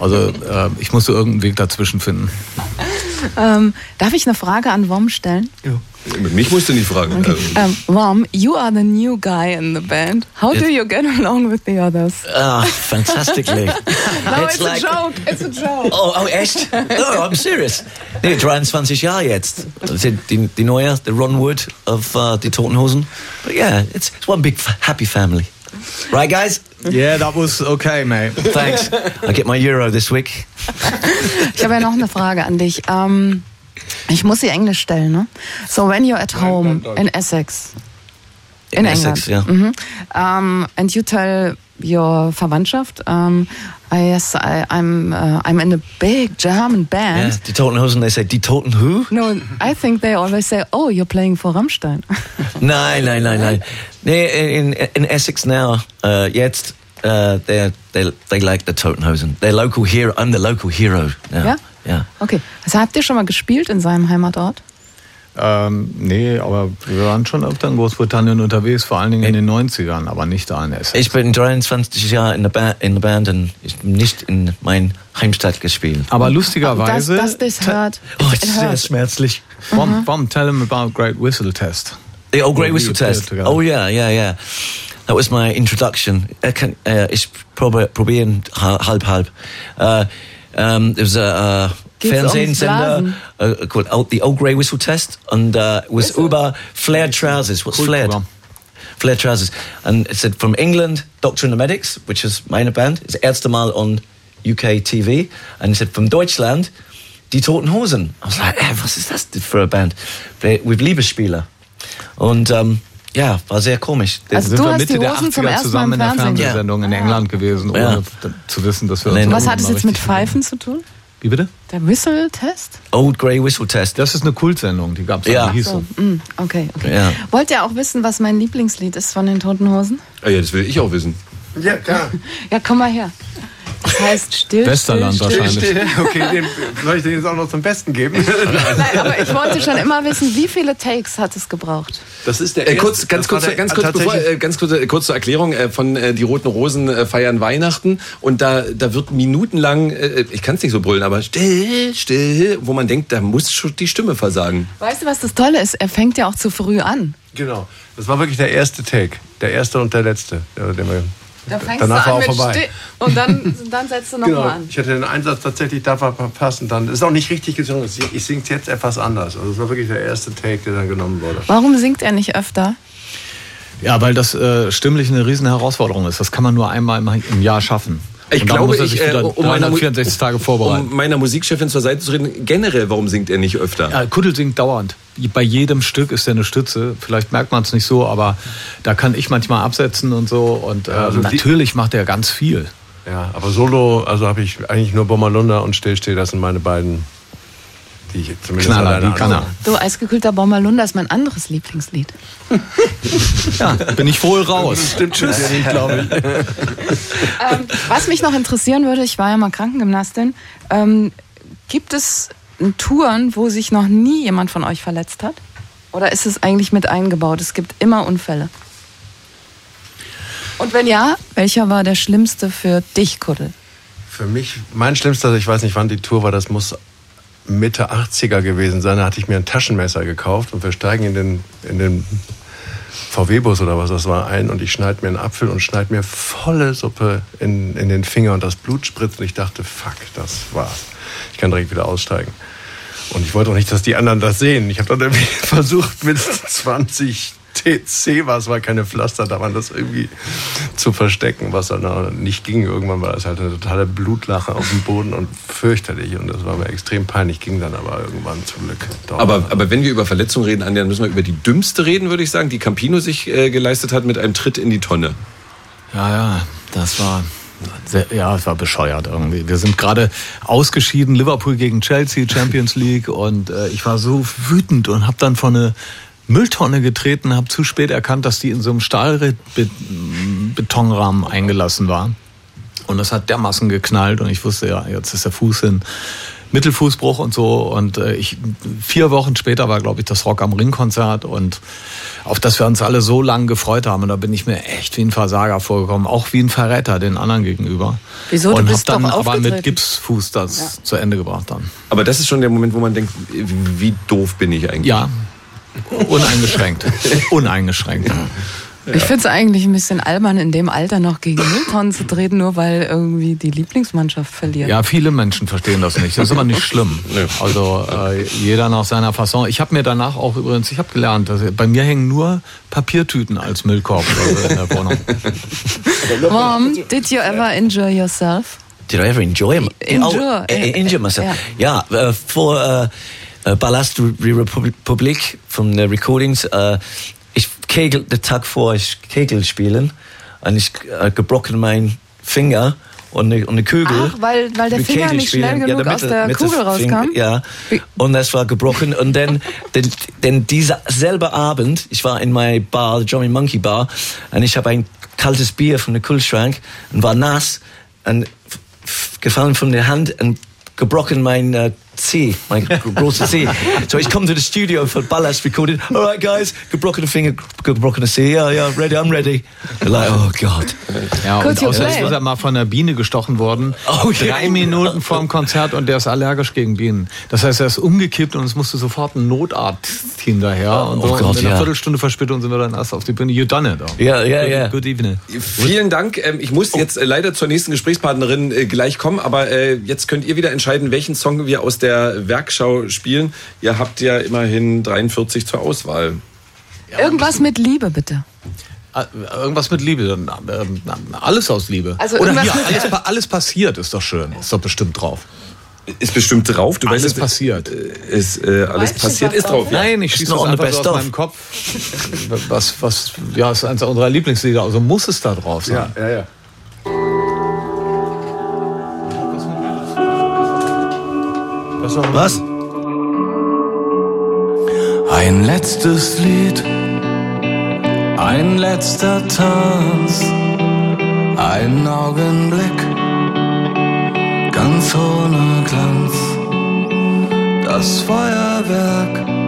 Also äh, ich musste irgendeinen Weg dazwischen finden. <laughs> Ähm, darf ich eine Frage an Wom stellen? Ja. Mit mich musst du nicht fragen. Okay. Um, Wom, you are the new guy in the band. How do you get along with the others? Ah, oh, fantastically. <laughs> no, it's, it's like, a joke. It's a joke. Oh, oh echt? No, I'm serious. Nee, 23 Jahre jetzt. Die, die neue, the Ron Wood of uh, die Toten Hosen. But yeah, it's, it's one big happy family. Right, guys? Yeah, that was okay, mate. Thanks. I get my Euro this week. Ich habe ja noch eine Frage an dich. Um, ich muss sie Englisch stellen, ne? So when you're at home in Essex. In, in Essex, England. ja. Mhm. Um, and you tell your Verwandtschaft, um, I, yes, I, I'm, uh, I'm in a big German band. Yeah, die Toten Hosen, they say, die Toten who? No, I think they always say, oh, you're playing for Rammstein. <laughs> nein, nein, nein, nein. Nee, in, in Essex now, uh, jetzt, uh, they they like the Totenhosen. They're local hero. I'm the local hero now. Ja? Ja. Okay. Also habt ihr schon mal gespielt in seinem Heimatort? Ähm, nee, aber wir waren schon öfter in Großbritannien unterwegs, vor allen Dingen in den 90ern, aber nicht da in Essex. Ich bin 23 Jahre in der, ba in der Band und ich bin nicht in mein Heimstadt gespielt. Aber lustigerweise... Das, das, das hört. Oh, es ist sehr schmerzlich. Bomb, Bomb, tell him about Great Whistle Test. The oh, Great Whistle Test. Oh yeah, yeah, yeah. That was my introduction. Uh, can, uh, ich probiere probieren halb halb. Uh, um, there was a, a Fernsehsender uh, called the Old Grey Whistle Test, and uh, it was über flared trousers. What's Cool flared? Flared trousers. And it said from England, Doctor and the Medics, which is meine Band, ist das erste Mal on UK TV. And it said from Deutschland, Die Toten Hosen. I was like, hey, was ist das für eine Band? With Liebesspieler. Und ähm, ja, war sehr komisch. Also sind du wir hast Mitte die der Hosen zum 80er ersten zusammen in der. Fernsehsendung in England gewesen, ohne Ja. zu wissen, dass wir uns Was hat es jetzt mit Pfeifen zu tun? Wie bitte? Der Whistle-Test? Old Grey Whistle Test. Das ist eine Kultsendung, die gab es Ja. hieß So, so. mm, okay, okay. Ja. Wollt ihr auch wissen, was mein Lieblingslied ist von den Toten Hosen? Ah, ja, das will ich auch wissen. Ja, klar. <laughs> Ja, komm mal her. Das heißt still. Westerland still, still. wahrscheinlich. <laughs> Okay, den, soll ich den jetzt auch noch zum Besten geben? <laughs> Nein, aber ich wollte schon immer wissen, wie viele Takes hat es gebraucht? Das ist der Äh, erste- kurz, ganz das war kurz, der- ganz kurz, bevor, tatsächlich- äh, ganz kurz, äh, kurz zur Erklärung äh, von äh, die Roten Rosen äh, feiern Weihnachten und da, da wird minutenlang, äh, ich kann es nicht so brüllen, aber still, still, wo man denkt, da muss schon die Stimme versagen. Weißt du, was das Tolle ist? Er fängt ja auch zu früh an. Genau. Das war wirklich der erste Take. Der erste und der letzte. Der wir, Da fängst danach du war an auch mit vorbei. still und dann, dann setzt du nochmal Genau. an. Ich hatte den Einsatz tatsächlich da verpasst und dann ist auch nicht richtig gesungen. Ich singe es jetzt etwas anders. Also es war wirklich der erste Take, der dann genommen wurde. Warum singt er nicht öfter? Ja, weil das äh, stimmlich eine riesen Herausforderung ist. Das kann man nur einmal im Jahr schaffen. Ich glaube, muss er ich, sich äh, wieder um, meiner, Mu- 364 Tage vorbereiten. um meiner Musikchefin zur Seite zu reden, generell, warum singt er nicht öfter? Ja, Kuddel singt dauernd. Bei jedem Stück ist er eine Stütze. Vielleicht merkt man es nicht so, aber da kann ich manchmal absetzen und so. Und äh, Ja, also die- natürlich macht er ganz viel. Ja, aber Solo, also habe ich eigentlich nur Bommalunda und Stillsteh, das sind meine beiden, die ich zumindest Knaller, die kann er. Du, Eisgekühlter Bommerlunder ist mein anderes Lieblingslied. <laughs> Ja, bin ich wohl raus. Stimmt Tschüss. <laughs> ähm, was mich noch interessieren würde, ich war ja mal Krankengymnastin, ähm, gibt es Touren, wo sich noch nie jemand von euch verletzt hat? Oder ist es eigentlich mit eingebaut? Es gibt immer Unfälle. Und wenn ja, welcher war der schlimmste für dich, Kuddel? Für mich, mein schlimmster, ich weiß nicht, wann die Tour war, das muss Mitte 80er gewesen sein. Da hatte ich mir ein Taschenmesser gekauft und wir steigen in den, in den VW-Bus oder was das war ein und ich schneide mir einen Apfel und schneide mir volle Suppe in, in den Finger und das Blut spritzt und ich dachte, fuck, das war's. Ich kann direkt wieder aussteigen. Und ich wollte auch nicht, dass die anderen das sehen. Ich habe dann irgendwie <laughs> versucht, mit 20 TC war es, war keine Pflaster, da waren das irgendwie zu verstecken, was dann auch nicht ging. Irgendwann war es halt eine totale Blutlache auf dem Boden und fürchterlich. Und das war mir extrem peinlich, ging dann aber irgendwann zum Glück. Aber, aber wenn wir über Verletzungen reden, Anja, dann müssen wir über die dümmste reden, würde ich sagen, die Campino sich äh, geleistet hat mit einem Tritt in die Tonne. Ja, ja, das war sehr, ja, es war bescheuert irgendwie. Wir sind gerade ausgeschieden, Liverpool gegen Chelsea, Champions League und äh, ich war so wütend und habe dann vor eine Mülltonne getreten, habe zu spät erkannt, dass die in so einem Stahlbetonrahmen eingelassen war. Und das hat dermaßen geknallt und ich wusste ja, jetzt ist der Fuß hin. Mittelfußbruch und so. Und äh, ich vier Wochen später war, glaube ich, das Rock am Ring Konzert und auf das wir uns alle so lang gefreut haben. Und da bin ich mir echt wie ein Versager vorgekommen, auch wie ein Verräter den anderen gegenüber. Wieso? Und bist hab dann doch aber mit. Gipsfuß das Ja. zu Ende gebracht dann. Aber das ist schon der Moment, wo man denkt, wie doof bin ich eigentlich? Ja, uneingeschränkt, <laughs> uneingeschränkt. Ich finde es eigentlich ein bisschen albern, in dem Alter noch gegen Mülltonnen zu treten, nur weil irgendwie die Lieblingsmannschaft verliert. Ja, viele Menschen verstehen das nicht. Das ist aber nicht <laughs> schlimm. Also äh, jeder nach seiner Fasson. Ich habe mir danach auch übrigens, ich habe gelernt, dass bei mir hängen nur Papiertüten als Müllkorb äh, in der <laughs> Wohnung. Mom, did you ever enjoy yourself? Did I ever enjoy, Enjoy, oh, enjoy myself? Ja, äh, vor äh, äh, Ballast Republik von den Recordings. Äh, ich kegel den Tag vor, ich Kegel spielen und ich äh, gebrochen mein Finger und eine, und eine Kugel. Ach, weil, weil der Finger nicht schnell spielen. Ja, genug der aus der Kugel rauskam? Ja, und das war gebrochen. Und dann, denn, denn dieser selbe Abend, ich war in meiner Bar, Johnny Monkey Bar, und ich habe ein kaltes Bier von der Kühlschrank und war nass und gefallen von der Hand und gebrochen mein äh, C, mein großer C. So ich komme to the studio for Ballast recorded. All right, guys, gebrochene Finger, gebrochene C. Ja, ja, ready, I'm ready. Like, oh Gott. Ja, und außerdem ist er mal von einer Biene gestochen worden. Oh, drei yeah. Minuten vor dem Konzert und der ist allergisch gegen Bienen. Das heißt, er ist umgekippt und es musste sofort ein Notarzt-Team daher. Oh, und so. Oh Gott, und in einer ja. Viertelstunde Verspätung sind wir dann erst auf die Bühne. You done it. Ja, ja, ja. Good evening. Vielen Dank. Ähm, ich muss jetzt äh, leider zur nächsten Gesprächspartnerin äh, gleich kommen, aber äh, jetzt könnt ihr wieder entscheiden, welchen Song wir aus der Werkschau spielen. Ihr habt ja immerhin 43 zur Auswahl. Irgendwas mit Liebe, bitte. Irgendwas mit Liebe. Alles aus Liebe. Also Oder hier, alles, alles passiert, ist doch schön. Ist doch bestimmt drauf. Ist bestimmt drauf. Du alles weißt, passiert. Ist äh, alles weißt passiert, ist drauf. Ja? Nein, ich schieße es einfach so aus meinem Kopf. Was, was, ja, ist eines unserer Lieblingslieder. Also muss es da drauf sein. Ja, ja, ja. Was? Ein letztes Lied, ein letzter Tanz, ein Augenblick ganz ohne Glanz. Das Feuerwerk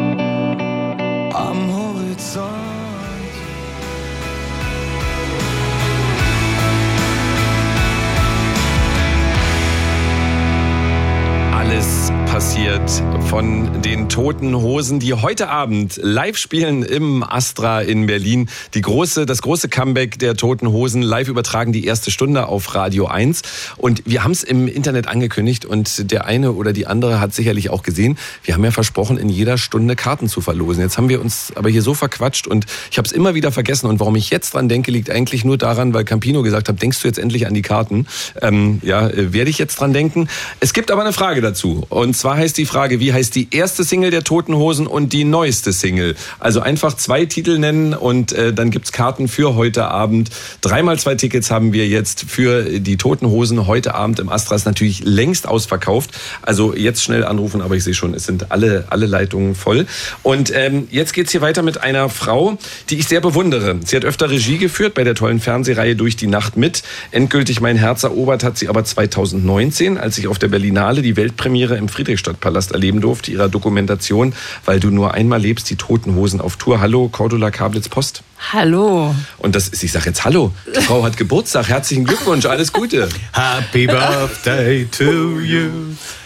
passiert von den Toten Hosen, die heute Abend live spielen im Astra in Berlin. Die große, das große Comeback der Toten Hosen live übertragen die erste Stunde auf Radio 1. Und wir haben es im Internet angekündigt und der eine oder die andere hat sicherlich auch gesehen. Wir haben ja versprochen, in jeder Stunde Karten zu verlosen. Jetzt haben wir uns aber hier so verquatscht und ich habe es immer wieder vergessen. Und warum ich jetzt dran denke, liegt eigentlich nur daran, weil Campino gesagt hat, denkst du jetzt endlich an die Karten? Ähm, ja, äh, werde ich jetzt dran denken. Es gibt aber eine Frage dazu. Und zwar heißt die Frage, wie heißt die erste Single der Toten Hosen und die neueste Single? Also einfach zwei Titel nennen und äh, dann gibt's Karten für heute Abend. Dreimal zwei Tickets haben wir jetzt für die Toten Hosen heute Abend im Astra. Ist natürlich längst ausverkauft. Also jetzt schnell anrufen, aber ich sehe schon, es sind alle, alle Leitungen voll. Und ähm, jetzt geht's hier weiter mit einer Frau, die ich sehr bewundere. Sie hat öfter Regie geführt bei der tollen Fernsehreihe Durch die Nacht mit. Endgültig mein Herz erobert hat sie aber 2019, als ich auf der Berlinale die Weltpremiere im Friedrich Friedrichstadtpalast erleben durfte, ihrer Dokumentation, weil du nur einmal lebst, die Toten Hosen auf Tour. Hallo, Cordula Kablitz Post. Hallo. Und das ist, ich sage jetzt Hallo. Die Frau hat Geburtstag. Herzlichen Glückwunsch, alles Gute. Happy Birthday to you.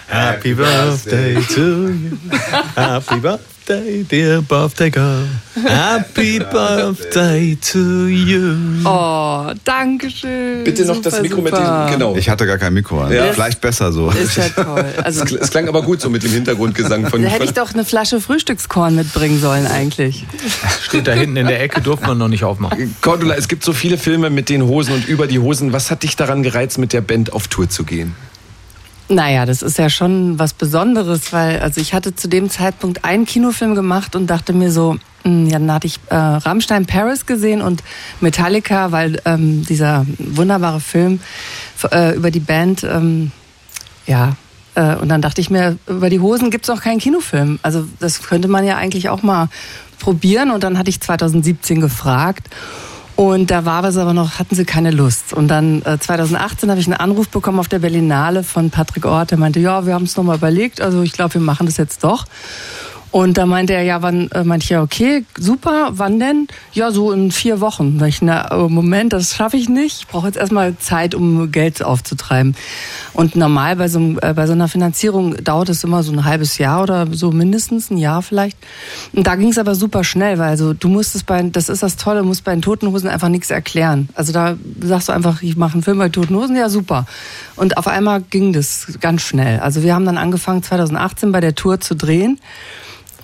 Happy Birthday to you. Happy Birthday. Birthday, dear birthday girl. Happy <laughs> Birthday to you. Oh, danke schön. Bitte noch super, das Mikro super. mit diesem, genau. Ich hatte gar kein Mikro an. Ja. Vielleicht besser so. Ist ja toll. Also, es klang aber gut so mit dem Hintergrundgesang von. Da hätte ich doch eine Flasche Frühstückskorn mitbringen sollen eigentlich. Steht da hinten in der Ecke, durfte man noch nicht aufmachen. Cordula, es gibt so viele Filme mit den Hosen und über die Hosen. Was hat dich daran gereizt, mit der Band auf Tour zu gehen? Naja, das ist ja schon was Besonderes, weil also ich hatte zu dem Zeitpunkt einen Kinofilm gemacht und dachte mir so, mh, hm, ja, dann hatte ich äh, Rammstein Paris gesehen und Metallica, weil ähm, dieser wunderbare Film äh, über die Band, ähm, ja, äh, und dann dachte ich mir, über die Hosen gibt's noch keinen Kinofilm. Also das könnte man ja eigentlich auch mal probieren. Und dann hatte ich 2017 gefragt und da war es aber noch, hatten sie keine Lust. Und dann äh, 2018 habe ich einen Anruf bekommen auf der Berlinale von Patrick Ort, der meinte, ja, wir haben es nochmal überlegt, also ich glaube, wir machen das jetzt doch. Und da meinte er, ja, wann, äh, meinte ich, ja, okay, super, wann denn? Ja, so in vier Wochen. Da ich, na, oh, Moment, das schaffe ich nicht. Ich brauche jetzt erstmal Zeit, um Geld aufzutreiben. Und normal bei so, äh, bei so einer Finanzierung dauert es immer so ein halbes Jahr oder so mindestens ein Jahr vielleicht. Und da ging es aber super schnell, weil also du musstest bei, das ist das Tolle, musst bei den Toten Hosen einfach nichts erklären. Also da sagst du einfach, ich mache einen Film bei Toten Hosen, ja super. Und auf einmal ging das ganz schnell. Also wir haben dann angefangen 2018 bei der Tour zu drehen.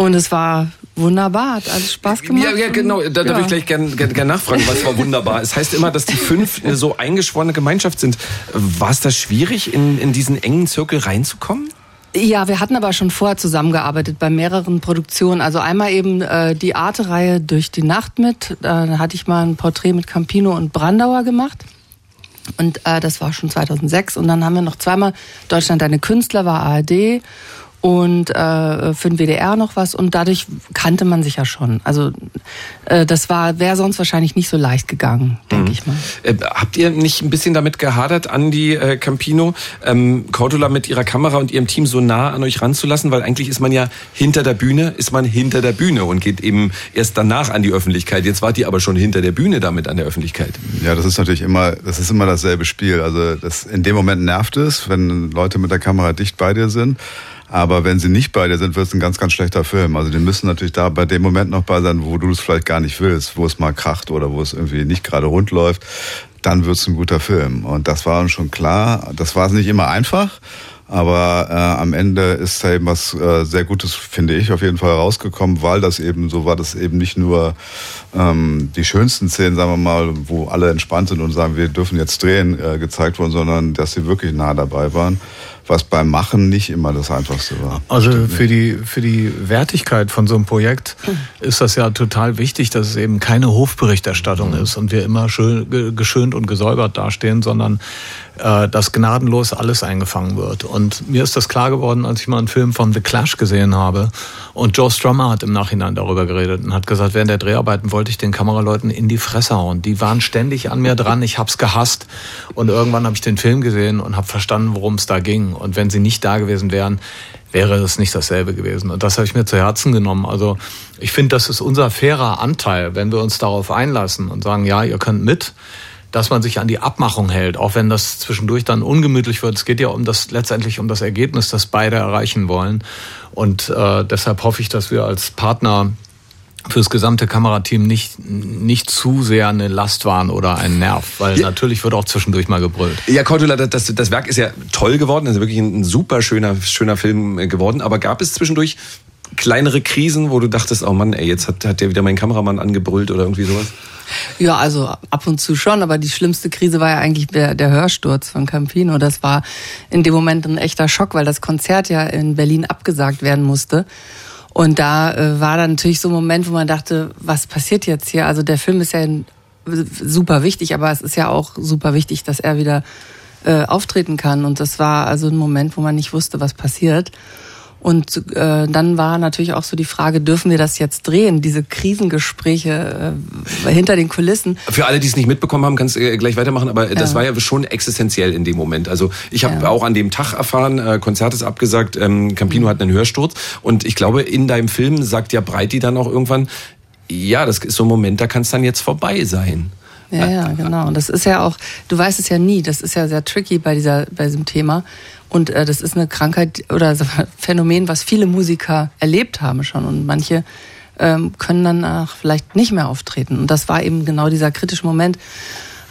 Und es war wunderbar, hat alles Spaß gemacht. Ja, ja genau, da, ja. würde ich gleich gerne gern, gern nachfragen, was war wunderbar. Es heißt immer, dass die fünf eine <laughs> so eingeschworene Gemeinschaft sind. War es da schwierig, in, in diesen engen Zirkel reinzukommen? Ja, wir hatten aber schon vorher zusammengearbeitet bei mehreren Produktionen. Also einmal eben äh, die Arte-Reihe durch die Nacht mit. Da hatte ich mal ein Porträt mit Campino und Brandauer gemacht. Und äh, das war schon 2006. Und dann haben wir noch zweimal Deutschland eine Künstler war ARD und äh, für den WDR noch was und dadurch kannte man sich ja schon. Also äh, das war wäre sonst wahrscheinlich nicht so leicht gegangen, denke mhm. ich mal. Äh, habt ihr nicht ein bisschen damit gehadert, Andi äh, Campino, ähm, Cordula mit ihrer Kamera und ihrem Team so nah an euch ranzulassen? Weil eigentlich ist man ja hinter der Bühne, ist man hinter der Bühne und geht eben erst danach an die Öffentlichkeit. Jetzt wart ihr aber schon hinter der Bühne damit an der Öffentlichkeit. Ja, das ist natürlich immer, das ist immer dasselbe Spiel. Also das, in dem Moment nervt es, wenn Leute mit der Kamera dicht bei dir sind. Aber wenn sie nicht bei dir sind, wird es ein ganz, ganz schlechter Film. Also die müssen natürlich da bei dem Moment noch bei sein, wo du es vielleicht gar nicht willst, wo es mal kracht oder wo es irgendwie nicht gerade rund läuft. Dann wird es ein guter Film. Und das war uns schon klar. Das war es nicht immer einfach. Aber äh, am Ende ist da eben was äh, sehr Gutes, finde ich, auf jeden Fall rausgekommen, weil das eben so war, dass eben nicht nur ähm, die schönsten Szenen, sagen wir mal, wo alle entspannt sind und sagen, wir dürfen jetzt drehen, äh, gezeigt wurden, sondern dass sie wirklich nah dabei waren was beim Machen nicht immer das Einfachste war. Also für die, für die Wertigkeit von so einem Projekt ist das ja total wichtig, dass es eben keine Hofberichterstattung mhm. ist und wir immer schön, geschönt und gesäubert dastehen, sondern äh, dass gnadenlos alles eingefangen wird. Und mir ist das klar geworden, als ich mal einen Film von The Clash gesehen habe. Und Joe Strummer hat im Nachhinein darüber geredet und hat gesagt, während der Dreharbeiten wollte ich den Kameraleuten in die Fresse hauen. Die waren ständig an mir dran, ich hab's gehasst. Und irgendwann habe ich den Film gesehen und habe verstanden, worum es da ging. Und wenn sie nicht da gewesen wären, wäre es nicht dasselbe gewesen. Und das habe ich mir zu Herzen genommen. Also ich finde, das ist unser fairer Anteil, wenn wir uns darauf einlassen und sagen, ja, ihr könnt mit dass man sich an die Abmachung hält, auch wenn das zwischendurch dann ungemütlich wird. Es geht ja um das letztendlich um das Ergebnis, das beide erreichen wollen. Und äh, deshalb hoffe ich, dass wir als Partner fürs gesamte Kamerateam nicht, nicht zu sehr eine Last waren oder ein Nerv, weil ja. natürlich wird auch zwischendurch mal gebrüllt. Ja, Cordula, das, das Werk ist ja toll geworden, ist wirklich ein super schöner, schöner Film geworden, aber gab es zwischendurch kleinere Krisen, wo du dachtest, oh Mann, ey, jetzt hat, hat der wieder meinen Kameramann angebrüllt oder irgendwie sowas? Ja, also ab und zu schon, aber die schlimmste Krise war ja eigentlich der, der Hörsturz von Campino. Das war in dem Moment ein echter Schock, weil das Konzert ja in Berlin abgesagt werden musste. Und da äh, war dann natürlich so ein Moment, wo man dachte, was passiert jetzt hier? Also der Film ist ja super wichtig, aber es ist ja auch super wichtig, dass er wieder äh, auftreten kann. Und das war also ein Moment, wo man nicht wusste, was passiert. Und äh, dann war natürlich auch so die Frage, dürfen wir das jetzt drehen, diese Krisengespräche äh, hinter den Kulissen? Für alle, die es nicht mitbekommen haben, kannst du äh, gleich weitermachen, aber ja. das war ja schon existenziell in dem Moment. Also ich habe ja. auch an dem Tag erfahren, äh, Konzert ist abgesagt, ähm, Campino mhm. hat einen Hörsturz und ich glaube, in deinem Film sagt ja Breiti dann auch irgendwann, ja, das ist so ein Moment, da kann es dann jetzt vorbei sein. Ja, ja, genau. Und das ist ja auch, du weißt es ja nie, das ist ja sehr tricky bei dieser, bei diesem Thema. Und äh, das ist eine Krankheit oder Phänomen, was viele Musiker erlebt haben schon. Und manche ähm, können dann auch vielleicht nicht mehr auftreten. Und das war eben genau dieser kritische Moment.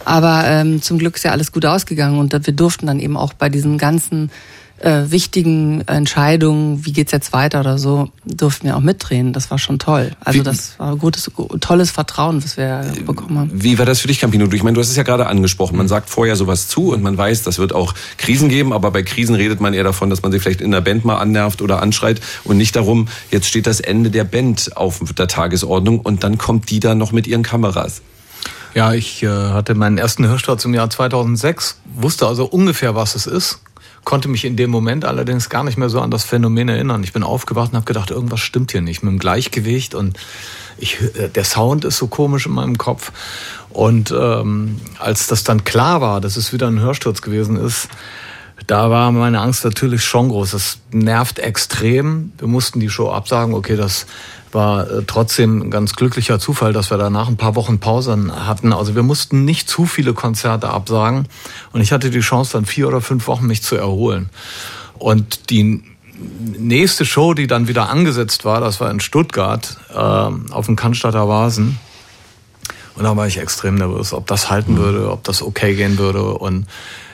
Aber ähm, zum Glück ist ja alles gut ausgegangen und wir durften dann eben auch bei diesen ganzen äh, wichtigen Entscheidungen, wie geht's jetzt weiter oder so, durften wir auch mitdrehen. Das war schon toll. Also wie, das war gutes, tolles Vertrauen, was wir bekommen haben. Wie war das für dich, Campino? Ich meine, du hast es ja gerade angesprochen. Man sagt vorher sowas zu und man weiß, das wird auch Krisen geben, aber bei Krisen redet man eher davon, dass man sich vielleicht in der Band mal annervt oder anschreit und nicht darum, jetzt steht das Ende der Band auf der Tagesordnung und dann kommt die da noch mit ihren Kameras. Ja, ich äh, hatte meinen ersten Hörsturz im Jahr 2006, wusste also ungefähr, was es ist, konnte mich in dem Moment allerdings gar nicht mehr so an das Phänomen erinnern. Ich bin aufgewacht und habe gedacht, irgendwas stimmt hier nicht mit dem Gleichgewicht und ich, äh, der Sound ist so komisch in meinem Kopf. Und ähm, als das dann klar war, dass es wieder ein Hörsturz gewesen ist, da war meine Angst natürlich schon groß. Das nervt extrem. Wir mussten die Show absagen. Okay, das war äh, trotzdem ein ganz glücklicher Zufall, dass wir danach ein paar Wochen Pause hatten. Also wir mussten nicht zu viele Konzerte absagen und ich hatte die Chance, dann vier oder fünf Wochen mich zu erholen. Und die nächste Show, die dann wieder angesetzt war, das war in Stuttgart äh, auf dem Cannstatter Vasen. Und da war ich extrem nervös, ob das halten würde, ob das okay gehen würde. Und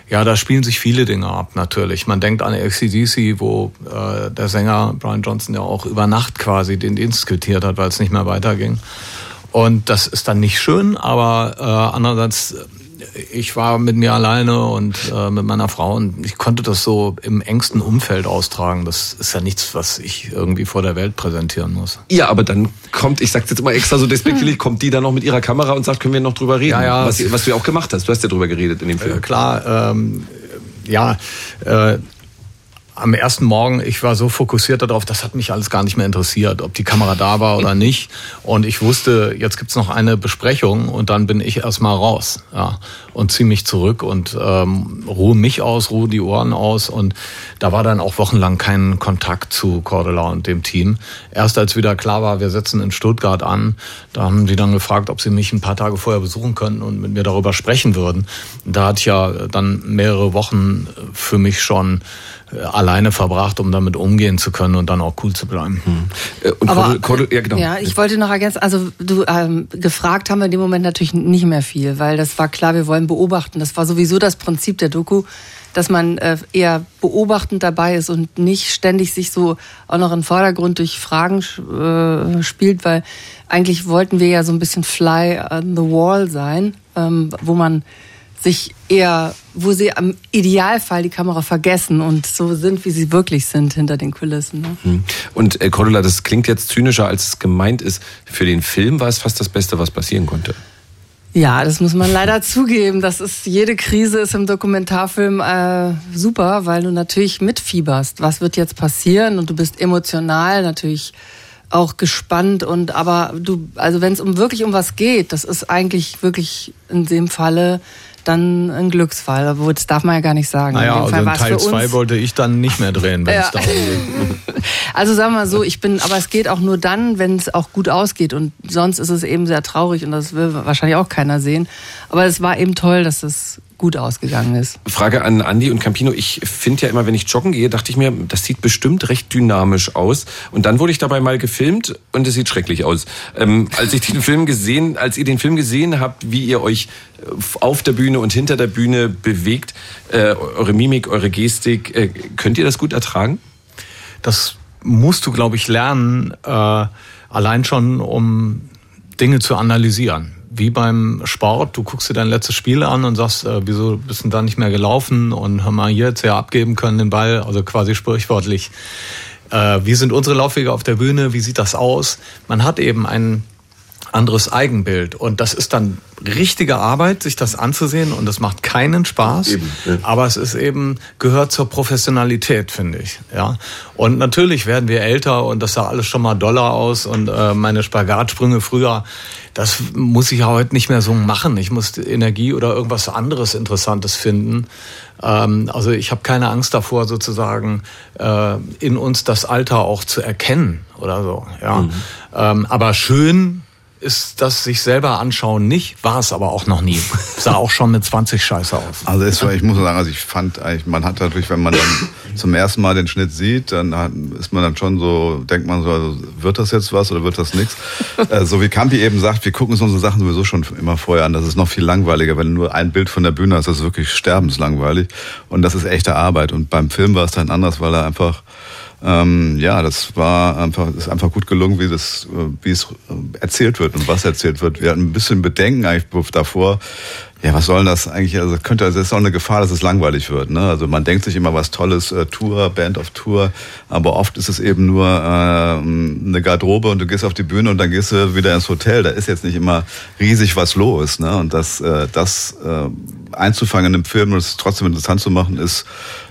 ja, da spielen sich viele Dinge ab, natürlich. Man denkt an ACDC, wo äh, der Sänger Brian Johnson ja auch über Nacht quasi den Dienst quittiert hat, weil es nicht mehr weiterging. Und das ist dann nicht schön, aber äh, andererseits ich war mit mir alleine und äh, mit meiner Frau und ich konnte das so im engsten Umfeld austragen. Das ist ja nichts, was ich irgendwie vor der Welt präsentieren muss. Ja, aber dann kommt, ich sag's jetzt immer extra so despektierlich, kommt die dann noch mit ihrer Kamera und sagt, können wir noch drüber reden? Ja, ja. Was, was du ja auch gemacht hast. Du hast ja drüber geredet in dem Film. Äh, klar, ähm, ja. Äh, am ersten Morgen, ich war so fokussiert darauf, das hat mich alles gar nicht mehr interessiert, ob die Kamera da war oder <laughs> nicht. Und ich wusste, jetzt gibt's noch eine Besprechung und dann bin ich erstmal raus ja, und ziehe mich zurück und ähm, ruhe mich aus, ruhe die Ohren aus. Und da war dann auch wochenlang kein Kontakt zu Cordula und dem Team. Erst als wieder klar war, wir setzen in Stuttgart an, da haben die dann gefragt, ob sie mich ein paar Tage vorher besuchen könnten und mit mir darüber sprechen würden. Da hatte ich ja dann mehrere Wochen für mich schon alleine verbracht, um damit umgehen zu können und dann auch cool zu bleiben. Hm. Und Aber, Cordel, Cordel, ja, genau. ja, ich wollte noch ergänzen, also du ähm, gefragt haben wir in dem Moment natürlich nicht mehr viel, weil das war klar, wir wollen beobachten. Das war sowieso das Prinzip der Doku, dass man äh, eher beobachtend dabei ist und nicht ständig sich so auch noch im Vordergrund durch Fragen äh, spielt, weil eigentlich wollten wir ja so ein bisschen fly on the wall sein, ähm, wo man sich eher, wo sie am Idealfall die Kamera vergessen und so sind, wie sie wirklich sind hinter den Kulissen. Ne? Hm. Und äh, Cordula, das klingt jetzt zynischer, als es gemeint ist. Für den Film war es fast das Beste, was passieren konnte. Ja, das muss man leider zugeben. Das ist jede Krise ist im Dokumentarfilm äh, super, weil du natürlich mitfieberst. Was wird jetzt passieren? Und du bist emotional natürlich auch gespannt und aber du, also wenn es um wirklich um was geht, das ist eigentlich wirklich in dem Falle dann ein Glücksfall. Aber das darf man ja gar nicht sagen. Naja, also in Teil 2 wollte ich dann nicht mehr drehen, wenn ja. es darum geht. <laughs> Also sagen wir mal so, ich bin, aber es geht auch nur dann, wenn es auch gut ausgeht. Und sonst ist es eben sehr traurig und das will wahrscheinlich auch keiner sehen. Aber es war eben toll, dass es gut ausgegangen ist. Frage an Andi und Campino. Ich finde ja immer, wenn ich joggen gehe, dachte ich mir, das sieht bestimmt recht dynamisch aus. Und dann wurde ich dabei mal gefilmt und es sieht schrecklich aus. Ähm, als ich den Film gesehen, als ihr den Film gesehen habt, wie ihr euch äh, auf der Bühne und hinter der Bühne bewegt, äh, eure Mimik, eure Gestik, äh, könnt ihr das gut ertragen? Das musst du, glaube ich, lernen, äh, allein schon, um Dinge zu analysieren wie beim Sport, du guckst dir dein letztes Spiel an und sagst, äh, wieso bist du da nicht mehr gelaufen und haben wir hier jetzt ja abgeben können den Ball, also quasi sprichwörtlich. Äh, wie sind unsere Laufwege auf der Bühne? Wie sieht das aus? Man hat eben ein anderes Eigenbild und das ist dann richtige Arbeit, sich das anzusehen und das macht keinen Spaß. Eben, ja. Aber es ist eben gehört zur Professionalität, finde ich. Ja. Und natürlich werden wir älter und das sah alles schon mal doller aus und äh, meine Spagatsprünge früher. Das muss ich ja heute nicht mehr so machen. Ich muss Energie oder irgendwas anderes Interessantes finden. Ähm, also ich habe keine Angst davor, sozusagen äh, in uns das Alter auch zu erkennen oder so. Ja. Mhm. Ähm, aber schön ist das sich selber anschauen nicht, war es aber auch noch nie. Sah auch schon mit 20 scheiße aus. Also es war, ich muss sagen, also ich fand eigentlich, man hat natürlich, wenn man dann zum ersten Mal den Schnitt sieht, dann ist man dann schon so, denkt man so, also wird das jetzt was oder wird das nichts? äh, so wie Campi eben sagt, wir gucken uns unsere Sachen sowieso schon immer vorher an. Das ist noch viel langweiliger, wenn nur ein Bild von der Bühne hast, das ist wirklich sterbenslangweilig. Und das ist echte Arbeit. Und beim Film war es dann anders, weil er einfach ähm, ja, das war einfach, ist einfach gut gelungen, wie das, äh, wie es äh, erzählt wird und was erzählt wird. Wir hatten ein bisschen Bedenken eigentlich davor. Ja, was soll das eigentlich? Also könnte, es ist auch eine Gefahr, dass es langweilig wird. Ne? Also man denkt sich immer was Tolles, äh, Tour, Band of Tour, aber oft ist es eben nur äh, eine Garderobe und du gehst auf die Bühne und dann gehst du wieder ins Hotel. Da ist jetzt nicht immer riesig was los. Ne? Und das, äh, das äh, einzufangen im Film und es trotzdem interessant zu machen, ist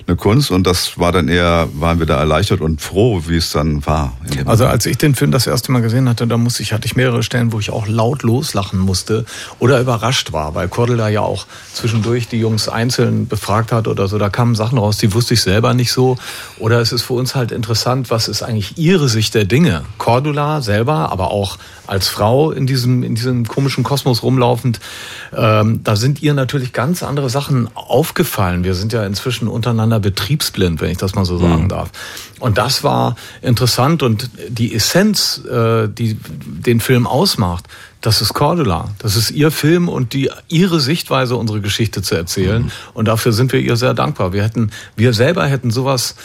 eine Kunst und das war dann eher, waren wir da erleichtert und froh, wie es dann war. Also als ich den Film das erste Mal gesehen hatte, da musste ich, hatte ich mehrere Stellen, wo ich auch laut loslachen musste oder überrascht war, weil Kordel da ja auch zwischendurch die Jungs einzeln befragt hat oder so. Da kamen Sachen raus, die wusste ich selber nicht so. Oder es ist für uns halt interessant, was ist eigentlich ihre Sicht der Dinge? Cordula selber, aber auch als Frau in diesem, in diesem komischen Kosmos rumlaufend, ähm, da sind ihr natürlich ganz andere Sachen aufgefallen. Wir sind ja inzwischen untereinander betriebsblind, wenn ich das mal so sagen mhm. darf. Und das war interessant und die Essenz, äh, die den Film ausmacht, das ist Cordula. Das ist ihr Film und die, ihre Sichtweise, unsere Geschichte zu erzählen. Mhm. Und dafür sind wir ihr sehr dankbar. Wir hätten, wir selber hätten sowas,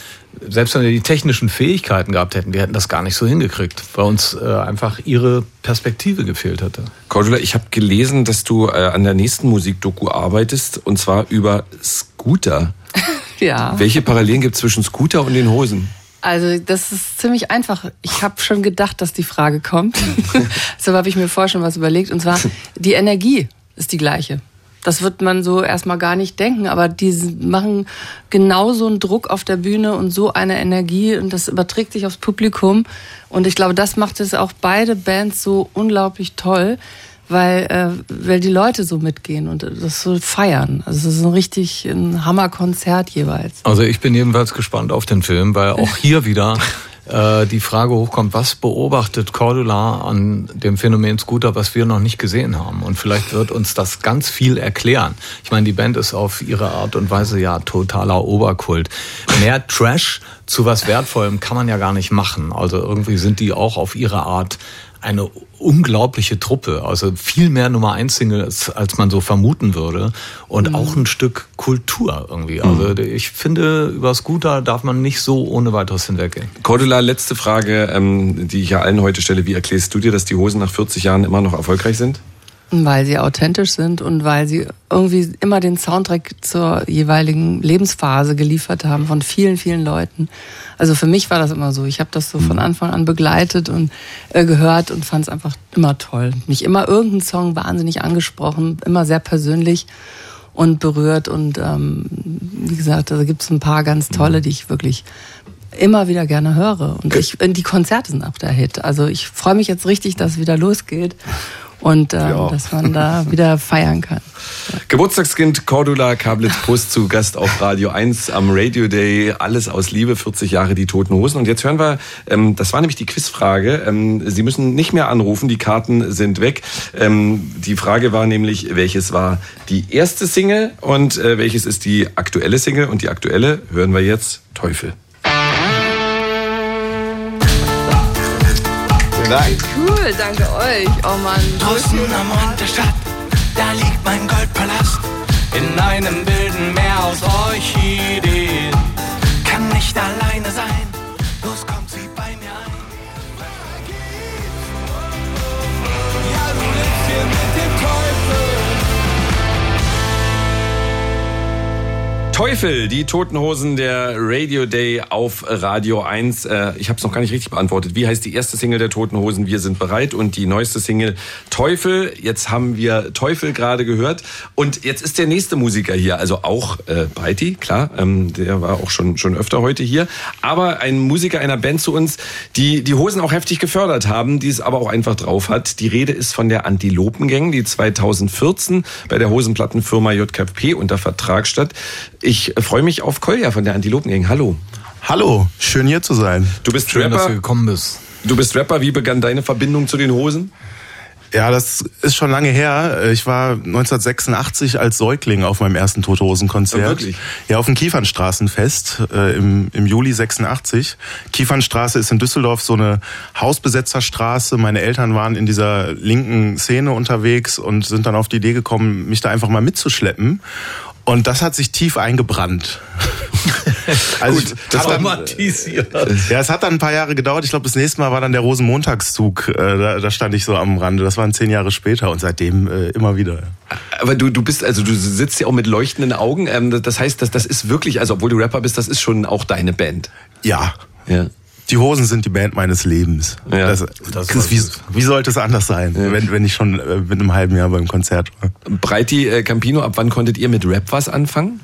selbst wenn wir die technischen Fähigkeiten gehabt hätten, wir hätten das gar nicht so hingekriegt, weil uns äh, einfach ihre Perspektive gefehlt hätte. Cordula, ich habe gelesen, dass du äh, an der nächsten Musikdoku arbeitest und zwar über Scooter. <laughs> ja. Welche Parallelen gibt es zwischen Scooter und den Hosen? Also das ist ziemlich einfach. Ich habe schon gedacht, dass die Frage kommt. <laughs> so habe ich mir vorher schon was überlegt. Und zwar, die Energie ist die gleiche. Das wird man so erstmal gar nicht denken, aber die machen genauso einen Druck auf der Bühne und so eine Energie und das überträgt sich aufs Publikum. Und ich glaube, das macht es auch beide Bands so unglaublich toll, weil, äh, weil die Leute so mitgehen und das so feiern. Also es ist ein richtig ein Hammerkonzert jeweils. Also ich bin jedenfalls gespannt auf den Film, weil auch hier wieder <laughs> äh, die Frage hochkommt, was beobachtet Cordula an dem Phänomen Scooter, was wir noch nicht gesehen haben? Und vielleicht wird uns das ganz viel erklären. Ich meine, die Band ist auf ihre Art und Weise ja totaler Oberkult. Mehr Trash zu was Wertvollem kann man ja gar nicht machen. Also irgendwie sind die auch auf ihre Art eine unglaubliche Truppe, also viel mehr Nummer eins Singles, als man so vermuten würde und mhm. auch ein Stück Kultur irgendwie. Also mhm. ich finde, über Scooter darf man nicht so ohne weiteres hinweggehen. Cordula, letzte Frage, ähm, die ich ja allen heute stelle. Wie erklärst du dir, dass die Hosen nach 40 Jahren immer noch erfolgreich sind? Weil sie authentisch sind und weil sie irgendwie immer den Soundtrack zur jeweiligen Lebensphase geliefert haben von vielen, vielen Leuten. Also für mich war das immer so. Ich habe das so von mhm. Anfang an begleitet und äh, gehört und fand es einfach immer toll. Mich immer irgendein Song wahnsinnig angesprochen, immer sehr persönlich und berührt. Und ähm, wie gesagt, da gibt es ein paar ganz tolle, mhm. die ich wirklich immer wieder gerne höre. Und ich, die Konzerte sind auch der Hit. Also ich freue mich jetzt richtig, dass es wieder losgeht und ähm, ja. dass man da <laughs> wieder feiern kann. Geburtstagskind Cordula Kablitz-Post zu Gast auf Radio 1 am Radio Day. Alles aus Liebe, 40 Jahre die Toten Hosen. Und jetzt hören wir, ähm, das war nämlich die Quizfrage. Ähm, Sie müssen nicht mehr anrufen, die Karten sind weg. Ähm, die Frage war nämlich, welches war die erste Single und äh, welches ist die aktuelle Single? Und die aktuelle hören wir jetzt Teufel. Dank. Cool, danke euch. Oh Mann. Draußen am Rand der Stadt, da liegt mein Goldpalast. In einem wilden Meer aus Orchideen. Kann nicht alleine sein, Teufel, die Toten Hosen der Radio Day auf Radio 1. Äh, ich habe es noch gar nicht richtig beantwortet. Wie heißt die erste Single der Toten Hosen? Wir sind bereit. Und die neueste Single Teufel. Jetzt haben wir Teufel gerade gehört. Und jetzt ist der nächste Musiker hier. Also auch äh, Breiti, klar. Ähm, der war auch schon, schon öfter heute hier. Aber ein Musiker einer Band zu uns, die die Hosen auch heftig gefördert haben, die es aber auch einfach drauf hat. Die Rede ist von der Antilopengang, die 2014 bei der Hosenplattenfirma JKP unter Vertrag. Ich freue mich auf Kolja von der Antilopengang. Hallo. Hallo, schön hier zu sein. Du bist schön, Rapper. dass du gekommen bist. Du bist Rapper. Wie begann deine Verbindung zu den Hosen? Ja, das ist schon lange her. Ich war 1986 als Säugling auf meinem ersten Tote Hosen Konzert. Ja, wirklich? Ja, auf dem Kiefernstraßenfest äh, im, im Juli 86. Kiefernstraße ist in Düsseldorf so eine Hausbesetzerstraße. Meine Eltern waren in dieser linken Szene unterwegs und sind dann auf die Idee gekommen, mich da einfach mal mitzuschleppen. Und das hat sich tief eingebrannt. <laughs> also Gut, das traumatisiert. ja, es hat dann ein paar Jahre gedauert. Ich glaube, das nächste Mal war dann der Rosenmontagszug. Äh, da, da, stand ich so am Rande. Das waren zehn Jahre später und seitdem äh, immer wieder. Aber du, du bist, also du sitzt ja auch mit leuchtenden Augen. Ähm, das heißt, das, das ist wirklich, also obwohl du Rapper bist, das ist schon auch deine Band. Ja. Ja. Die Hosen sind die Band meines Lebens. Ja, das, das, das wie, wie, sollte es anders sein, ja. wenn, wenn ich schon äh, mit einem halben Jahr beim Konzert war? Breiti äh, Campino, ab wann konntet ihr mit Rap was anfangen?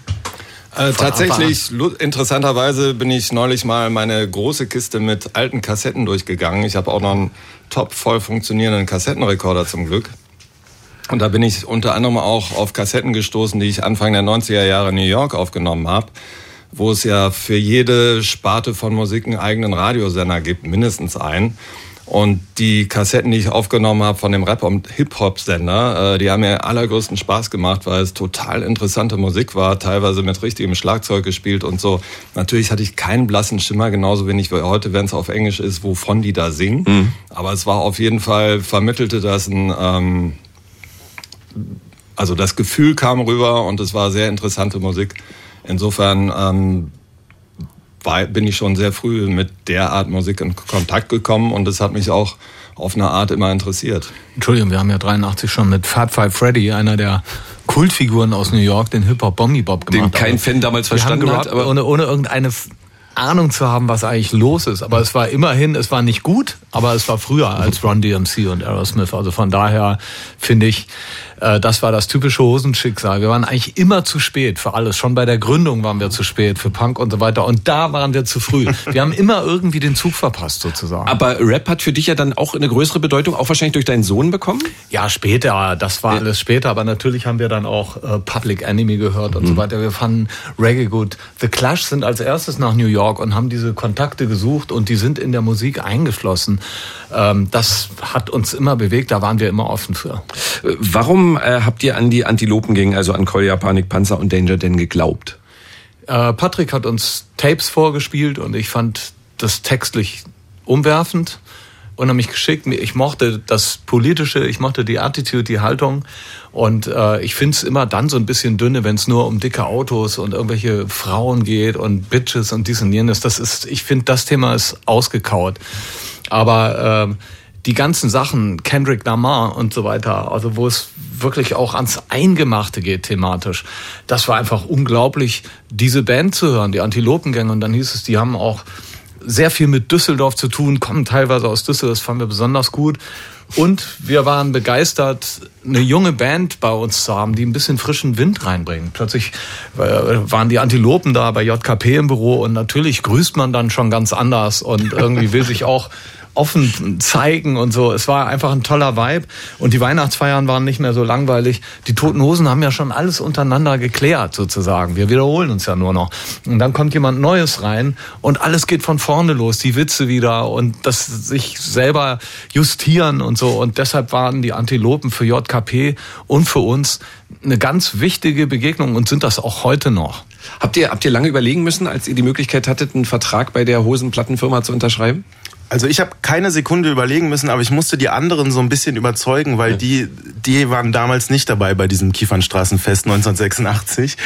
Äh, tatsächlich, interessanterweise bin ich neulich mal meine große Kiste mit alten Kassetten durchgegangen. Ich habe auch noch einen top voll funktionierenden Kassettenrekorder zum Glück. Und da bin ich unter anderem auch auf Kassetten gestoßen, die ich Anfang der 90er Jahre in New York aufgenommen habe wo es ja für jede Sparte von Musik einen eigenen Radiosender gibt, mindestens einen. Und die Kassetten, die ich aufgenommen habe von dem Rap- und Hip-Hop-Sender, äh, die haben mir allergrößten Spaß gemacht, weil es total interessante Musik war, teilweise mit richtigem Schlagzeug gespielt und so. Natürlich hatte ich keinen blassen Schimmer, genauso wenig wie heute, wenn es auf Englisch ist, wovon die da singen. Mhm. Aber es war auf jeden Fall, vermittelte das ein, ähm, also das Gefühl kam rüber und es war sehr interessante Musik. Insofern ähm, war, bin ich schon sehr früh mit der Art Musik in Kontakt gekommen und es hat mich auch auf eine Art immer interessiert. Entschuldigung, wir haben ja 83 schon mit Fat Five Freddy, einer der Kultfiguren aus New York, den Hip-Hop Bombi Bob gemacht. Den kein Fan damals verstanden hat. Aber ohne, ohne irgendeine Ahnung zu haben, was eigentlich los ist. Aber es war immerhin, es war nicht gut, aber es war früher als Run DMC und Aerosmith. Also von daher finde ich, äh, das war das typische Hosenschicksal. Wir waren eigentlich immer zu spät für alles. Schon bei der Gründung waren wir zu spät für Punk und so weiter. Und da waren wir zu früh. <laughs> Wir haben immer irgendwie den Zug verpasst sozusagen. Aber Rap hat für dich ja dann auch eine größere Bedeutung, auch wahrscheinlich durch deinen Sohn bekommen? Ja, später. Das war alles später. Aber natürlich haben wir dann auch äh, Public Enemy gehört und mhm. so weiter. Wir fanden Reggae gut. The Clash sind als erstes nach New York und haben diese Kontakte gesucht und die sind in der Musik eingeflossen. Ähm, das hat uns immer bewegt. Da waren wir immer offen für. Warum äh, habt ihr an die Antilopengänge, also an Kolja, Panik, Panzer und Danger denn geglaubt? Äh, Patrick hat uns Tapes vorgespielt und ich fand das textlich umwerfend unheimlich geschickt. Ich mochte das Politische, ich mochte die Attitude, die Haltung. Und äh, ich finde es immer dann so ein bisschen dünne, wenn es nur um dicke Autos und irgendwelche Frauen geht und Bitches und dies und jenes. Das ist, ich finde, das Thema ist ausgekaut. Aber äh, die ganzen Sachen, Kendrick Lamar und so weiter, also wo es wirklich auch ans Eingemachte geht thematisch, das war einfach unglaublich, diese Band zu hören, die Antilopengänge. Und dann hieß es, die haben auch sehr viel mit Düsseldorf zu tun, kommen teilweise aus Düsseldorf, das fanden wir besonders gut. Und wir waren begeistert, eine junge Band bei uns zu haben, die ein bisschen frischen Wind reinbringt. Plötzlich äh, waren die Antilopen da bei JKP im Büro und natürlich grüßt man dann schon ganz anders und irgendwie will sich auch offen zeigen und so. Es war einfach ein toller Vibe und die Weihnachtsfeiern waren nicht mehr so langweilig. Die Toten Hosen haben ja schon alles untereinander geklärt sozusagen. Wir wiederholen uns ja nur noch. Und dann kommt jemand Neues rein und alles geht von vorne los. Die Witze wieder und das sich selber justieren und so. Und deshalb waren die Antilopen für JKP und für uns eine ganz wichtige Begegnung und sind das auch heute noch. Habt ihr, habt ihr lange überlegen müssen, als ihr die Möglichkeit hattet, einen Vertrag bei der Hosenplattenfirma zu unterschreiben? Also ich habe keine Sekunde überlegen müssen, aber ich musste die anderen so ein bisschen überzeugen, weil die, die waren damals nicht dabei bei diesem Kiefernstraßenfest 1986.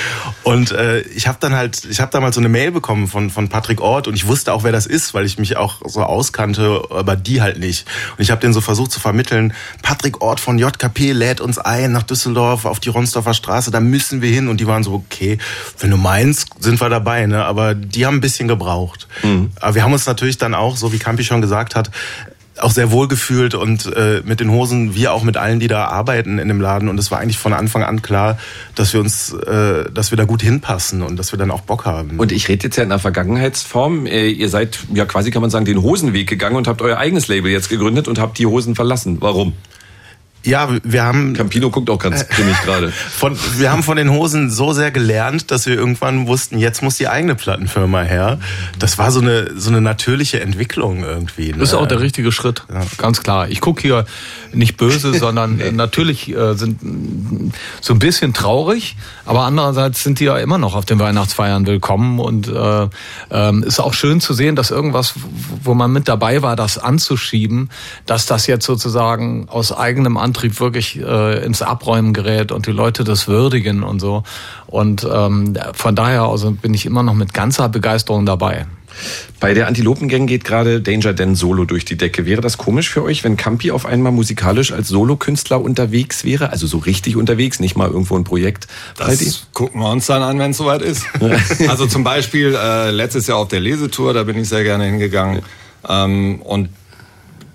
Und äh, ich habe dann halt, ich habe damals so eine Mail bekommen von von Patrick Ort und ich wusste auch, wer das ist, weil ich mich auch so auskannte, aber die halt nicht. Und ich habe den so versucht zu vermitteln. Patrick Ort von JKP lädt uns ein nach Düsseldorf auf die Ronsdorfer Straße, da müssen wir hin. Und die waren so, okay, wenn du meinst, sind wir dabei. Ne? Aber die haben ein bisschen gebraucht. Mhm. Aber wir haben uns natürlich dann auch, so wie Campi schon gesagt hat, auch sehr wohl gefühlt und äh, mit den Hosen, wie auch mit allen, die da arbeiten in dem Laden. Und es war eigentlich von Anfang an klar, dass wir uns, äh, dass wir da gut hinpassen und dass wir dann auch Bock haben. Und ich rede jetzt ja in der Vergangenheitsform. Äh, ihr seid ja quasi, kann man sagen, den Hosenweg gegangen und habt euer eigenes Label jetzt gegründet und habt die Hosen verlassen. Warum? Ja, wir haben. Campino guckt auch ganz grimmig gerade. <laughs> Von, wir haben von den Hosen so sehr gelernt, dass wir irgendwann wussten, jetzt muss die eigene Plattenfirma her. Das war so eine so eine natürliche Entwicklung irgendwie. Ne? Das ist auch der richtige Schritt, ja. ganz klar. Ich gucke hier nicht böse, <laughs> sondern nee. natürlich äh, sind so ein bisschen traurig, aber andererseits sind die ja immer noch auf den Weihnachtsfeiern willkommen und äh, äh, ist auch schön zu sehen, dass irgendwas, wo man mit dabei war, das anzuschieben, dass das jetzt sozusagen aus eigenem Antrieb wirklich äh, ins Abräumen gerät und die Leute das würdigen und so. Und ähm, von daher also bin ich immer noch mit ganzer Begeisterung dabei. Bei der Antilopengang geht gerade Danger Dan solo durch die Decke. Wäre das komisch für euch, wenn Campi auf einmal musikalisch als Solokünstler unterwegs wäre? Also so richtig unterwegs, nicht mal irgendwo ein Projekt? Das gucken wir uns dann an, wenn es soweit ist. also zum Beispiel äh, letztes Jahr auf der Lesetour, da bin ich sehr gerne hingegangen. Ähm, und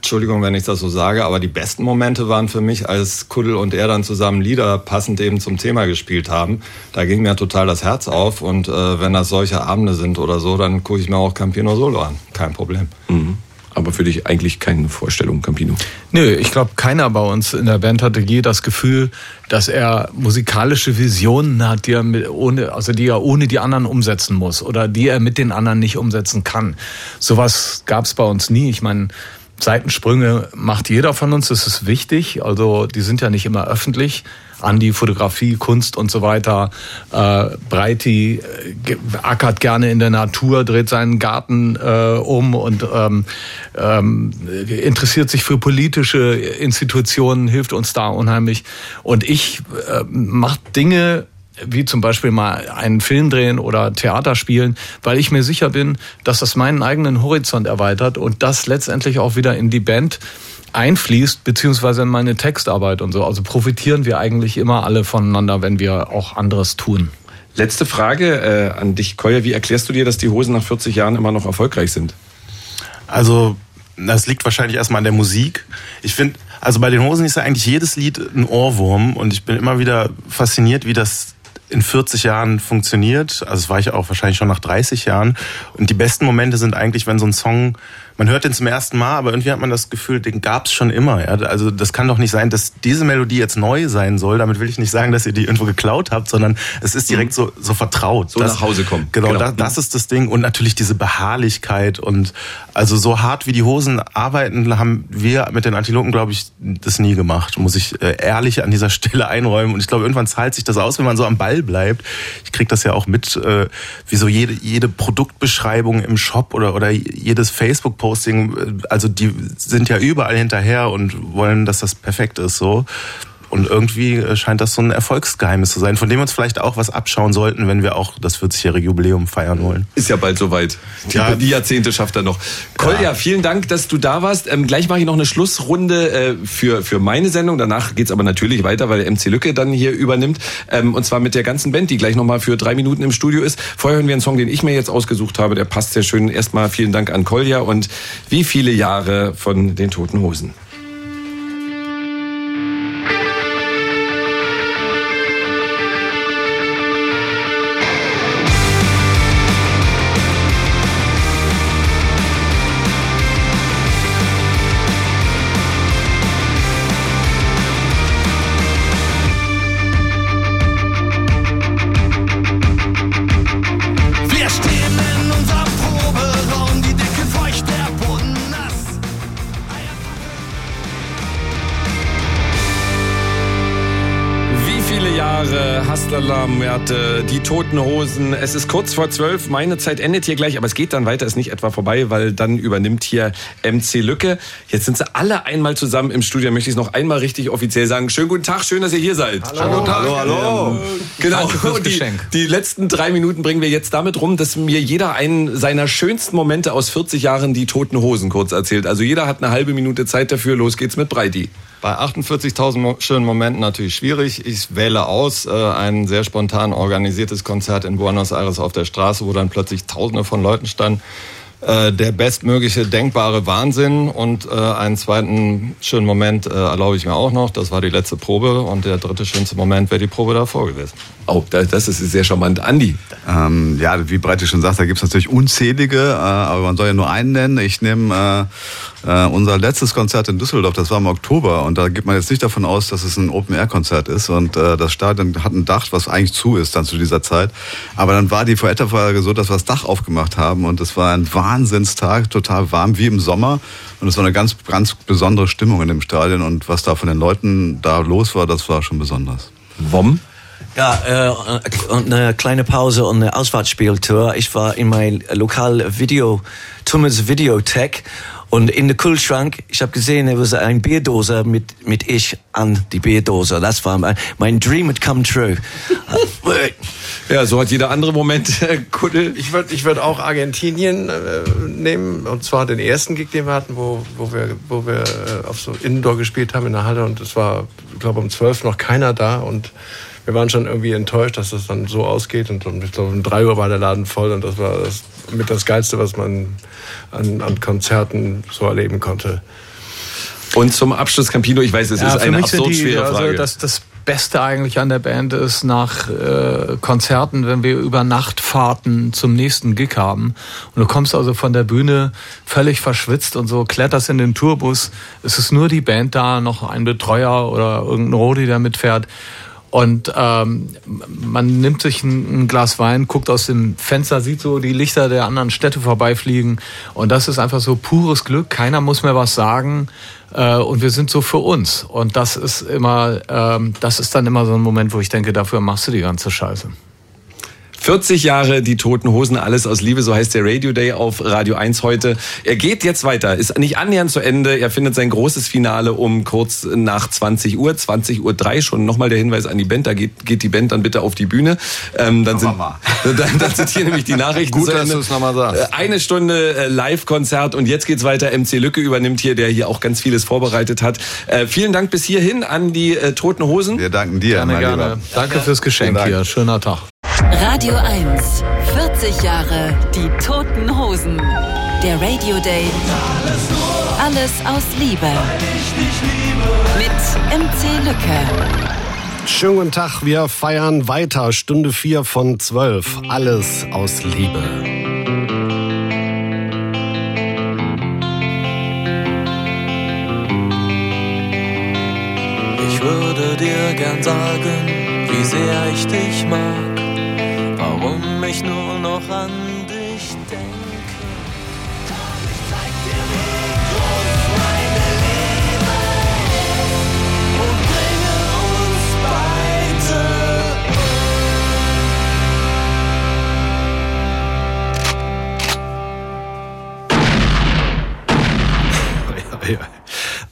Entschuldigung, wenn ich das so sage, aber die besten Momente waren für mich, als Kuddel und er dann zusammen Lieder passend eben zum Thema gespielt haben. Da ging mir total das Herz auf und äh, wenn das solche Abende sind oder so, dann gucke ich mir auch Campino Solo an. Kein Problem. Mhm. Aber für dich eigentlich keine Vorstellung, Campino? Nö, ich glaube, keiner bei uns in der Band hatte je das Gefühl, dass er musikalische Visionen hat, die er, mit, ohne, also die er ohne die anderen umsetzen muss oder die er mit den anderen nicht umsetzen kann. Sowas gab es bei uns nie. Ich meine, Seitensprünge macht jeder von uns, das ist wichtig. Also die sind ja nicht immer öffentlich. Andi, Fotografie, Kunst und so weiter. Äh, Breiti äh, ackert gerne in der Natur, dreht seinen Garten äh, um und ähm, ähm, interessiert sich für politische Institutionen, hilft uns da unheimlich. Und ich äh, mache Dinge, wie zum Beispiel mal einen Film drehen oder Theater spielen, weil ich mir sicher bin, dass das meinen eigenen Horizont erweitert und das letztendlich auch wieder in die Band einfließt, beziehungsweise in meine Textarbeit und so. Also profitieren wir eigentlich immer alle voneinander, wenn wir auch anderes tun. Letzte Frage äh, an dich, Kolja. Wie erklärst du dir, dass die Hosen nach 40 Jahren immer noch erfolgreich sind? Also, das liegt wahrscheinlich erstmal an der Musik. Ich finde, also bei den Hosen ist ja eigentlich jedes Lied ein Ohrwurm und ich bin immer wieder fasziniert, wie das in 40 Jahren funktioniert. Also das war ich auch wahrscheinlich schon nach 30 Jahren. Und die besten Momente sind eigentlich, wenn so ein Song man hört den zum ersten Mal, aber irgendwie hat man das Gefühl, den gab's schon immer. Ja? Also das kann doch nicht sein, dass diese Melodie jetzt neu sein soll. Damit will ich nicht sagen, dass ihr die irgendwo geklaut habt, sondern es ist direkt mhm. so, so vertraut. So das, nach Hause kommen. Genau, genau. Das, das ist das Ding. Und natürlich diese Beharrlichkeit. Und also so hart wie die Hosen arbeiten, haben wir mit den Antilopen, glaube ich, das nie gemacht. Muss ich äh, ehrlich an dieser <laughs> Stelle einräumen. Und ich glaube, irgendwann zahlt sich das aus, wenn man so am Ball bleibt. Ich krieg das ja auch mit, äh, wie so jede, jede Produktbeschreibung im Shop oder, oder jedes Facebook- Posting, also die sind ja überall hinterher und wollen, dass das perfekt ist so. Und irgendwie äh, scheint das so ein Erfolgsgeheimnis zu sein, von dem wir uns vielleicht auch was abschauen sollten, wenn wir auch das 40-jährige Jubiläum feiern wollen. Ist ja bald soweit. Die, ja. die Jahrzehnte schafft er noch. Kolja, ja. vielen Dank, dass du da warst. Ähm, gleich mache ich noch eine Schlussrunde äh, für, für meine Sendung. Danach geht's aber natürlich weiter, weil MC Lücke dann hier übernimmt. Ähm, und zwar mit der ganzen Band, die gleich nochmal für drei Minuten im Studio ist. Vorher hören wir einen Song, den ich mir jetzt ausgesucht habe. Der passt sehr schön. Erstmal vielen Dank an Kolja und wie viele Jahre von den Toten Hosen. Die Toten Hosen. Es ist kurz vor zwölf. Meine Zeit endet hier gleich, aber es geht dann weiter, ist nicht etwa vorbei, weil dann übernimmt hier MC Lücke. Jetzt sind sie alle einmal zusammen im Studio. Möchte ich es noch einmal richtig offiziell sagen. Schönen guten Tag, schön, dass ihr hier seid. Hallo, hallo, hallo. hallo. Genau, die, die letzten drei Minuten bringen wir jetzt damit rum, dass mir jeder einen seiner schönsten Momente aus 40 Jahren die Toten Hosen kurz erzählt. Also jeder hat eine halbe Minute Zeit dafür. Los geht's mit Breiti. Bei 48.000 schönen Momenten natürlich schwierig. Ich wähle aus äh, ein sehr spontan organisiertes Konzert in Buenos Aires auf der Straße, wo dann plötzlich Tausende von Leuten standen. Äh, der bestmögliche denkbare Wahnsinn und äh, einen zweiten schönen Moment äh, erlaube ich mir auch noch. Das war die letzte Probe und der dritte schönste Moment wäre die Probe davor gewesen. Oh, das ist sehr charmant. Andi? Ähm, ja, wie Breite schon sagt, da gibt es natürlich unzählige, äh, aber man soll ja nur einen nennen. Ich nehme äh, unser letztes Konzert in Düsseldorf, das war im Oktober und da geht man jetzt nicht davon aus, dass es ein Open-Air-Konzert ist und äh, das Stadion hat ein Dach, was eigentlich zu ist dann zu dieser Zeit. Aber dann war die Vorwetterfolge so, dass wir das Dach aufgemacht haben und es war ein Wahnsinnstag, total warm wie im Sommer und es war eine ganz, ganz besondere Stimmung in dem Stadion und was da von den Leuten da los war, das war schon besonders. Wom? Ja, äh, und eine kleine Pause und eine Auswärtsspieltour. Ich war in mein lokal Video, Thomas Videotech und in der Kühlschrank, ich habe gesehen, es war ein Bierdose mit, mit ich an die Bierdose. Das war mein, mein Dream had come true. <laughs> ja, so hat jeder andere Moment, Kuddel. Ich würde ich würd auch Argentinien äh, nehmen, und zwar den ersten Gig, den wir hatten, wo, wo wir, wo wir äh, auf so Indoor gespielt haben in der Halle und es war, ich glaube, um zwölf noch keiner da und wir waren schon irgendwie enttäuscht, dass das dann so ausgeht. Und ich glaube, um drei Uhr war der Laden voll und das war das mit das Geilste, was man an, an Konzerten so erleben konnte. Und zum Abschluss, Campino, ich weiß, es ja, ist eine absurd die, schwere also Frage. Also das, das Beste eigentlich an der Band ist nach äh, Konzerten, wenn wir über Nachtfahrten zum nächsten Gig haben und du kommst also von der Bühne völlig verschwitzt und so kletterst in den Tourbus, es ist nur die Band da, noch ein Betreuer oder irgendein Rodi, der mitfährt und ähm, man nimmt sich ein, ein, Glas Wein, guckt aus dem Fenster, sieht so die Lichter der anderen Städte vorbeifliegen. Und das ist einfach so pures Glück. Keiner muss mehr was sagen. Äh, und wir sind so für uns. Und das ist immer, ähm, das ist dann immer so ein Moment, wo ich denke, dafür machst du die ganze Scheiße. 40 Jahre die Toten Hosen, alles aus Liebe, so heißt der Radio Day auf Radio 1 heute. Er geht jetzt weiter, ist nicht annähernd zu Ende. Er findet sein großes Finale um kurz nach 20 Uhr, 20 Uhr 3 schon. Nochmal der Hinweis an die Band, da geht, geht die Band dann bitte auf die Bühne. Ähm, dann, sind, <laughs> dann, dann sind hier nämlich die Nachrichten Gut, dass du es nochmal sagst. Äh, eine Stunde äh, Live-Konzert und jetzt geht's weiter. MC Lücke übernimmt hier, der hier auch ganz vieles vorbereitet hat. Äh, vielen Dank bis hierhin an die äh, Toten Hosen. Wir danken dir, gerne, gerne. Danke fürs Geschenk hier. Schöner Tag. Radio 1, 40 Jahre die toten Hosen. Der Radio Day. Alles aus Liebe. Mit MC Lücke. Schönen guten Tag, wir feiern weiter. Stunde 4 von 12. Alles aus Liebe. Ich würde dir gern sagen, wie sehr ich dich mag, warum ich nur noch an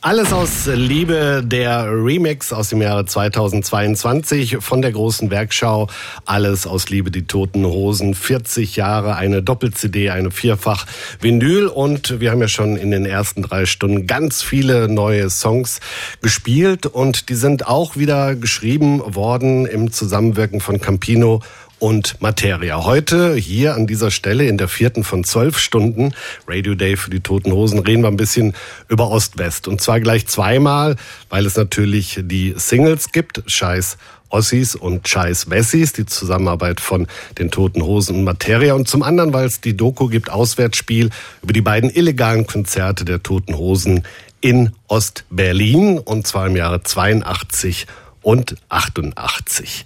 Alles aus Liebe, der Remix aus dem Jahre 2022 von der großen Werkschau. Alles aus Liebe, die Toten Hosen. 40 Jahre, eine Doppel-CD, eine Vierfach-Vinyl. Und wir haben ja schon in den ersten drei Stunden ganz viele neue Songs gespielt. Und die sind auch wieder geschrieben worden im Zusammenwirken von Campino und Materia. Heute hier an dieser Stelle in der vierten von zwölf Stunden Radio Day für die Toten Hosen reden wir ein bisschen über Ost-West. Und zwar gleich zweimal, weil es natürlich die Singles gibt. Scheiß Ossis und Scheiß Wessis, die Zusammenarbeit von den Toten Hosen und Materia. Und zum anderen, weil es die Doku gibt, Auswärtsspiel über die beiden illegalen Konzerte der Toten Hosen in Ost-Berlin. Und zwar im Jahre 82 und 88.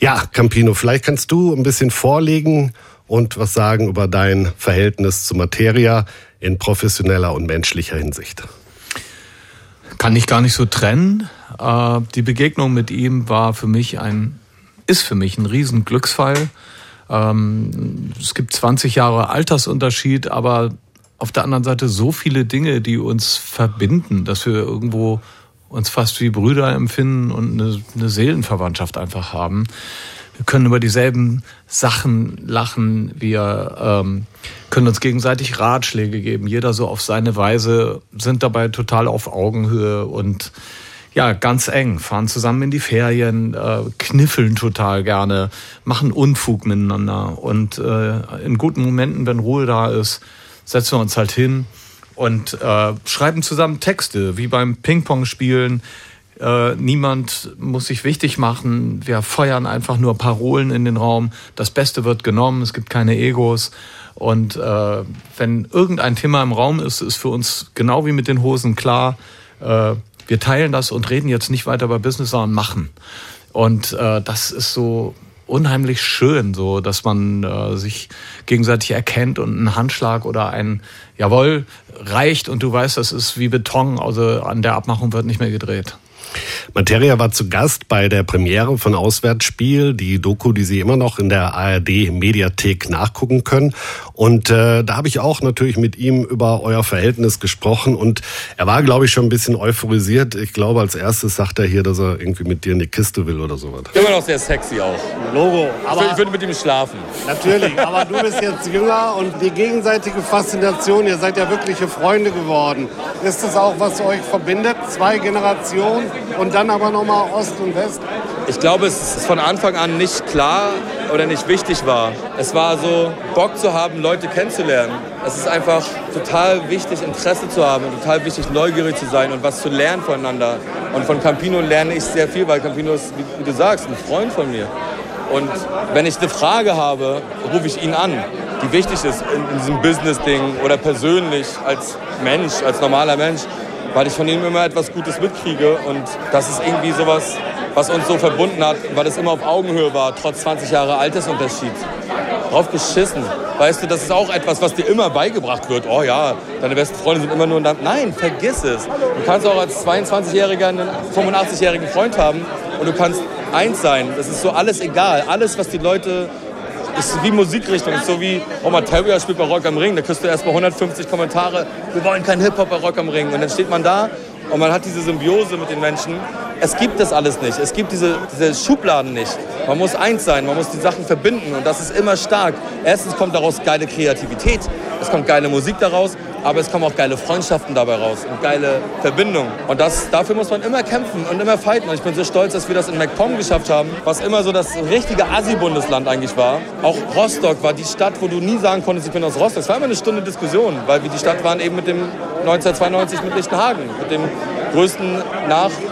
Ja, Campino, vielleicht kannst du ein bisschen vorlegen und was sagen über dein Verhältnis zu Materia in professioneller und menschlicher Hinsicht. Kann ich gar nicht so trennen. Äh, die Begegnung mit ihm war für mich ein, ist für mich ein riesen Glücksfall. Ähm, es gibt 20 Jahre Altersunterschied, aber auf der anderen Seite so viele Dinge, die uns verbinden, dass wir irgendwo uns fast wie Brüder empfinden und eine, eine Seelenverwandtschaft einfach haben. Wir können über dieselben Sachen lachen, wir ähm, können uns gegenseitig Ratschläge geben, jeder so auf seine Weise, sind dabei total auf Augenhöhe und ja, ganz eng, fahren zusammen in die Ferien, äh, kniffeln total gerne, machen Unfug miteinander. Und äh, in guten Momenten, wenn Ruhe da ist, setzen wir uns halt hin und äh, schreiben zusammen Texte, wie beim Ping-Pong-Spielen. Äh, niemand muss sich wichtig machen. Wir feuern einfach nur Parolen in den Raum. Das Beste wird genommen. Es gibt keine Egos. Und äh, wenn irgendein Thema im Raum ist, ist für uns genau wie mit den Hosen klar, äh, wir teilen das und reden jetzt nicht weiter über Business, sondern machen. Und äh, das ist so unheimlich schön, so dass man äh, sich gegenseitig erkennt und ein Handschlag oder ein Jawohl reicht und du weißt, das ist wie Beton, also an der Abmachung wird nicht mehr gedreht. Materia war zu Gast bei der Premiere von Auswärtsspiel, die Doku, die Sie immer noch in der ARD Mediathek nachgucken können. Und äh, da habe ich auch natürlich mit ihm über euer Verhältnis gesprochen und er war, glaube ich, schon ein bisschen euphorisiert. Ich glaube, als erstes sagt er hier, dass er irgendwie mit dir in die Kiste will oder sowas. Immer noch sehr sexy auch. Logo. Aber ich würde mit ihm schlafen. Natürlich, aber du bist jetzt jünger und die gegenseitige Faszination, ihr seid ja wirkliche Freunde geworden. Ist das auch, was euch verbindet? Zwei Generationen und dann aber nochmal Ost und West? Ich glaube, es ist von Anfang an nicht klar oder nicht wichtig war. Es war so, Bock zu haben, Leute kennenzulernen. Es ist einfach total wichtig, Interesse zu haben und total wichtig, neugierig zu sein und was zu lernen voneinander. Und von Campino lerne ich sehr viel, weil Campino ist, wie, du sagst, ein Freund von mir. Und wenn ich eine Frage habe, rufe ich ihn an, die wichtig ist in, in diesem Business-Ding oder persönlich als Mensch, als normaler Mensch weil ich von ihm immer etwas Gutes mitkriege und das ist irgendwie sowas, was uns so verbunden hat, weil es immer auf Augenhöhe war, trotz 20 Jahre Altersunterschied. Drauf geschissen. Weißt du, das ist auch etwas, was dir immer beigebracht wird. Oh ja, deine besten Freunde sind immer nur in deinem... Nein, vergiss es. Du kannst auch als 22-Jähriger einen 85-jährigen Freund haben und du kannst eins sein. Das ist so alles egal. Alles, was die Leute ist wie Musikrichtung. Ist so wie Oma Terrier spielt bei Rock am Ring. Da kriegst du erstmal 150 Kommentare. Wir wollen keinen Hip-Hop bei Rock am Ring. Und dann steht man da und man hat diese Symbiose mit den Menschen. Es gibt das alles nicht. Es gibt diese, diese Schubladen nicht. Man muss eins sein, man muss die Sachen verbinden und das ist immer stark. Erstens kommt daraus geile Kreativität, es kommt geile Musik daraus, aber es kommen auch geile Freundschaften dabei raus und geile Verbindungen. Und das, dafür muss man immer kämpfen und immer fighten. Und ich bin so stolz, dass wir das in MacPom geschafft haben, was immer so das richtige Assi-Bundesland eigentlich war. Auch Rostock war die Stadt, wo du nie sagen konntest, ich bin aus Rostock. Es war immer eine Stunde Diskussion, weil wir die Stadt waren eben mit dem 1992 mit Lichtenhagen, mit dem größten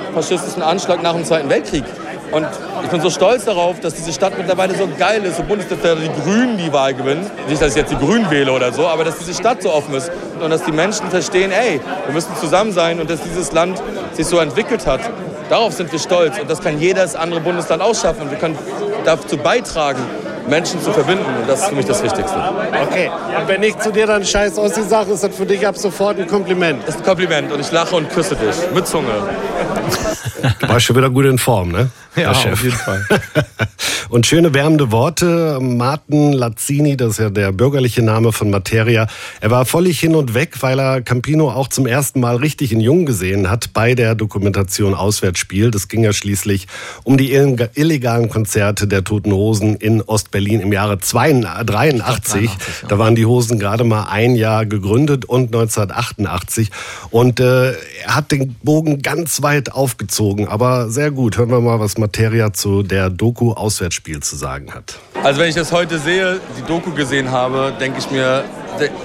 nachfaschistischen Anschlag nach dem Zweiten Weltkrieg. Und ich bin so stolz darauf, dass diese Stadt mittlerweile so geil ist, so dass da die Grünen die Wahl gewinnen. Nicht, dass ich jetzt die Grünen wähle oder so, aber dass diese Stadt so offen ist und dass die Menschen verstehen, ey, wir müssen zusammen sein und dass dieses Land sich so entwickelt hat. Darauf sind wir stolz und das kann jedes andere Bundesland auch schaffen. Und wir können dazu beitragen, Menschen zu verbinden. Und das ist für mich das Wichtigste. Okay, und wenn ich zu dir dann Scheiß Ossi sage, ist das für dich ab sofort ein Kompliment? Das ist ein Kompliment und ich lache und küsse dich mit Zunge. Du warst schon wieder gut in Form, ne? Ja, Chef. auf jeden Fall. <laughs> Und schöne wärmende Worte. Martin Lazzini, das ist ja der bürgerliche Name von Materia. Er war völlig hin und weg, weil er Campino auch zum ersten Mal richtig in Jung gesehen hat bei der Dokumentation Auswärtsspiel. Das ging ja schließlich um die illeg- illegalen Konzerte der Toten Hosen in Ostberlin im Jahre 83. Da waren die Hosen gerade mal ein Jahr gegründet und 1988. Und äh, er hat den Bogen ganz weit aufgezogen, aber sehr gut. Hören wir mal, was Materia zu der Doku Auswärtsspiel zu sagen hat. Also wenn ich das heute sehe, die Doku gesehen habe, denke ich mir,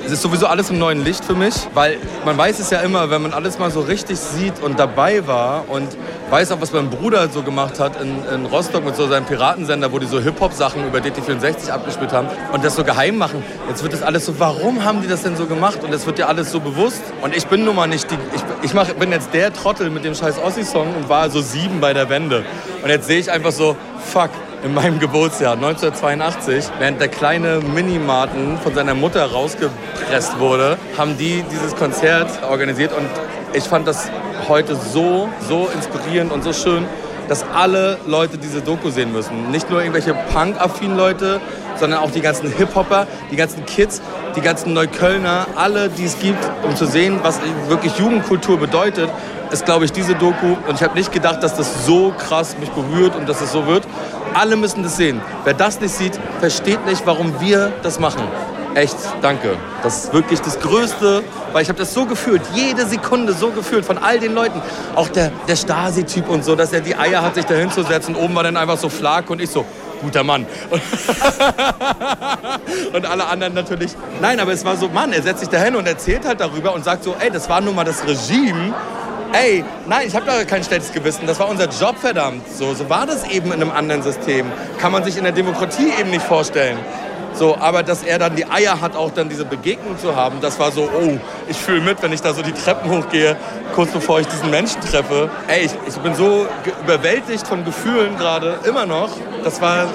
es ist sowieso alles im neuen Licht für mich, weil man weiß es ja immer, wenn man alles mal so richtig sieht und dabei war und weiß auch, was mein Bruder so gemacht hat in, in Rostock mit so seinem Piratensender, wo die so Hip-Hop-Sachen über DT64 abgespielt haben und das so geheim machen. Jetzt wird das alles so, warum haben die das denn so gemacht? Und das wird ja alles so bewusst. Und ich bin nun mal nicht die, ich, ich mach, bin jetzt der Trottel mit dem scheiß Ossi-Song und war so sieben bei der Wende. Und jetzt sehe ich einfach so, fuck, in meinem Geburtsjahr 1982, während der kleine Mini-Martin von seiner Mutter rausgepresst wurde, haben die dieses Konzert organisiert. Und ich fand das heute so, so inspirierend und so schön, dass alle Leute diese Doku sehen müssen. Nicht nur irgendwelche Punk-affinen Leute, sondern auch die ganzen Hip-Hopper, die ganzen Kids, die ganzen Neuköllner, alle, die es gibt, um zu sehen, was wirklich Jugendkultur bedeutet, ist, glaube ich, diese Doku. Und ich habe nicht gedacht, dass das so krass mich berührt und dass es so wird. Alle müssen das sehen. Wer das nicht sieht, versteht nicht, warum wir das machen. Echt, danke. Das ist wirklich das Größte, weil ich habe das so gefühlt, jede Sekunde so gefühlt von all den Leuten. Auch der, der Stasi-Typ und so, dass er die Eier hat, sich da hinzusetzen. Oben war dann einfach so Flak und ich so, guter Mann. <laughs> Und, alle anderen natürlich. Nein, aber es war so, Mann, er setzt sich da hin und erzählt halt darüber und sagt so, ey, das war nun mal das Regime. Ey, nein, ich habe da kein schlechtes Gewissen. Das war unser Job, verdammt. So, so war das eben in einem anderen System. Kann man sich in der Demokratie eben nicht vorstellen. So, aber dass er dann die Eier hat, auch dann diese Begegnung zu haben, das war so, oh, ich fühle mit, wenn ich da so die Treppen hochgehe, kurz bevor ich diesen Menschen treffe. Ey, ich, ich bin so überwältigt von Gefühlen gerade, immer noch. Das war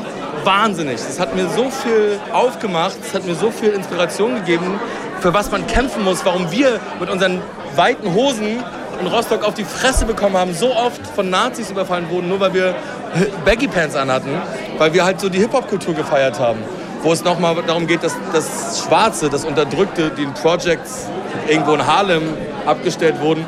wahnsinnig. Das hat mir so viel aufgemacht, es hat mir so viel Inspiration gegeben, für was man kämpfen muss, warum wir mit unseren weiten Hosen in Rostock auf die Fresse bekommen haben, so oft von Nazis überfallen wurden, nur weil wir Baggy Pants anhatten, weil wir halt so die Hip-Hop-Kultur gefeiert haben. Wo es nochmal darum geht, dass das Schwarze, das Unterdrückte, die in Projects irgendwo in Harlem abgestellt wurden,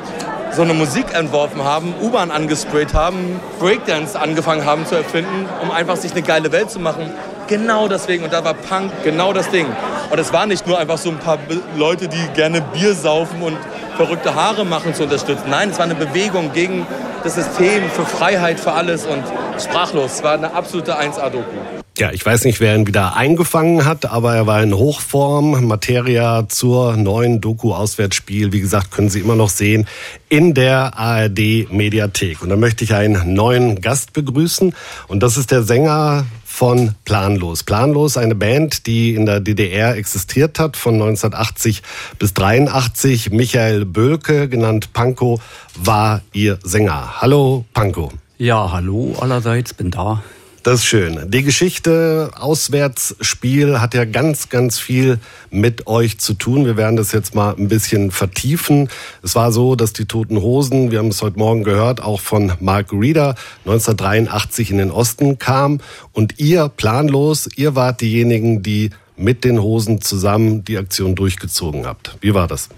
so eine Musik entworfen haben, U-Bahn angesprayt haben, Breakdance angefangen haben zu erfinden, um einfach sich eine geile Welt zu machen. Genau deswegen. Und da war Punk genau das Ding. Und es war nicht nur einfach so ein paar Leute, die gerne Bier saufen und verrückte Haare machen zu unterstützen. Nein, es war eine Bewegung gegen das System, für Freiheit, für alles und sprachlos. Es war eine absolute 1A-Doku. Ja, ich weiß nicht, wer ihn wieder eingefangen hat, aber er war in Hochform. Materia zur neuen Doku-Auswärtsspiel, wie gesagt, können Sie immer noch sehen in der ARD-Mediathek. Und da möchte ich einen neuen Gast begrüßen. Und das ist der Sänger von Planlos. Planlos, eine Band, die in der DDR existiert hat, von 1980 bis 83. Michael Bölke, genannt Panko, war ihr Sänger. Hallo, Panko. Ja, hallo allerseits, bin da. Das ist schön. Die Geschichte Auswärtsspiel hat ja ganz, ganz viel mit euch zu tun. Wir werden das jetzt mal ein bisschen vertiefen. Es war so, dass die Toten Hosen, wir haben es heute Morgen gehört, auch von Mark Reeder 1983 in den Osten kam. Und ihr planlos, ihr wart diejenigen, die mit den Hosen zusammen die Aktion durchgezogen habt. Wie war das?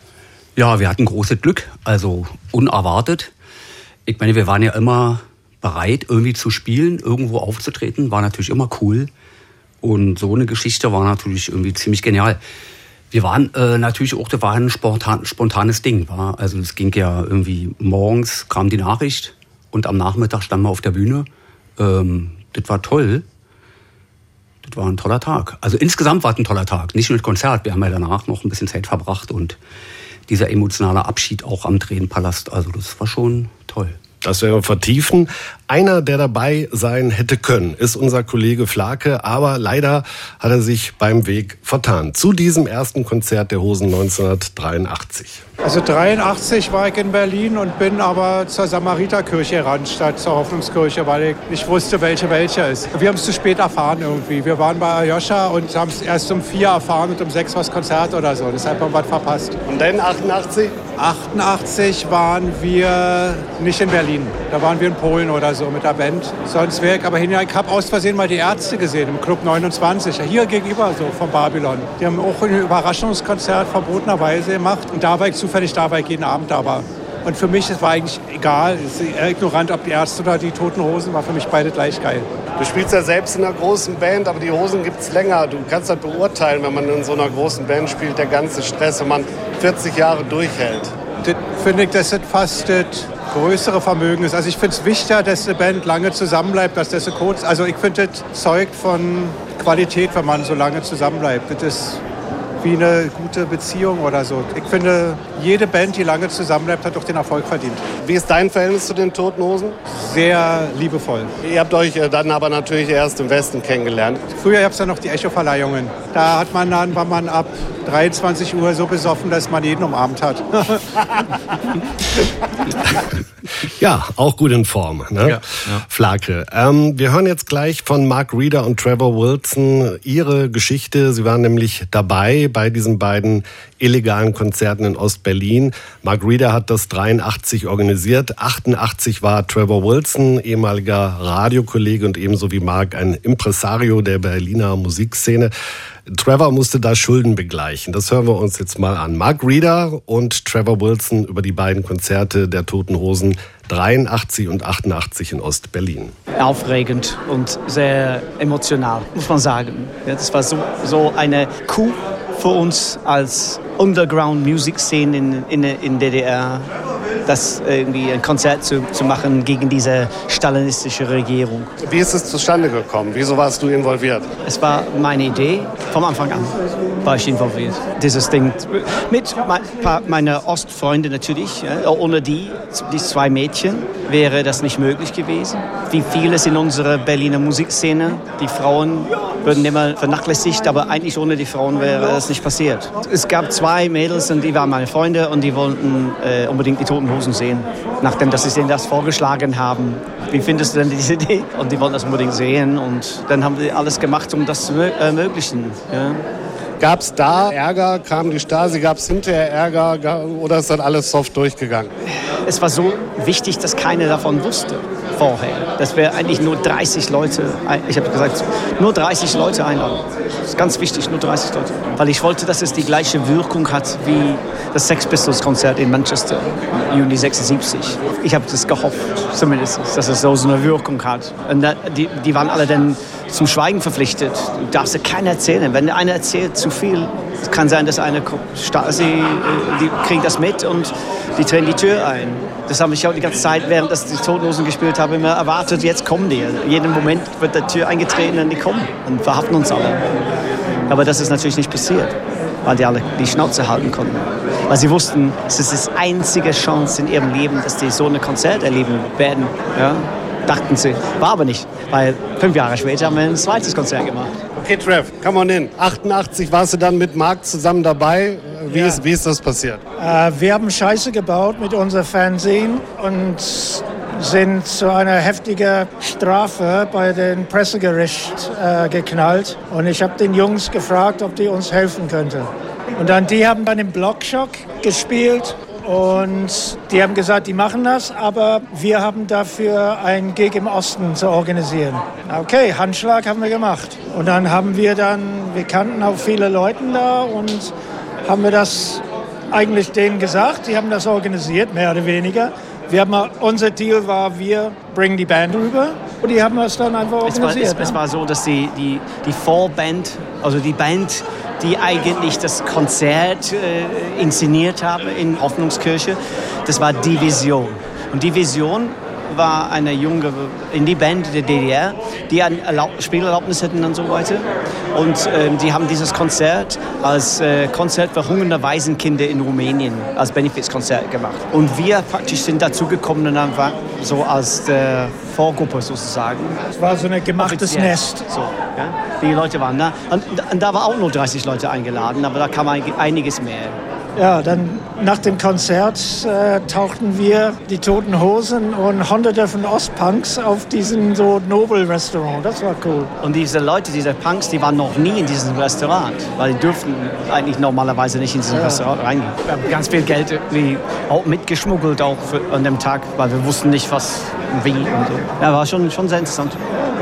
Ja, wir hatten großes Glück, also unerwartet. Ich meine, wir waren ja immer bereit, irgendwie zu spielen, irgendwo aufzutreten, war natürlich immer cool. Und so eine Geschichte war natürlich irgendwie ziemlich genial. Wir waren äh, natürlich auch, das war ein spontan, spontanes Ding. War. Also es ging ja irgendwie morgens kam die Nachricht und am Nachmittag standen wir auf der Bühne. Ähm, das war toll. Das war ein toller Tag. Also insgesamt war es ein toller Tag. Nicht nur das Konzert, wir haben ja danach noch ein bisschen Zeit verbracht und dieser emotionale Abschied auch am Tränenpalast. Also das war schon toll. Das werden wir vertiefen. Einer, der dabei sein hätte können, ist unser Kollege Flake, aber leider hat er sich beim Weg vertan. Zu diesem ersten Konzert der Hosen 1983. Also 83 war ich in Berlin und bin aber zur Samariterkirche gerannt statt zur Hoffnungskirche, weil ich nicht wusste, welche welche ist. Wir haben es zu spät erfahren irgendwie. Wir waren bei Ayosha und haben es erst um vier erfahren und um sechs war das Konzert oder so. Deshalb haben wir was verpasst. Und dann 88? 88 waren wir nicht in Berlin. Da waren wir in Polen oder so mit der Band. Sonst wäre ich aber hingegangen. Ich habe aus Versehen mal die Ärzte gesehen im Club 29. Hier gegenüber so von Babylon. Die haben auch ein Überraschungskonzert verbotenerweise gemacht. Und da war ich zufällig da, weil ich jeden Abend da war. Und für mich, es war eigentlich egal, es ist eher ignorant, ob die Ärzte oder die Toten Hosen, war für mich beide gleich geil. Du spielst ja selbst in einer großen Band, aber die Hosen gibt es länger. Du kannst das beurteilen, wenn man in so einer großen Band spielt, der ganze Stress, wenn man 40 Jahre durchhält. Das finde ich, das fast das größere Vermögen ist. Also ich finde es wichtiger, dass eine Band lange zusammenbleibt, dass das so kurz. Also ich finde, das zeugt von Qualität, wenn man so lange zusammenbleibt. Das ist wie eine gute Beziehung oder so. Ich finde, jede Band, die lange zusammenbleibt, hat auch den Erfolg verdient. Wie ist dein Verhältnis zu den Toten Hosen? Sehr liebevoll. Ihr habt euch äh, dann aber natürlich erst im Westen kennengelernt. Früher gab es ja noch die Echo-Verleihungen. Da hat man dann, war man ab 23 Uhr so besoffen, dass man jeden umarmt hat. <laughs> ja, auch gut in Form. Ne? Ja, ja. Flake. Ähm, wir hören jetzt gleich von Mark Reeder und Trevor Wilson ihre Geschichte. Sie waren nämlich dabei bei diesen beiden illegalen Konzerten in Ostberlin. Mark Reeder hat das 83 organisiert. 88 war Trevor Wilson, ehemaliger Radiokollege und ebenso wie Mark ein Impresario der Berliner Musikszene. Trevor musste da Schulden begleichen. Das hören wir uns jetzt mal an. Mark Reeder und Trevor Wilson über die beiden Konzerte der Toten Hosen 83 und 88 in Ostberlin. Aufregend und sehr emotional, muss man sagen. Das war so, so eine Coup für uns als Underground-Music-Szene in, in, in DDR, das irgendwie ein Konzert zu, zu machen gegen diese stalinistische Regierung. Wie ist es zustande gekommen? Wieso warst du involviert? Es war meine Idee. Vom Anfang an war ich involviert. Dieses Ding mit meinen Ostfreunden natürlich. Ohne die, die zwei Mädchen, wäre das nicht möglich gewesen. Wie vieles in unserer Berliner Musikszene. Die Frauen würden immer vernachlässigt, aber eigentlich ohne die Frauen wäre das nicht passiert. Es gab zwei Mädels und die waren meine Freunde und die wollten äh, unbedingt die Toten Hosen sehen, nachdem dass sie denen das vorgeschlagen haben. Wie findest du denn diese Idee? Und die wollten das unbedingt sehen und dann haben sie alles gemacht, um das zu ermöglichen. Ja. Gab es da Ärger? Kam die Stasi? Gab es hinterher Ärger? Oder ist das alles soft durchgegangen? Es war so wichtig, dass keiner davon wusste vorher. Dass wir eigentlich nur 30 Leute, ich habe gesagt, nur 30 Leute einladen. Das ist ganz wichtig, nur 30 Leute. Weil ich wollte, dass es die gleiche Wirkung hat wie das Sex Pistols Konzert in Manchester, Juni 76. Ich habe das gehofft, zumindest, dass es so eine Wirkung hat. Und die, die waren alle dann zum Schweigen verpflichtet. Du darfst ja keiner erzählen. Wenn einer erzählt zu viel, kann sein, dass eine Stasi, äh, die kriegt das mit und die drehen die Tür ein. Das habe ich auch die ganze Zeit, während das die Totenlosen gespielt habe, immer erwartet, jetzt kommen die. Jeden Moment wird die Tür eingetreten und die kommen und verhaften uns alle. Aber das ist natürlich nicht passiert, weil die alle die Schnauze halten konnten. Weil sie wussten, es ist die einzige Chance in ihrem Leben, dass die so ein Konzert erleben werden. Ja? Dachten sie. War aber nicht, weil fünf Jahre später haben wir ein zweites Konzert gemacht. Okay, Trev, come on in. 88 warst du dann mit Marc zusammen dabei. Wie, ja. ist, wie ist das passiert? Äh, wir haben Scheiße gebaut mit unserem Fernsehen und sind zu einer heftigen Strafe bei dem Pressegericht äh, geknallt. Und ich habe den Jungs gefragt, ob die uns helfen könnten. Und dann die haben dann im Blockschock gespielt und die haben gesagt, die machen das, aber wir haben dafür ein Gig im Osten zu organisieren. Okay, Handschlag haben wir gemacht. Und dann haben wir dann, wir kannten auch viele Leute da und haben wir das eigentlich denen gesagt. Die haben das organisiert, mehr oder weniger. Wir haben, unser Deal war, wir bringen die Band rüber und die haben das dann einfach organisiert. Es war, es, es war so, dass die, die, die Vorband, also die Band die eigentlich das Konzert äh, inszeniert haben in Hoffnungskirche. Das war Die Vision. Und Die Vision war eine junge Indie-Band der DDR, die eine Erlaub Spielerlaubnis hatten und so weiter. Und ähm, die haben dieses Konzert als äh, Konzert für hungernde Waisenkinder in Rumänien, als Benefizkonzert gemacht. Und wir praktisch sind dazugekommen und dann war so als der Vorgruppe sozusagen. Es war so ein gemachtes Offiziell. Nest. So, ja? Die Leute waren da. Und, und da war auch nur 30 Leute eingeladen, aber da kam ein- einiges mehr. Ja, dann nach dem Konzert äh, tauchten wir, die Toten Hosen und Hunderte von Ostpunks auf diesem so Nobel-Restaurant. Das war cool. Und diese Leute, diese Punks, die waren noch nie in diesem Restaurant, weil die dürften eigentlich normalerweise nicht in dieses Ja. Restaurant reingehen. Wir haben ganz viel Geld irgendwie auch mitgeschmuggelt auch für, an dem Tag, weil wir wussten nicht, was und wie und so. Ja, war schon, schon sehr interessant,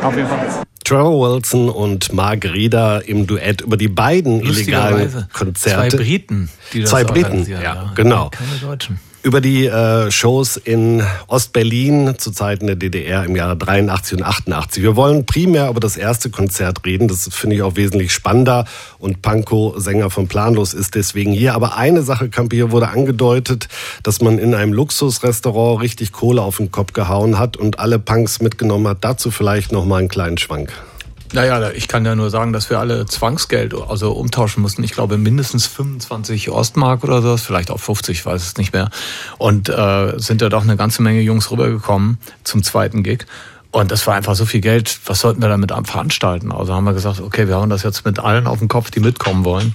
auf jeden Fall. Trevor Wilson und Mark Rieder im Duett über die beiden illegalen. Konzerte. Zwei Briten, die das Zwei Briten, ja, ja. genau. Keine Deutschen. Über die äh, Shows in Ostberlin zu Zeiten der DDR im Jahre 83 und 88. Wir wollen primär über das erste Konzert reden. Das finde ich auch wesentlich spannender. Und Pankow, Sänger von Planlos, ist deswegen hier. Aber eine Sache, Kampe, hier wurde angedeutet, dass man in einem Luxusrestaurant richtig Kohle auf den Kopf gehauen hat und alle Punks mitgenommen hat. Dazu vielleicht noch mal einen kleinen Schwank. Naja, ich kann ja nur sagen, dass wir alle Zwangsgeld also umtauschen mussten. Ich glaube mindestens 25 Ostmark oder so, vielleicht auch 50, ich weiß es nicht mehr. Und äh, sind da doch eine ganze Menge Jungs rübergekommen zum zweiten Gig. Und das war einfach so viel Geld, was sollten wir damit am veranstalten? Also haben wir gesagt, okay, wir hauen das jetzt mit allen auf den Kopf, die mitkommen wollen.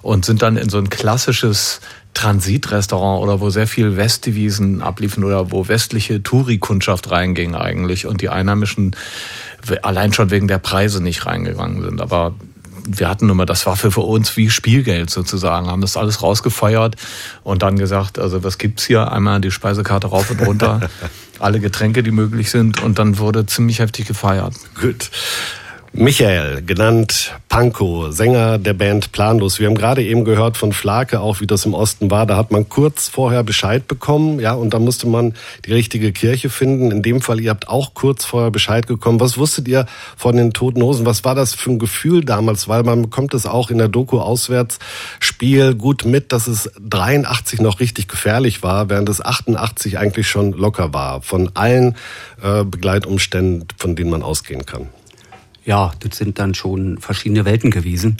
Und sind dann in so ein klassisches Transitrestaurant oder wo sehr viel Westdevisen abliefen oder wo westliche Touri-Kundschaft reinging eigentlich und die Einheimischen allein schon wegen der Preise nicht reingegangen sind. Aber wir hatten immer, das war für, für uns wie Spielgeld sozusagen, haben das alles rausgefeuert und dann gesagt, also was gibt's hier? Einmal die Speisekarte rauf und runter, <laughs> alle Getränke, die möglich sind und dann wurde ziemlich heftig gefeiert. Gut. Michael, genannt Pankow, Sänger der Band Planlos. Wir haben gerade eben gehört von Flake auch, wie das im Osten war. Da hat man kurz vorher Bescheid bekommen, ja, und da musste man die richtige Kirche finden. In dem Fall, ihr habt auch kurz vorher Bescheid bekommen. Was wusstet ihr von den Toten Hosen? Was war das für ein Gefühl damals? Weil man bekommt es auch in der Doku Auswärtsspiel gut mit, dass es 83 noch richtig gefährlich war, während es 88 eigentlich schon locker war. Von allen äh, Begleitumständen, von denen man ausgehen kann. Ja, das sind dann schon verschiedene Welten gewesen.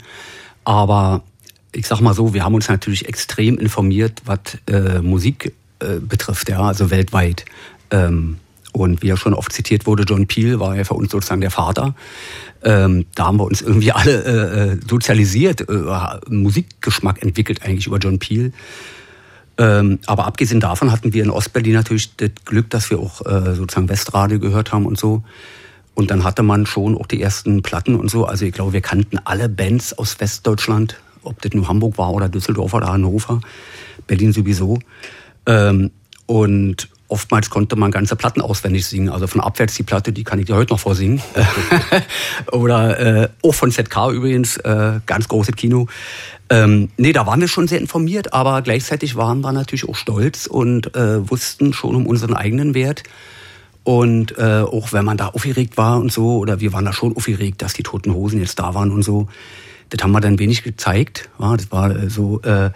Aber ich sag mal so, wir haben uns natürlich extrem informiert, was äh, Musik äh, betrifft, ja, also weltweit. Ähm, und wie ja schon oft zitiert wurde, John Peel war ja für uns sozusagen der Vater. Ähm, da haben wir uns irgendwie alle äh, äh, sozialisiert, äh, Musikgeschmack entwickelt eigentlich über John Peel. Ähm, aber abgesehen davon hatten wir in Ostberlin natürlich das Glück, dass wir auch äh, sozusagen Westradio gehört haben und so. Und dann hatte man schon auch die ersten Platten und so. Also ich glaube, wir kannten alle Bands aus Westdeutschland, ob das nur Hamburg war oder Düsseldorf oder Hannover, Berlin sowieso. Ähm, und oftmals konnte man ganze Platten auswendig singen. Also von Abwärts die Platte, die kann ich dir heute noch vorsingen. <laughs> oder äh, auch von ZK übrigens, äh, ganz großes Kino. Ähm, nee, da waren wir schon sehr informiert, aber gleichzeitig waren wir natürlich auch stolz und äh, wussten schon um unseren eigenen Wert. Und äh, auch wenn man da aufgeregt war und so, oder wir waren da schon aufgeregt, dass die Toten Hosen jetzt da waren und so, das haben wir dann wenig gezeigt. Ja, das war äh, so, äh,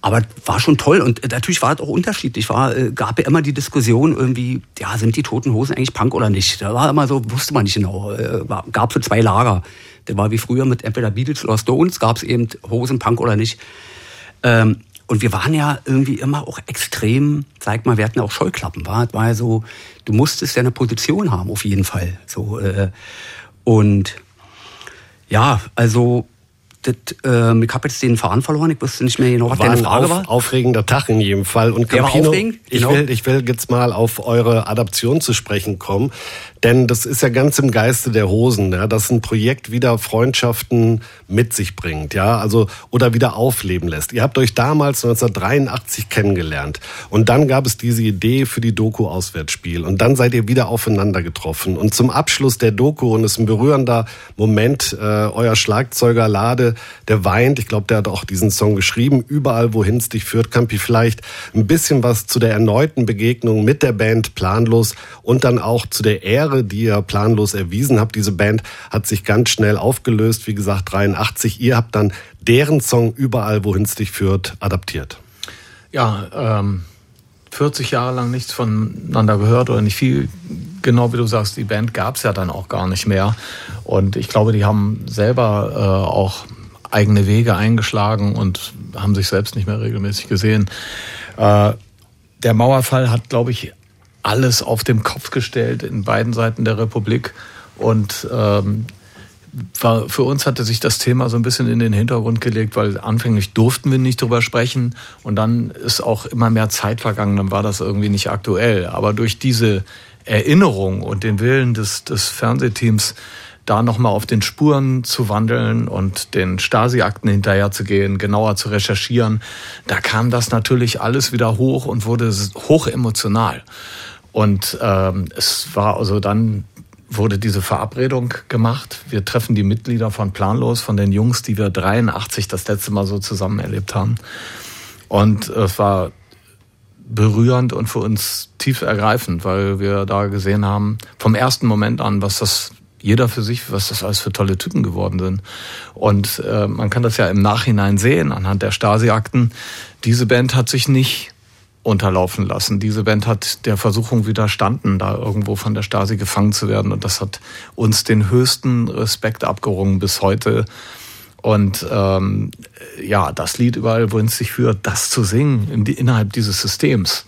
aber war schon toll und äh, natürlich war es auch unterschiedlich. War, äh, gab ja immer die Diskussion irgendwie, ja, sind die Toten Hosen eigentlich Punk oder nicht? Da war immer so, wusste man nicht genau. Äh, war, gab so zwei Lager. Der war wie früher mit entweder Beatles oder Stones, gab es eben Hosen, Punk oder nicht. Ähm, und wir waren ja irgendwie immer auch extrem, sag mal, wir hatten auch Scheuklappen, war, war ja so, du musstest ja eine Position haben, auf jeden Fall. So, äh, und ja, also das, ähm, ich habe jetzt den Faden verloren, ich wusste nicht mehr genau, was war deine ein Frage auf, war. aufregender Tag in jedem Fall. Und Campino, aufregend, ich, genau. will, ich will jetzt mal auf eure Adaption zu sprechen kommen. Denn das ist ja ganz im Geiste der Hosen, ja, dass ein Projekt wieder Freundschaften mit sich bringt, ja, also oder wieder aufleben lässt. Ihr habt euch damals 1983 kennengelernt und dann gab es diese Idee für die Doku Auswärtsspiel und dann seid ihr wieder aufeinander getroffen und zum Abschluss der Doku und es ist ein berührender Moment, äh, euer Schlagzeuger Lade, der weint, ich glaube, der hat auch diesen Song geschrieben, überall wohin es dich führt, Campi vielleicht ein bisschen was zu der erneuten Begegnung mit der Band Planlos und dann auch zu der Ehre, die ihr planlos erwiesen habt. Diese Band hat sich ganz schnell aufgelöst, wie gesagt 83. Ihr habt dann deren Song Überall, wohin es dich führt, adaptiert. Ja, ähm, 40 Jahre lang nichts voneinander gehört oder nicht viel. Genau wie du sagst, die Band gab es ja dann auch gar nicht mehr. Und ich glaube, die haben selber äh, auch eigene Wege eingeschlagen und haben sich selbst nicht mehr regelmäßig gesehen. Äh, der Mauerfall hat, glaube ich, alles auf den Kopf gestellt in beiden Seiten der Republik. Und ähm, für uns hatte sich das Thema so ein bisschen in den Hintergrund gelegt, weil anfänglich durften wir nicht drüber sprechen und dann ist auch immer mehr Zeit vergangen, dann war das irgendwie nicht aktuell. Aber durch diese Erinnerung und den Willen des, des Fernsehteams, da nochmal auf den Spuren zu wandeln und den Stasi-Akten hinterher zu gehen, genauer zu recherchieren, da kam das natürlich alles wieder hoch und wurde hoch emotional. Und ähm, es war also dann wurde diese Verabredung gemacht. Wir treffen die Mitglieder von Planlos, von den Jungs, die wir 83 das letzte Mal so zusammen erlebt haben. Und es war berührend und für uns tief ergreifend, weil wir da gesehen haben, vom ersten Moment an, was das jeder für sich, was das alles für tolle Typen geworden sind. Und äh, man kann das ja im Nachhinein sehen, anhand der Stasi-Akten. Diese Band hat sich nicht unterlaufen lassen. Diese Band hat der Versuchung widerstanden, da irgendwo von der Stasi gefangen zu werden. Und das hat uns den höchsten Respekt abgerungen bis heute. Und ähm, ja, das Lied überall, wohin es sich führt, das zu singen in die, innerhalb dieses Systems,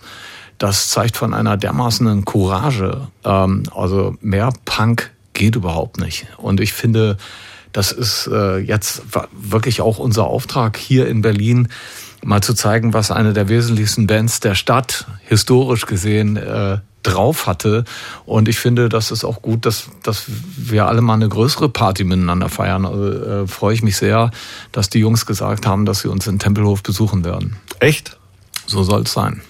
das zeigt von einer dermaßenen Courage. Ähm, also mehr Punk geht überhaupt nicht. Und ich finde, das ist äh, jetzt wirklich auch unser Auftrag hier in Berlin, mal zu zeigen, was eine der wesentlichsten Bands der Stadt historisch gesehen äh, drauf hatte. Und ich finde, das ist auch gut, dass, dass wir alle mal eine größere Party miteinander feiern. Also äh, freue ich mich sehr, dass die Jungs gesagt haben, dass sie uns in Tempelhof besuchen werden. Echt? So soll es sein.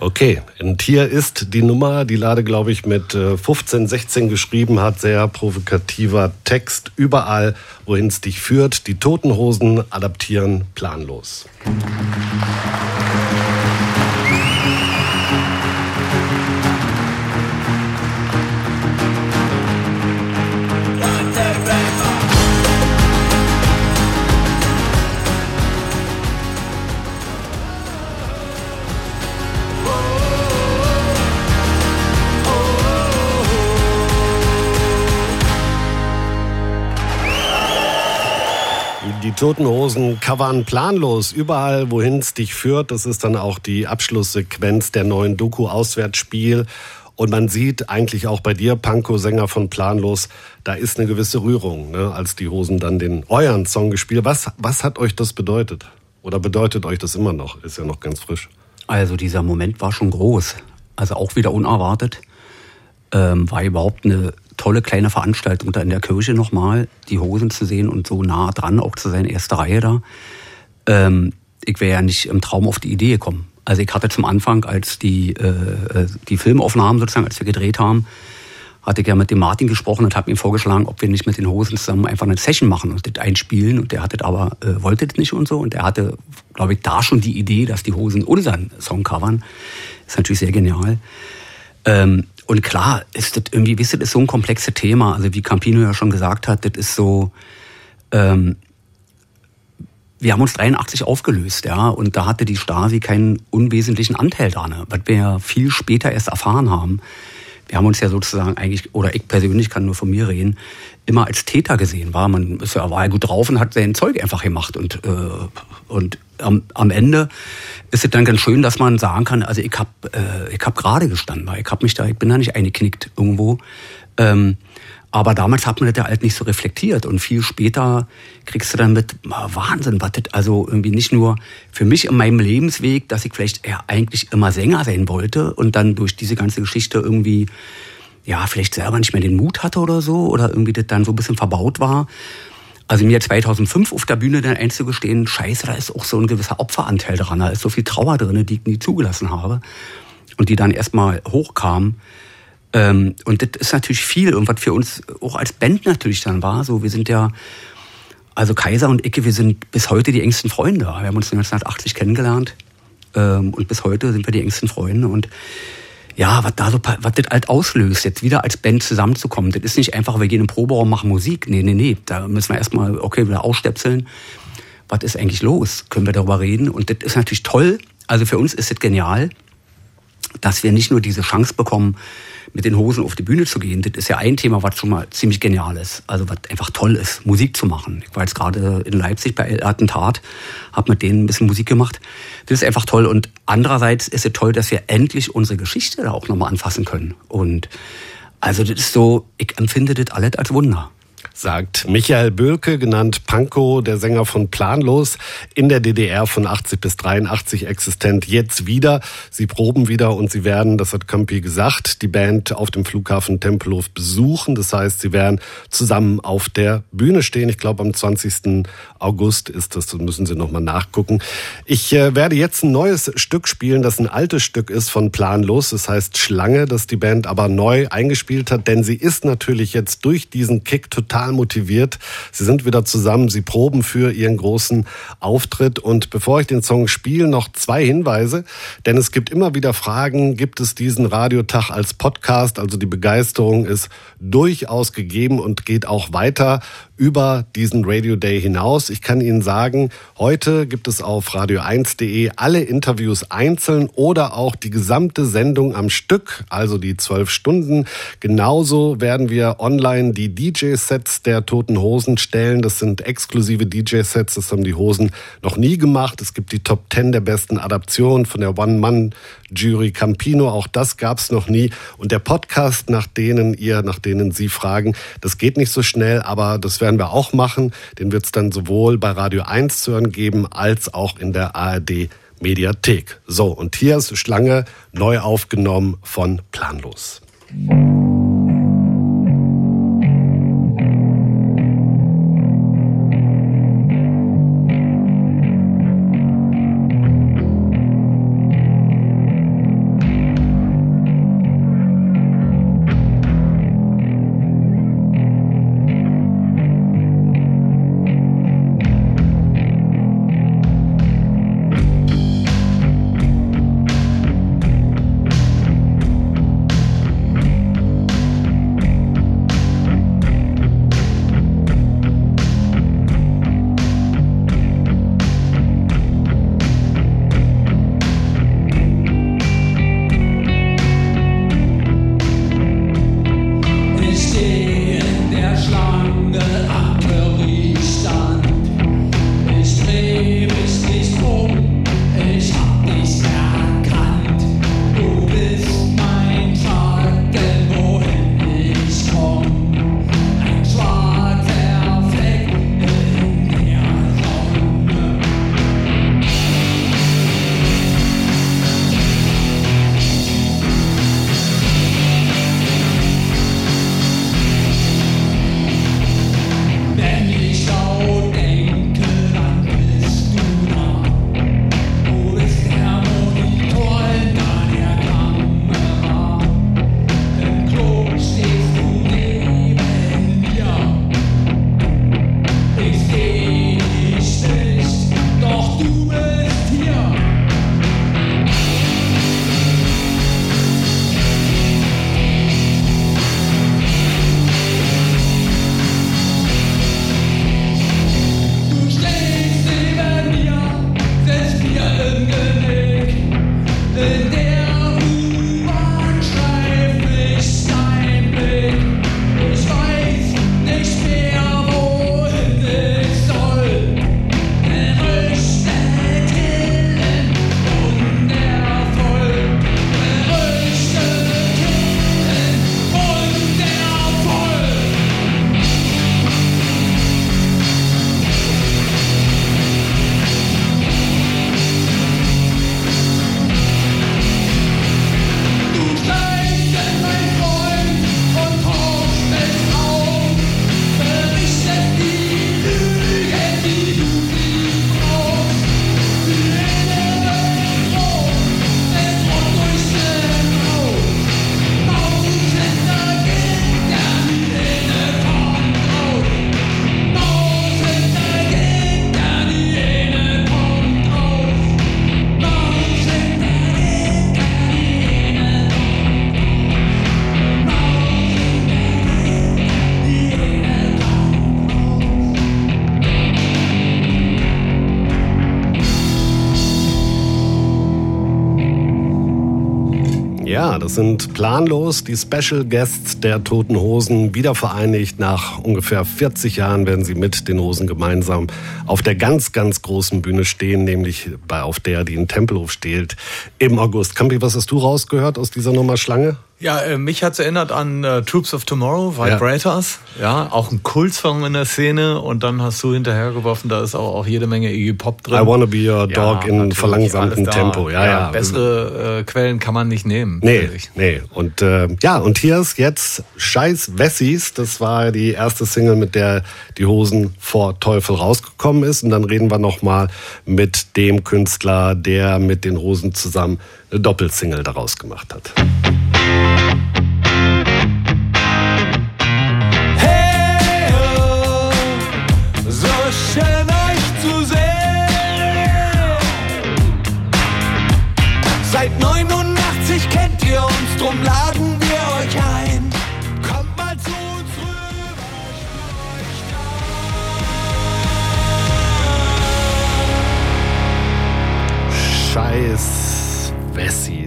Okay, und hier ist die Nummer, die Lade, glaube ich, mit 15, äh, 16 geschrieben hat. Sehr provokativer Text. Überall, wohin es dich führt. Die Toten Hosen adaptieren planlos. Die Toten Hosen covern planlos überall, wohin es dich führt. Das ist dann auch die Abschlusssequenz der neuen Doku Auswärtsspiel. Und man sieht eigentlich auch bei dir, Panko, Sänger von Planlos, da ist eine gewisse Rührung, ne, als die Hosen dann den euren Song gespielt. Was, was hat euch das bedeutet? Oder bedeutet euch das immer noch? Ist ja noch ganz frisch. Also dieser Moment war schon groß. Also auch wieder unerwartet. Ähm, war überhaupt eine tolle kleine Veranstaltung da in der Kirche nochmal, die Hosen zu sehen und so nah dran auch zu sein, erste Reihe da. Ähm, ich wäre ja nicht im Traum auf die Idee gekommen. Also ich hatte zum Anfang, als die, äh, äh, die Filmaufnahmen sozusagen, als wir gedreht haben, hatte ich ja mit dem Martin gesprochen und habe ihm vorgeschlagen, ob wir nicht mit den Hosen zusammen einfach eine Session machen und das einspielen. Und der hatte aber, äh, wollte das nicht und so. Und er hatte, glaube ich, da schon die Idee, dass die Hosen unseren Song covern. Ist natürlich sehr genial. Ähm, und klar ist das irgendwie, wisst ihr, das ist so ein komplexes Thema. Also wie Campino ja schon gesagt hat, das ist so, ähm, wir haben uns 83 aufgelöst, ja, und da hatte die Stasi keinen unwesentlichen Anteil dran, was wir ja viel später erst erfahren haben. Wir haben uns ja sozusagen eigentlich, oder ich persönlich kann nur von mir reden, immer als Täter gesehen. War man ist ja, war ja gut drauf und hat sein Zeug einfach gemacht und äh, und am, am Ende ist es dann ganz schön, dass man sagen kann, also ich habe äh, ich hab gerade gestanden, weil ich habe mich da, ich bin da nicht eingeknickt irgendwo. Ähm, aber damals hat man das ja halt nicht so reflektiert und viel später kriegst du dann mit Wahnsinn, was das also irgendwie nicht nur für mich in meinem Lebensweg, dass ich vielleicht eher eigentlich immer Sänger sein wollte und dann durch diese ganze Geschichte irgendwie ja vielleicht selber nicht mehr den Mut hatte oder so oder irgendwie das dann so ein bisschen verbaut war, also mir 2005 auf der Bühne dann einzugestehen, scheiße, da ist auch so ein gewisser Opferanteil dran, da ist so viel Trauer drin, die ich nie zugelassen habe und die dann erstmal hochkam. Ähm, und das ist natürlich viel und was für uns auch als Band natürlich dann war, so wir sind ja, also Kaiser und Icke, wir sind bis heute die engsten Freunde. Wir haben uns 1980 kennengelernt ähm, und bis heute sind wir die engsten Freunde und ja, was da so, was das halt auslöst, jetzt wieder als Band zusammenzukommen. Das ist nicht einfach, wir gehen in den Proberaum, machen Musik. Nee, nee, nee. Da müssen wir erstmal, okay, wieder ausstöpseln. was ist eigentlich los? Können wir darüber reden? Und das ist natürlich toll. Also für uns ist es genial, dass wir nicht nur diese Chance bekommen, mit den Hosen auf die Bühne zu gehen. Das ist ja ein Thema, was schon mal ziemlich genial ist. Also was einfach toll ist, Musik zu machen. Ich war jetzt gerade in Leipzig bei Attentat, habe mit denen ein bisschen Musik gemacht. Das ist einfach toll. Und andererseits ist es toll, dass wir endlich unsere Geschichte da auch nochmal anfassen können. Und also das ist so, ich empfinde das alles als Wunder sagt Michael Bölke, genannt Pankow, der Sänger von Planlos, in der DDR von 80 bis 83 existent, jetzt wieder. Sie proben wieder und sie werden, das hat Campi gesagt, die Band auf dem Flughafen Tempelhof besuchen. Das heißt, sie werden zusammen auf der Bühne stehen. Ich glaube, am 20. August ist das, das müssen Sie nochmal nachgucken. Ich äh, werde jetzt ein neues Stück spielen, das ein altes Stück ist von Planlos. Das heißt Total motiviert. Sie sind wieder zusammen, sie proben für ihren großen Auftritt. Und bevor ich den Song spiele, noch zwei Hinweise. Denn es gibt immer wieder Fragen, gibt es diesen Radiotag als Podcast? Also die Begeisterung ist durchaus gegeben und geht auch weiter über diesen Radio Day hinaus. Ich kann Ihnen sagen, heute gibt es auf radio1.de alle Interviews einzeln oder auch die gesamte Sendung am Stück, also die zwölf Stunden. Genauso werden wir online die DJ-Sets der Toten Hosen stellen. Das sind exklusive DJ-Sets, das haben die Hosen noch nie gemacht. Es gibt die Top 10 der besten Adaptionen von der One-Man-Jury Campino. Auch das gab es noch nie. Und der Podcast, nach denen ihr, nach denen Sie fragen, das geht nicht so schnell, aber das werden werden wir auch machen. Den wird es dann sowohl bei Radio 1 zu hören geben, als auch in der ARD Mediathek. So, und hier ist Schlange neu aufgenommen von Planlos. Das sind planlos die Special Guests der Toten Hosen, wieder vereinigt. Nach ungefähr 40 Jahren werden sie mit den Hosen gemeinsam auf der ganz, ganz großen Bühne stehen, nämlich bei, auf der, die in Tempelhof steht, im August. Kampi, was hast du rausgehört aus dieser Nummer Schlange? Ja, äh, mich hat's erinnert an äh, Troops of Tomorrow, Vibrators. Ja. ja, auch ein Kultsong in der Szene. Und dann hast du hinterhergeworfen, da ist auch, auch jede Menge Iggy Pop drin. I Wanna Be Your Dog ja, in verlangsamtem Tempo. Ja, ja, ja. Bessere äh, Quellen kann man nicht nehmen. Nee, nee. Und äh, ja, und hier ist jetzt Scheiß Wessis. Das war die erste Single, mit der die Hosen vor Teufel rausgekommen ist. Und dann reden wir nochmal mit dem Künstler, der mit den Hosen zusammen eine Doppelsingle daraus gemacht hat. Seit 89 kennt ihr uns, drum laden Scheiß Wessis.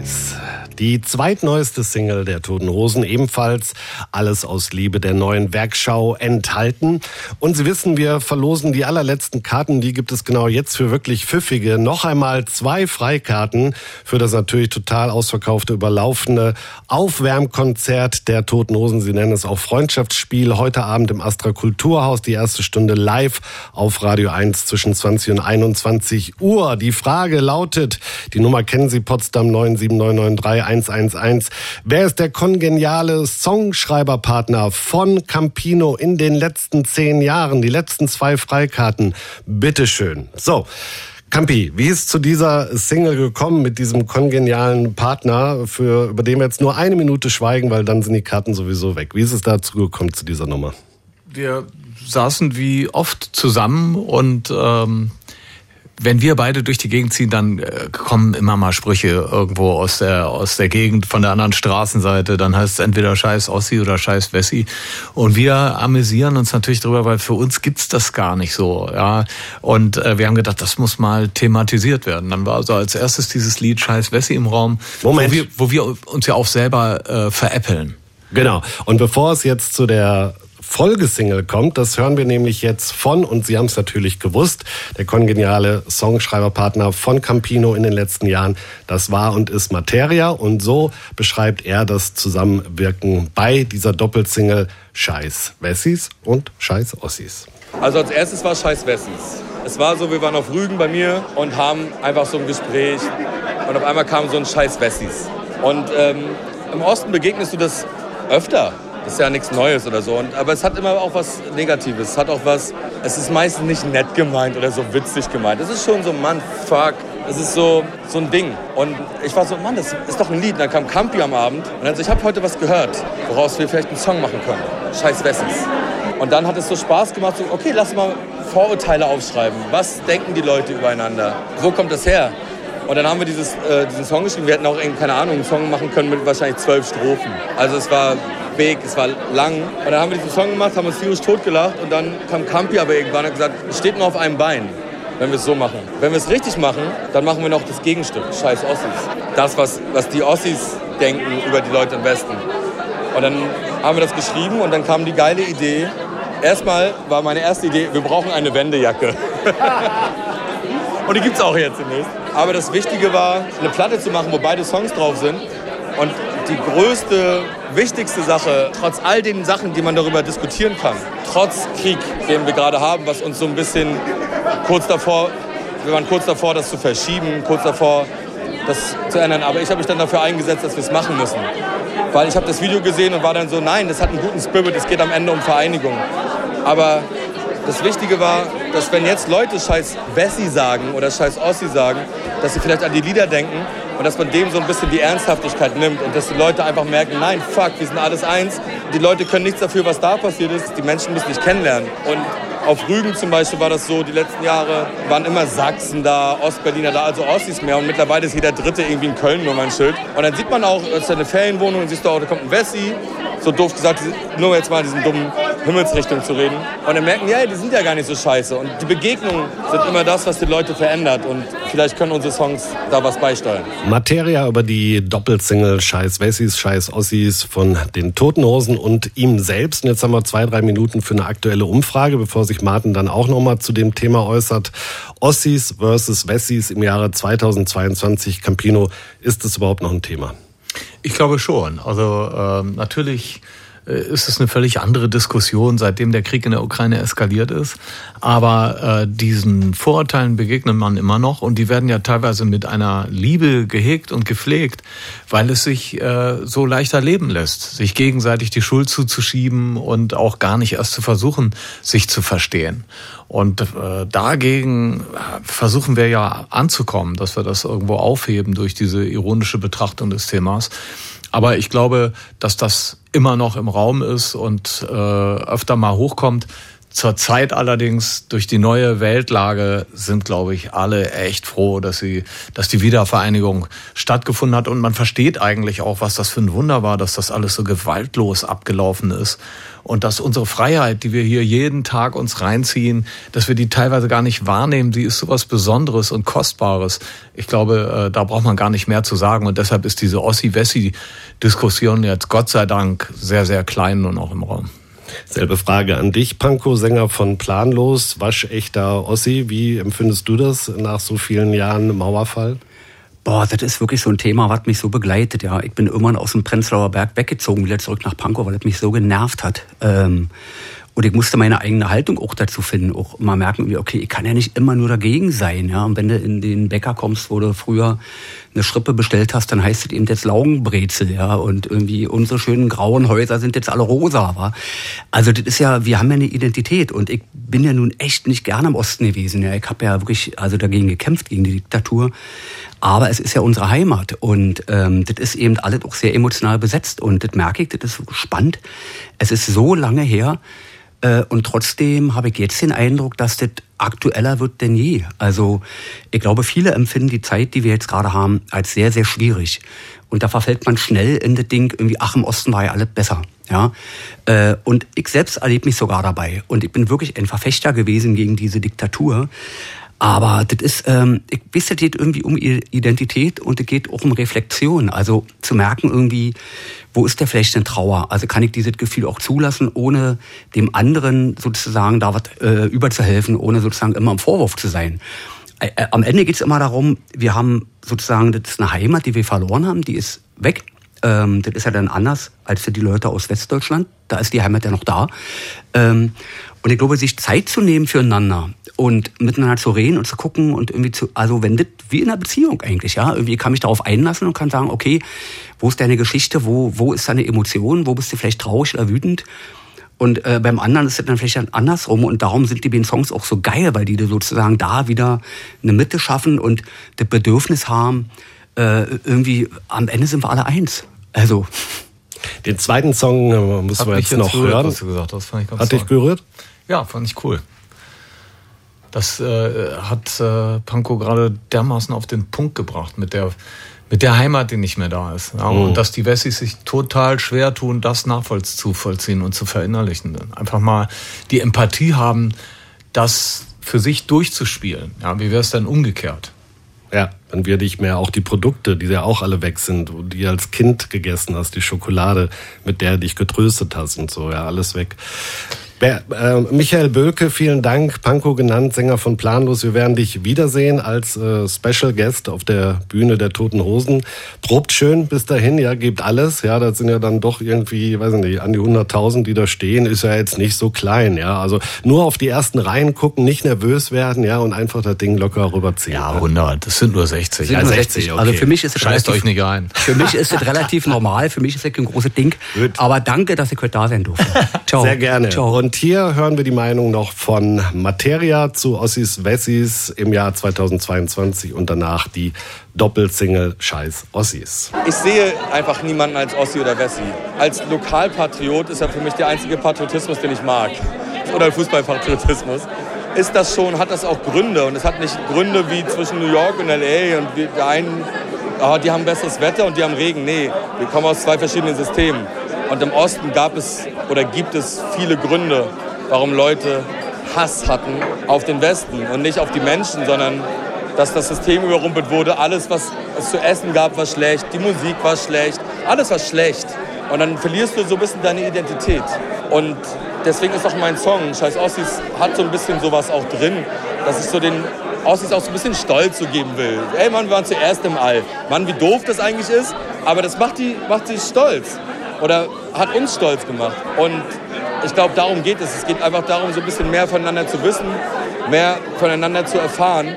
Die zweitneueste Single der Toten Hosen, ebenfalls Alles aus Liebe der neuen Werkschau enthalten. Und Sie wissen, wir verlosen die allerletzten Karten, die gibt es genau jetzt für wirklich Pfiffige. Noch einmal zwei Freikarten für das natürlich total ausverkaufte, überlaufende Aufwärmkonzert der Toten Hosen. Sie nennen es auch Freundschaftsspiel. Heute Abend im Astra Kulturhaus, die erste Stunde live auf Radio 1 zwischen 20 und 21 Uhr. Die Frage lautet, die Nummer kennen Sie, Potsdam 97993 111. Wer ist der kongeniale Songschreiberpartner von Campino in den letzten zehn Jahren? Die letzten zwei Freikarten. Bitteschön. So. Campi, wie ist zu dieser Single gekommen mit diesem kongenialen Partner, für, über den wir jetzt nur eine Minute schweigen, weil dann sind die Karten sowieso weg. Wie ist es dazu gekommen zu dieser Nummer? Wir saßen wie oft zusammen und ähm, wenn wir beide durch die Gegend ziehen, dann äh, kommen immer mal Sprüche irgendwo aus der, aus der Gegend von der anderen Straßenseite. Dann heißt es entweder Scheiß Ossi oder Scheiß Wessi. Und wir amüsieren uns natürlich darüber, weil für uns gibt's das gar nicht so. Ja. Und äh, wir haben gedacht, das muss mal thematisiert werden. Dann war also als erstes dieses Lied Scheiß Wessi im Raum, Moment. Wo, wir, wo wir uns ja auch selber äh, veräppeln. Genau. Und bevor es jetzt zu der Folgesingle kommt. Das hören wir nämlich jetzt von, und Sie haben es natürlich gewusst, der kongeniale Songschreiberpartner von Campino in den letzten Jahren. Das war und ist Materia. Und so beschreibt er das Zusammenwirken bei dieser Doppelsingle Scheiß Wessis und Scheiß Ossis. Also als erstes war Scheiß Wessis. Es war so, wir waren auf Rügen bei mir und haben einfach so ein Gespräch und auf einmal kam so ein Scheiß Wessis. Und ähm, im Osten begegnest du das öfter. Das ist ja nichts Neues oder so. Und, aber es hat immer auch was Negatives. Es hat auch was, es ist meistens nicht nett gemeint oder so witzig gemeint. Es ist schon so, Mann, fuck. Es ist so, so ein Ding. Und ich war so, Mann, das ist doch ein Lied. Und dann kam Campi am Abend und dann so, ich habe heute was gehört, woraus wir vielleicht einen Song machen können. Scheiß Wessis. Und dann hat es so Spaß gemacht, so, okay, lass mal Vorurteile aufschreiben. Was denken die Leute übereinander? Wo kommt das her? Und dann haben wir dieses, äh, diesen Song geschrieben. Wir hätten auch, keine Ahnung, einen Song machen können mit wahrscheinlich zwölf Strophen. Also es war Weg, es war lang. Und dann haben wir diesen Song gemacht, haben uns tierisch totgelacht und dann kam Campi aber irgendwann und hat gesagt, es steht nur auf einem Bein, wenn wir es so machen. Wenn wir es richtig machen, dann machen wir noch das Gegenstück, scheiß Ossis. Das, was, was die Ossis denken über die Leute im Westen. Und dann haben wir das geschrieben und dann kam die geile Idee. Erstmal war meine erste Idee, wir brauchen eine Wendejacke. <laughs> und die gibt es auch jetzt demnächst. Aber das Wichtige war, eine Platte zu machen, wo beide Songs drauf sind. Und die größte, wichtigste Sache, trotz all den Sachen, die man darüber diskutieren kann, trotz Krieg, den wir gerade haben, was uns so ein bisschen kurz davor, wir waren kurz davor, das zu verschieben, kurz davor, das zu ändern. Aber ich habe mich dann dafür eingesetzt, dass wir es machen müssen. Weil ich habe das Video gesehen und war dann so, nein, das hat einen guten Spirit, es geht am Ende um Vereinigung. Aber das Wichtige war, dass wenn jetzt Leute scheiß Bessie sagen oder scheiß Ossi sagen, dass sie vielleicht an die Lieder denken und dass man dem so ein bisschen die Ernsthaftigkeit nimmt und dass die Leute einfach merken, nein, fuck, wir sind alles eins. Die Leute können nichts dafür, was da passiert ist. Die Menschen müssen dich kennenlernen. Und auf Rügen zum Beispiel war das so, die letzten Jahre waren immer Sachsen da, Ostberliner da, also Ossis mehr. Und mittlerweile ist jeder Dritte irgendwie in Köln nur mein Schild. Und dann sieht man auch, es ist eine Ferienwohnung und siehst du auch, da kommt ein Wessi. So doof gesagt, nur jetzt mal diesen dummen Himmelsrichtung zu reden. Und dann merken, ja, die sind ja gar nicht so scheiße. Und die Begegnungen sind immer das, was die Leute verändert. Und vielleicht können unsere Songs da was beisteuern. Materia über die Doppelsingle Scheiß Wessis, Scheiß Ossis von den Totenhosen und ihm selbst. Und jetzt haben wir zwei, drei Minuten für eine aktuelle Umfrage, bevor sich Martin dann auch nochmal zu dem Thema äußert. Ossis versus Wessis im Jahre 2022. Campino, ist das überhaupt noch ein Thema? Ich glaube schon. Also ähm, natürlich ist es eine völlig andere Diskussion, seitdem der Krieg in der Ukraine eskaliert ist. Aber äh, diesen Vorurteilen begegnet man immer noch und die werden ja teilweise mit einer Liebe gehegt und gepflegt, weil es sich äh, so leichter leben lässt, sich gegenseitig die Schuld zuzuschieben und auch gar nicht erst zu versuchen, sich zu verstehen. Und äh, dagegen versuchen wir ja anzukommen, dass wir das irgendwo aufheben durch diese ironische Betrachtung des Themas. Aber ich glaube, dass das immer noch im Raum ist und äh, öfter mal hochkommt. Zurzeit allerdings durch die neue Weltlage sind, glaube ich, alle echt froh, dass sie, dass die Wiedervereinigung stattgefunden hat. Und man versteht eigentlich auch, was das für ein Wunder war, dass das alles so gewaltlos abgelaufen ist. Und dass unsere Freiheit, die wir hier jeden Tag uns reinziehen, dass wir die teilweise gar nicht wahrnehmen, die ist sowas Besonderes und Kostbares. Ich glaube, äh, da braucht man gar nicht mehr zu sagen. Und deshalb ist diese Ossi-Wessi-Diskussion jetzt Gott sei Dank sehr, sehr klein und auch im Raum. Selbe Frage an dich, Panko, Sänger von Planlos, waschechter Ossi. Wie empfindest du das nach so vielen Jahren Mauerfall? Boah, das ist wirklich so ein Thema, was mich so begleitet. Ja, ich bin irgendwann aus dem Prenzlauer Berg weggezogen, wieder zurück nach Pankow, weil das mich so genervt hat. Ähm, und ich musste meine eigene Haltung auch dazu finden, auch mal merken, okay, ich kann ja nicht immer nur dagegen sein. Ja? Und wenn du in den Bäcker kommst, wo du früher eine Schrippe bestellt hast, dann heißt es eben jetzt Laugenbrezel, ja. Und irgendwie unsere schönen grauen Häuser sind jetzt alle rosa, wa? Also das ist ja, wir haben ja eine Identität und ich bin ja nun echt nicht gerne im Osten gewesen. Ja, ich habe ja wirklich also dagegen gekämpft gegen die Diktatur. Aber es ist ja unsere Heimat und ähm, das ist eben alles auch sehr emotional besetzt und das merke ich, das ist spannend. Es ist so lange her, und trotzdem habe ich jetzt den Eindruck, dass das aktueller wird denn je. Also ich glaube, viele empfinden die Zeit, die wir jetzt gerade haben, als sehr, sehr schwierig. Und da verfällt man schnell in das Ding, irgendwie, ach, im Osten war ja alles besser. Ja? Äh, und ich selbst erlebe mich sogar dabei. Und ich bin wirklich ein Verfechter gewesen gegen diese Diktatur. Aber das ist, ähm, ich weiß, es geht irgendwie um Identität und es geht auch um Reflexion. Also zu merken irgendwie, wo ist der vielleicht eine Trauer? Also kann ich dieses Gefühl auch zulassen, ohne dem anderen sozusagen da was äh, überzuhelfen, ohne sozusagen immer im Vorwurf zu sein. Äh am Ende geht es immer darum, wir haben sozusagen, das ist eine Heimat, die wir verloren haben, die ist weg. Ähm, das ist ja dann anders als für die Leute aus Westdeutschland. Da ist die Heimat ja noch da. Ähm, und ich glaube, sich Zeit zu nehmen füreinander und miteinander zu reden und zu gucken und irgendwie zu, also wenn das wie in einer Beziehung eigentlich, ja, irgendwie kann mich darauf einlassen und kann sagen, okay, wo ist deine Geschichte, wo, wo ist deine Emotion, wo bist du vielleicht traurig oder wütend? Und äh, beim anderen ist es dann vielleicht dann andersrum und darum sind die beiden Songs auch so geil, weil die sozusagen da wieder eine Mitte schaffen und das Bedürfnis haben, äh, irgendwie am Ende sind wir alle eins. Also den zweiten Song äh, müssen wir jetzt, noch hören. Was du gesagt hast, fand ich ganz Hat dich berührt? Ja, fand ich cool. Das äh, hat äh, Panko gerade dermaßen auf den Punkt gebracht mit der, mit der Heimat, die nicht mehr da ist. Ja, mhm. Und dass die Wessis sich total schwer tun, das nachvollziehen und zu verinnerlichen. Einfach mal die Empathie haben, das für sich durchzuspielen. Ja, wie wäre es denn umgekehrt? Ja, dann werde ich mehr auch die Produkte, die ja auch alle weg sind, die als Kind gegessen hast, die Schokolade, mit der du dich getröstet hast und so, ja, alles weg. Äh, Michael Bölke, vielen Dank. Panko genannt, Sänger von Planlos. Wir werden dich wiedersehen als äh, Special Guest auf der Bühne der Toten Hosen. Probt schön bis dahin, ja, gebt alles. Ja, das sind ja dann doch irgendwie, weiß ich nicht, an die 100.000, die da stehen, ist ja jetzt nicht so klein. Ja, also nur auf die ersten Reihen gucken, nicht nervös werden, ja, und einfach das Ding locker rüberziehen. Ja, 100, das sind nur 60. Sind ja, nur 60, 60 okay. Also für mich ist es Scheißt euch nicht ein. Für mich ist es <laughs> relativ normal, für mich ist es ein großes Ding. Gut. Aber danke, dass ich heute da sein durfte. <laughs> Ciao. Sehr gerne. Ciao. Und und hier hören wir die Meinung noch von Materia zu Ossis Wessis im Jahr 2022 und danach die Doppelsingle Scheiß Ossis. Ich sehe einfach niemanden als Ossi oder Wessi. Als Lokalpatriot ist er für mich der einzige Patriotismus, den ich mag. <laughs> Oder Fußballpatriotismus. Ist das schon, hat das auch Gründe und es hat nicht Gründe wie zwischen New York und LA und der einen, oh, die haben besseres Wetter und die haben Regen. Nee, wir kommen aus zwei verschiedenen Systemen. Und im Osten gab es oder gibt es viele Gründe, warum Leute Hass hatten auf den Westen und nicht auf die Menschen, sondern dass das System überrumpelt wurde. Alles, was es zu essen gab, war schlecht. Die Musik war schlecht. Alles war schlecht. Und dann verlierst du so ein bisschen deine Identität. Und deswegen ist auch mein Song, Scheiß Ossis, hat so ein bisschen sowas auch drin, dass ich so den Ossis auch so ein bisschen Stolz zu geben will. Ey Mann, wir waren zuerst im All. Mann, wie doof das eigentlich ist, aber das macht, die, macht sie stolz. Oder hat uns stolz gemacht. Und ich glaube, darum geht es. Es geht einfach darum, so ein bisschen mehr voneinander zu wissen, mehr voneinander zu erfahren.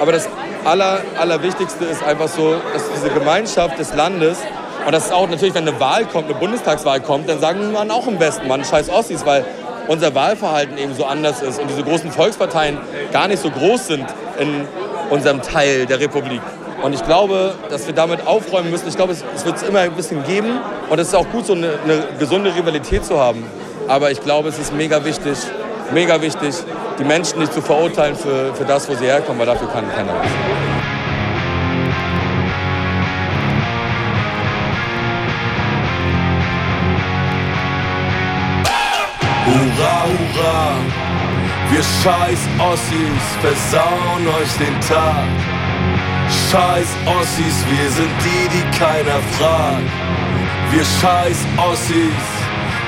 Aber das Aller, Allerwichtigste ist einfach so, dass diese Gemeinschaft des Landes und das ist auch natürlich, wenn eine Wahl kommt, eine Bundestagswahl kommt, dann sagen man auch im Westen, man scheiß Ossis, weil unser Wahlverhalten eben so anders ist und diese großen Volksparteien gar nicht so groß sind in unserem Teil der Republik. Und ich glaube, dass wir damit aufräumen müssen. Ich glaube, es, wird es immer ein bisschen geben und es ist auch gut, so eine, eine gesunde Rivalität zu haben. Aber ich glaube, es ist mega wichtig, mega wichtig, die Menschen nicht zu verurteilen für, für das, wo sie herkommen, weil dafür kann keiner was. Hurra, hurra, wir scheiß Ossis versauen euch den Tag. Scheiß Ossis, wir sind die, die keiner fragt. Wir scheiß Ossis,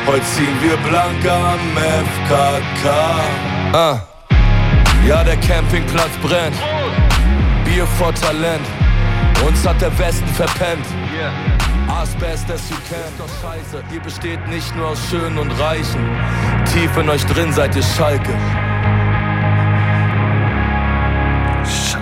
heute ziehen wir blank am FKK. Ah. Ja, der Campingplatz brennt. Bier vor Talent. Uns hat der Westen verpennt. As best as you can. Doch scheiße, ihr besteht nicht nur aus Schönen und Reichen. Tief in euch drin seid ihr Schalke.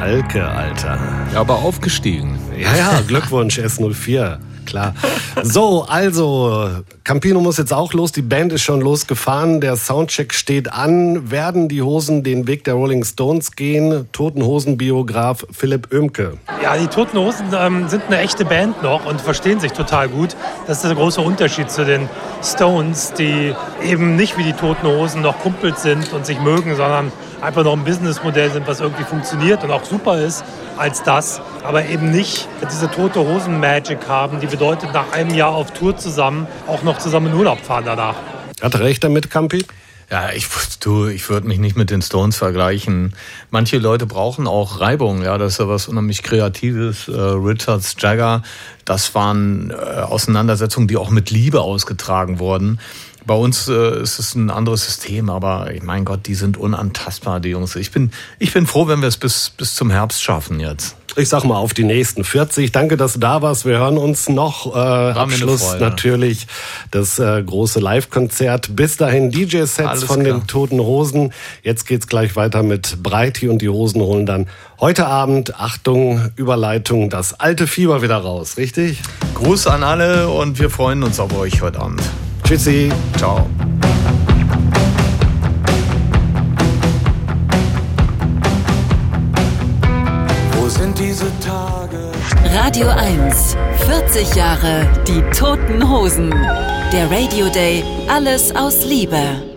Schalke, Alter. Ja, aber aufgestiegen. Ja, ja, <laughs> Glückwunsch, S04 klar. So, also, Campino muss jetzt auch los. Die Band ist schon losgefahren. Der Soundcheck steht an. Werden die Hosen den Weg der Rolling Stones gehen? Toten Hosen-Biograf Philipp Oemke. Ja, die Toten Hosen ähm, sind eine echte Band noch und verstehen sich total gut. Das ist der große Unterschied zu den Stones, die eben nicht wie die Toten Hosen noch Kumpels sind und sich mögen, sondern einfach noch ein Businessmodell sind, was irgendwie funktioniert und auch super ist als das, aber eben nicht diese tote Hosen Magic haben, die bedeutet nach einem Jahr auf Tour zusammen auch noch zusammen in Urlaub fahren danach. Hat er recht damit, Campi? Ja, ich, du, ich würde mich nicht mit den Stones vergleichen. Manche Leute brauchen auch Reibung, ja, das ist ja was unheimlich Kreatives. Äh, Richards, Jagger, das waren äh, Auseinandersetzungen, die auch mit Liebe ausgetragen wurden. Bei uns äh, ist es ein anderes System, aber mein Gott, die sind unantastbar, die Jungs. Ich bin, ich bin froh, wenn wir es bis, bis zum Herbst schaffen jetzt. Ich sag mal auf die nächsten 40. Danke, dass du da warst. Wir hören uns noch. Äh, Abschluss natürlich das äh, große Live-Konzert. Bis dahin DJ-Sets von klar. den Toten Hosen. Jetzt geht's gleich weiter mit Breiti und die Hosen holen dann heute Abend, Achtung, Überleitung, das alte Fieber wieder raus, richtig? Gruß an alle und wir freuen uns auf euch heute Abend. Tschüssi. Ciao. Wo sind diese Tage? Radio 1. 40 Jahre die Toten Hosen. Der Radio Day. Alles aus Liebe.